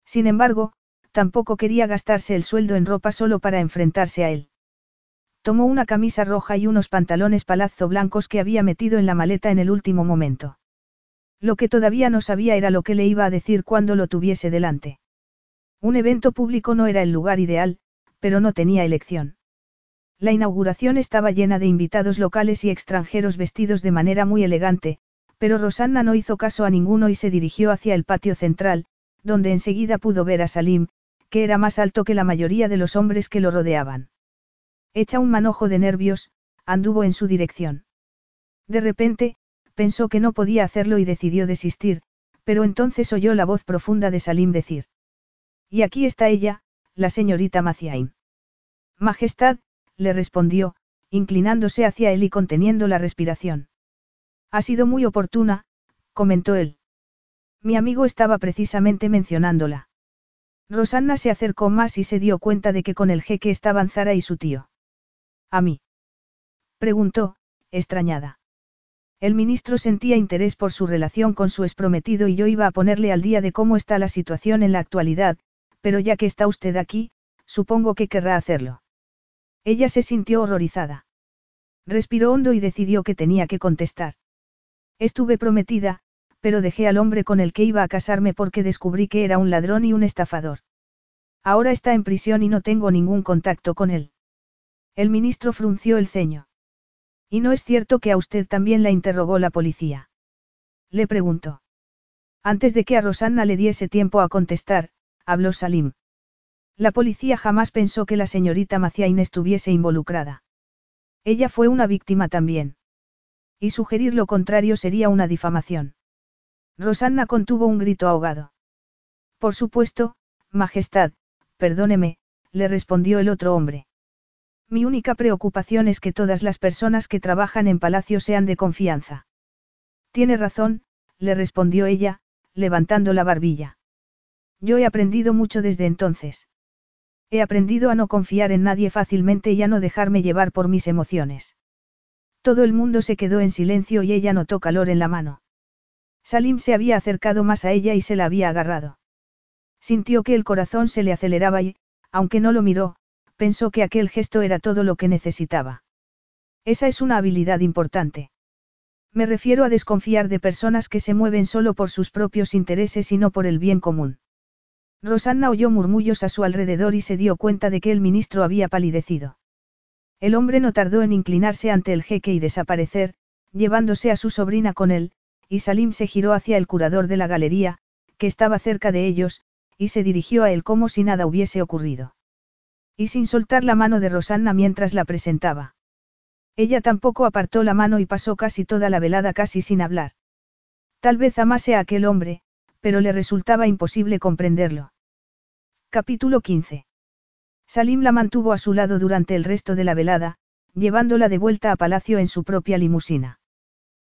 Sin embargo, tampoco quería gastarse el sueldo en ropa solo para enfrentarse a él. Tomó una camisa roja y unos pantalones palazzo blancos que había metido en la maleta en el último momento. Lo que todavía no sabía era lo que le iba a decir cuando lo tuviese delante. Un evento público no era el lugar ideal, pero no tenía elección. La inauguración estaba llena de invitados locales y extranjeros vestidos de manera muy elegante, pero Rosanna no hizo caso a ninguno y se dirigió hacia el patio central, donde enseguida pudo ver a Salim, que era más alto que la mayoría de los hombres que lo rodeaban. Hecha un manojo de nervios, anduvo en su dirección. De repente, pensó que no podía hacerlo y decidió desistir, pero entonces oyó la voz profunda de Salim decir. Y aquí está ella, la señorita Maciain. Majestad, le respondió, inclinándose hacia él y conteniendo la respiración. Ha sido muy oportuna, comentó él. Mi amigo estaba precisamente mencionándola. Rosanna se acercó más y se dio cuenta de que con el jeque estaban Zara y su tío. ¿A mí? Preguntó, extrañada. El ministro sentía interés por su relación con su exprometido y yo iba a ponerle al día de cómo está la situación en la actualidad, pero ya que está usted aquí, supongo que querrá hacerlo. Ella se sintió horrorizada. Respiró hondo y decidió que tenía que contestar. Estuve prometida, pero dejé al hombre con el que iba a casarme porque descubrí que era un ladrón y un estafador. Ahora está en prisión y no tengo ningún contacto con él. El ministro frunció el ceño. ¿Y no es cierto que a usted también la interrogó la policía? Le preguntó. Antes de que a Rosanna le diese tiempo a contestar, habló Salim. La policía jamás pensó que la señorita Maciain estuviese involucrada. Ella fue una víctima también. Y sugerir lo contrario sería una difamación. Rosanna contuvo un grito ahogado. Por supuesto, Majestad, perdóneme, le respondió el otro hombre. Mi única preocupación es que todas las personas que trabajan en palacio sean de confianza. Tiene razón, le respondió ella, levantando la barbilla. Yo he aprendido mucho desde entonces. He aprendido a no confiar en nadie fácilmente y a no dejarme llevar por mis emociones. Todo el mundo se quedó en silencio y ella notó calor en la mano. Salim se había acercado más a ella y se la había agarrado. Sintió que el corazón se le aceleraba y, aunque no lo miró, pensó que aquel gesto era todo lo que necesitaba. Esa es una habilidad importante. Me refiero a desconfiar de personas que se mueven solo por sus propios intereses y no por el bien común. Rosanna oyó murmullos a su alrededor y se dio cuenta de que el ministro había palidecido. El hombre no tardó en inclinarse ante el jeque y desaparecer, llevándose a su sobrina con él, y Salim se giró hacia el curador de la galería, que estaba cerca de ellos, y se dirigió a él como si nada hubiese ocurrido. Y sin soltar la mano de Rosanna mientras la presentaba. Ella tampoco apartó la mano y pasó casi toda la velada casi sin hablar. Tal vez amase a aquel hombre, pero le resultaba imposible comprenderlo. Capítulo 15. Salim la mantuvo a su lado durante el resto de la velada, llevándola de vuelta a palacio en su propia limusina.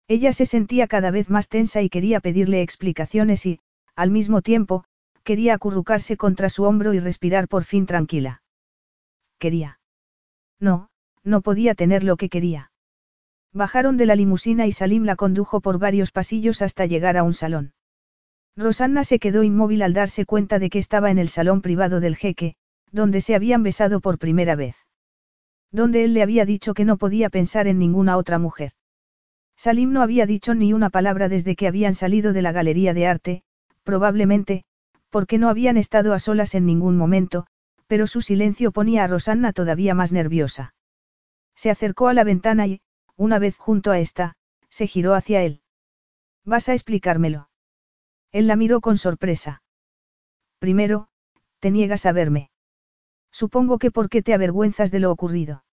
Ella se sentía cada vez más tensa y quería pedirle explicaciones y, al mismo tiempo, quería acurrucarse contra su hombro y respirar por fin tranquila. Quería. No, no podía tener lo que quería. Bajaron de la limusina y Salim la condujo por varios pasillos hasta llegar a un salón. Rosanna se quedó inmóvil al darse cuenta de que estaba en el salón privado del jeque, donde se habían besado por primera vez. Donde él le había dicho que no podía pensar en ninguna otra mujer. Salim no había dicho ni una palabra desde que habían salido de la galería de arte, probablemente, porque no habían estado a solas en ningún momento, pero su silencio ponía a Rosanna todavía más nerviosa. Se acercó a la ventana y, una vez junto a esta, se giró hacia él. ¿Vas a explicármelo? Él la miró con sorpresa. Primero, te niegas a verme. Supongo que porque te avergüenzas de lo ocurrido.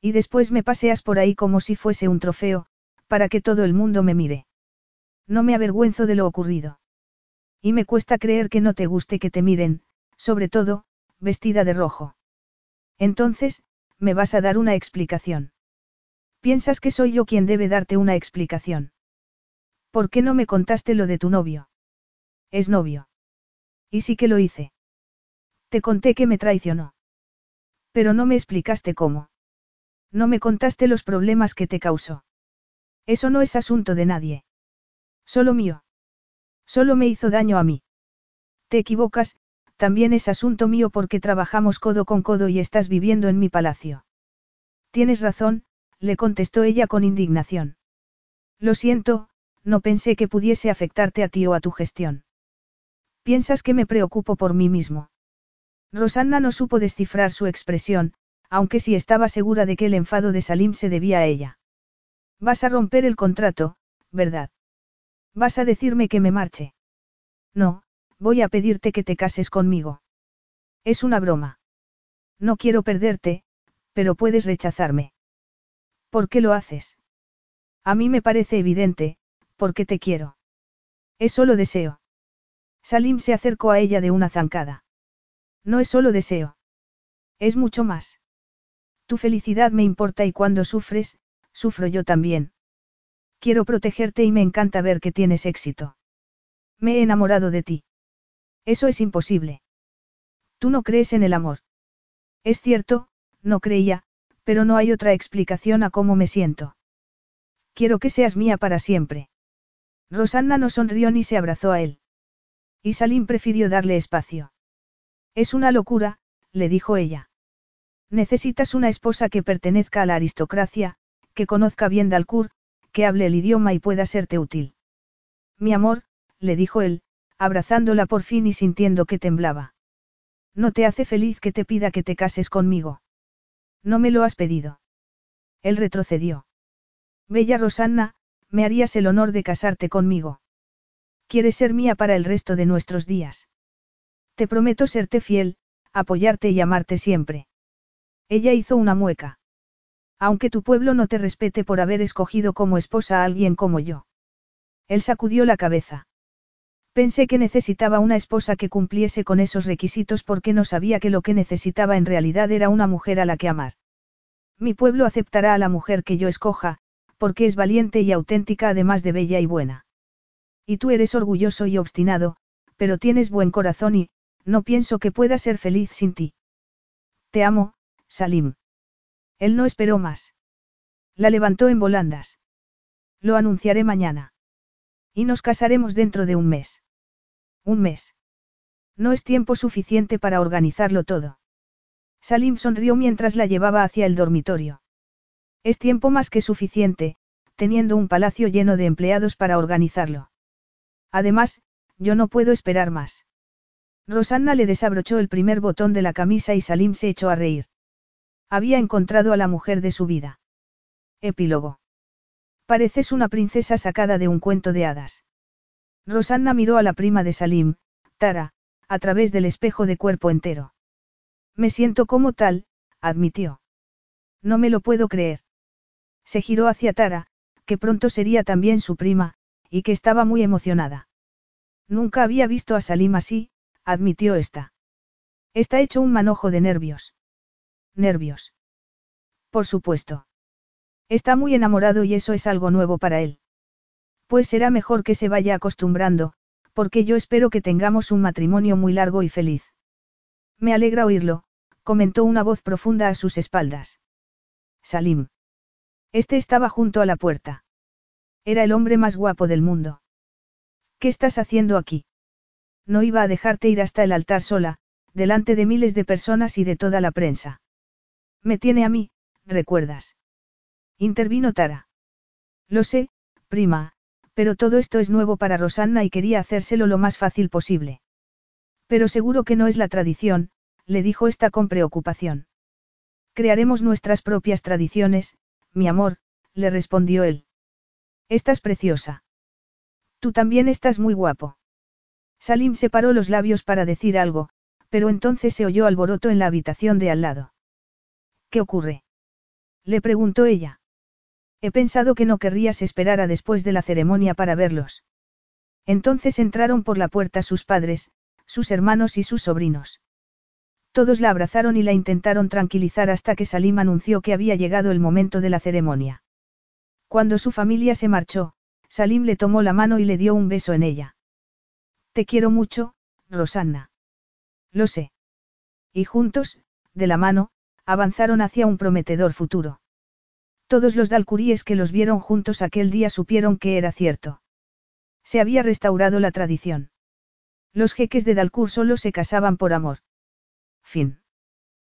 Y después me paseas por ahí como si fuese un trofeo, para que todo el mundo me mire. No me avergüenzo de lo ocurrido. Y me cuesta creer que no te guste que te miren, sobre todo, vestida de rojo. Entonces, me vas a dar una explicación. ¿Piensas que soy yo quien debe darte una explicación? ¿Por qué no me contaste lo de tu novio? Es novio. Y sí que lo hice. Te conté que me traicionó. Pero no me explicaste cómo. No me contaste los problemas que te causó. Eso no es asunto de nadie. Solo mío. Solo me hizo daño a mí. Te equivocas, también es asunto mío porque trabajamos codo con codo y estás viviendo en mi palacio. Tienes razón, le contestó ella con indignación. Lo siento, no pensé que pudiese afectarte a ti o a tu gestión. ¿Piensas que me preocupo por mí mismo? Rosanna no supo descifrar su expresión, aunque sí estaba segura de que el enfado de Salim se debía a ella. Vas a romper el contrato, ¿verdad? Vas a decirme que me marche. No, voy a pedirte que te cases conmigo. Es una broma. No quiero perderte, pero puedes rechazarme. ¿Por qué lo haces? A mí me parece evidente, porque te quiero. Es solo deseo. Salim se acercó a ella de una zancada. No es solo deseo. Es mucho más. Tu felicidad me importa y cuando sufres, sufro yo también. Quiero protegerte y me encanta ver que tienes éxito. Me he enamorado de ti. Eso es imposible. Tú no crees en el amor. Es cierto, no creía, pero no hay otra explicación a cómo me siento. Quiero que seas mía para siempre. Rosanna no sonrió ni se abrazó a él. Y Salim prefirió darle espacio. Es una locura, le dijo ella. Necesitas una esposa que pertenezca a la aristocracia, que conozca bien Dalcour, que hable el idioma y pueda serte útil. Mi amor, le dijo él, abrazándola por fin y sintiendo que temblaba. No te hace feliz que te pida que te cases conmigo. No me lo has pedido. Él retrocedió. Bella Rosanna, me harías el honor de casarte conmigo. Quieres ser mía para el resto de nuestros días. Te prometo serte fiel, apoyarte y amarte siempre. Ella hizo una mueca. Aunque tu pueblo no te respete por haber escogido como esposa a alguien como yo. Él sacudió la cabeza. Pensé que necesitaba una esposa que cumpliese con esos requisitos porque no sabía que lo que necesitaba en realidad era una mujer a la que amar. Mi pueblo aceptará a la mujer que yo escoja, porque es valiente y auténtica además de bella y buena. Y tú eres orgulloso y obstinado, pero tienes buen corazón y, no pienso que pueda ser feliz sin ti. Te amo, Salim. Él no esperó más. La levantó en volandas. Lo anunciaré mañana. Y nos casaremos dentro de un mes. Un mes. No es tiempo suficiente para organizarlo todo. Salim sonrió mientras la llevaba hacia el dormitorio. Es tiempo más que suficiente, teniendo un palacio lleno de empleados para organizarlo. Además, yo no puedo esperar más. Rosanna le desabrochó el primer botón de la camisa y Salim se echó a reír. Había encontrado a la mujer de su vida. Epílogo. Pareces una princesa sacada de un cuento de hadas. Rosanna miró a la prima de Salim, Tara, a través del espejo de cuerpo entero. Me siento como tal, admitió. No me lo puedo creer. Se giró hacia Tara, que pronto sería también su prima, y que estaba muy emocionada. Nunca había visto a Salim así, admitió esta. Está hecho un manojo de nervios. Nervios. Por supuesto. Está muy enamorado y eso es algo nuevo para él. Pues será mejor que se vaya acostumbrando, porque yo espero que tengamos un matrimonio muy largo y feliz. Me alegra oírlo, comentó una voz profunda a sus espaldas. Salim. Este estaba junto a la puerta. Era el hombre más guapo del mundo. ¿Qué estás haciendo aquí? No iba a dejarte ir hasta el altar sola, delante de miles de personas y de toda la prensa. Me tiene a mí, recuerdas. Intervino Tara. Lo sé, prima, pero todo esto es nuevo para Rosanna y quería hacérselo lo más fácil posible. Pero seguro que no es la tradición, le dijo esta con preocupación. Crearemos nuestras propias tradiciones, mi amor, le respondió él. Estás preciosa. Tú también estás muy guapo. Salim separó los labios para decir algo, pero entonces se oyó alboroto en la habitación de al lado. ¿Qué ocurre? Le preguntó ella. He pensado que no querrías esperar a después de la ceremonia para verlos. Entonces entraron por la puerta sus padres, sus hermanos y sus sobrinos. Todos la abrazaron y la intentaron tranquilizar hasta que Salim anunció que había llegado el momento de la ceremonia. Cuando su familia se marchó, Salim le tomó la mano y le dio un beso en ella. Te quiero mucho, Rosanna. Lo sé. Y juntos, de la mano, avanzaron hacia un prometedor futuro. Todos los dalcuríes que los vieron juntos aquel día supieron que era cierto. Se había restaurado la tradición. Los jeques de Dalcur solo se casaban por amor. Fin.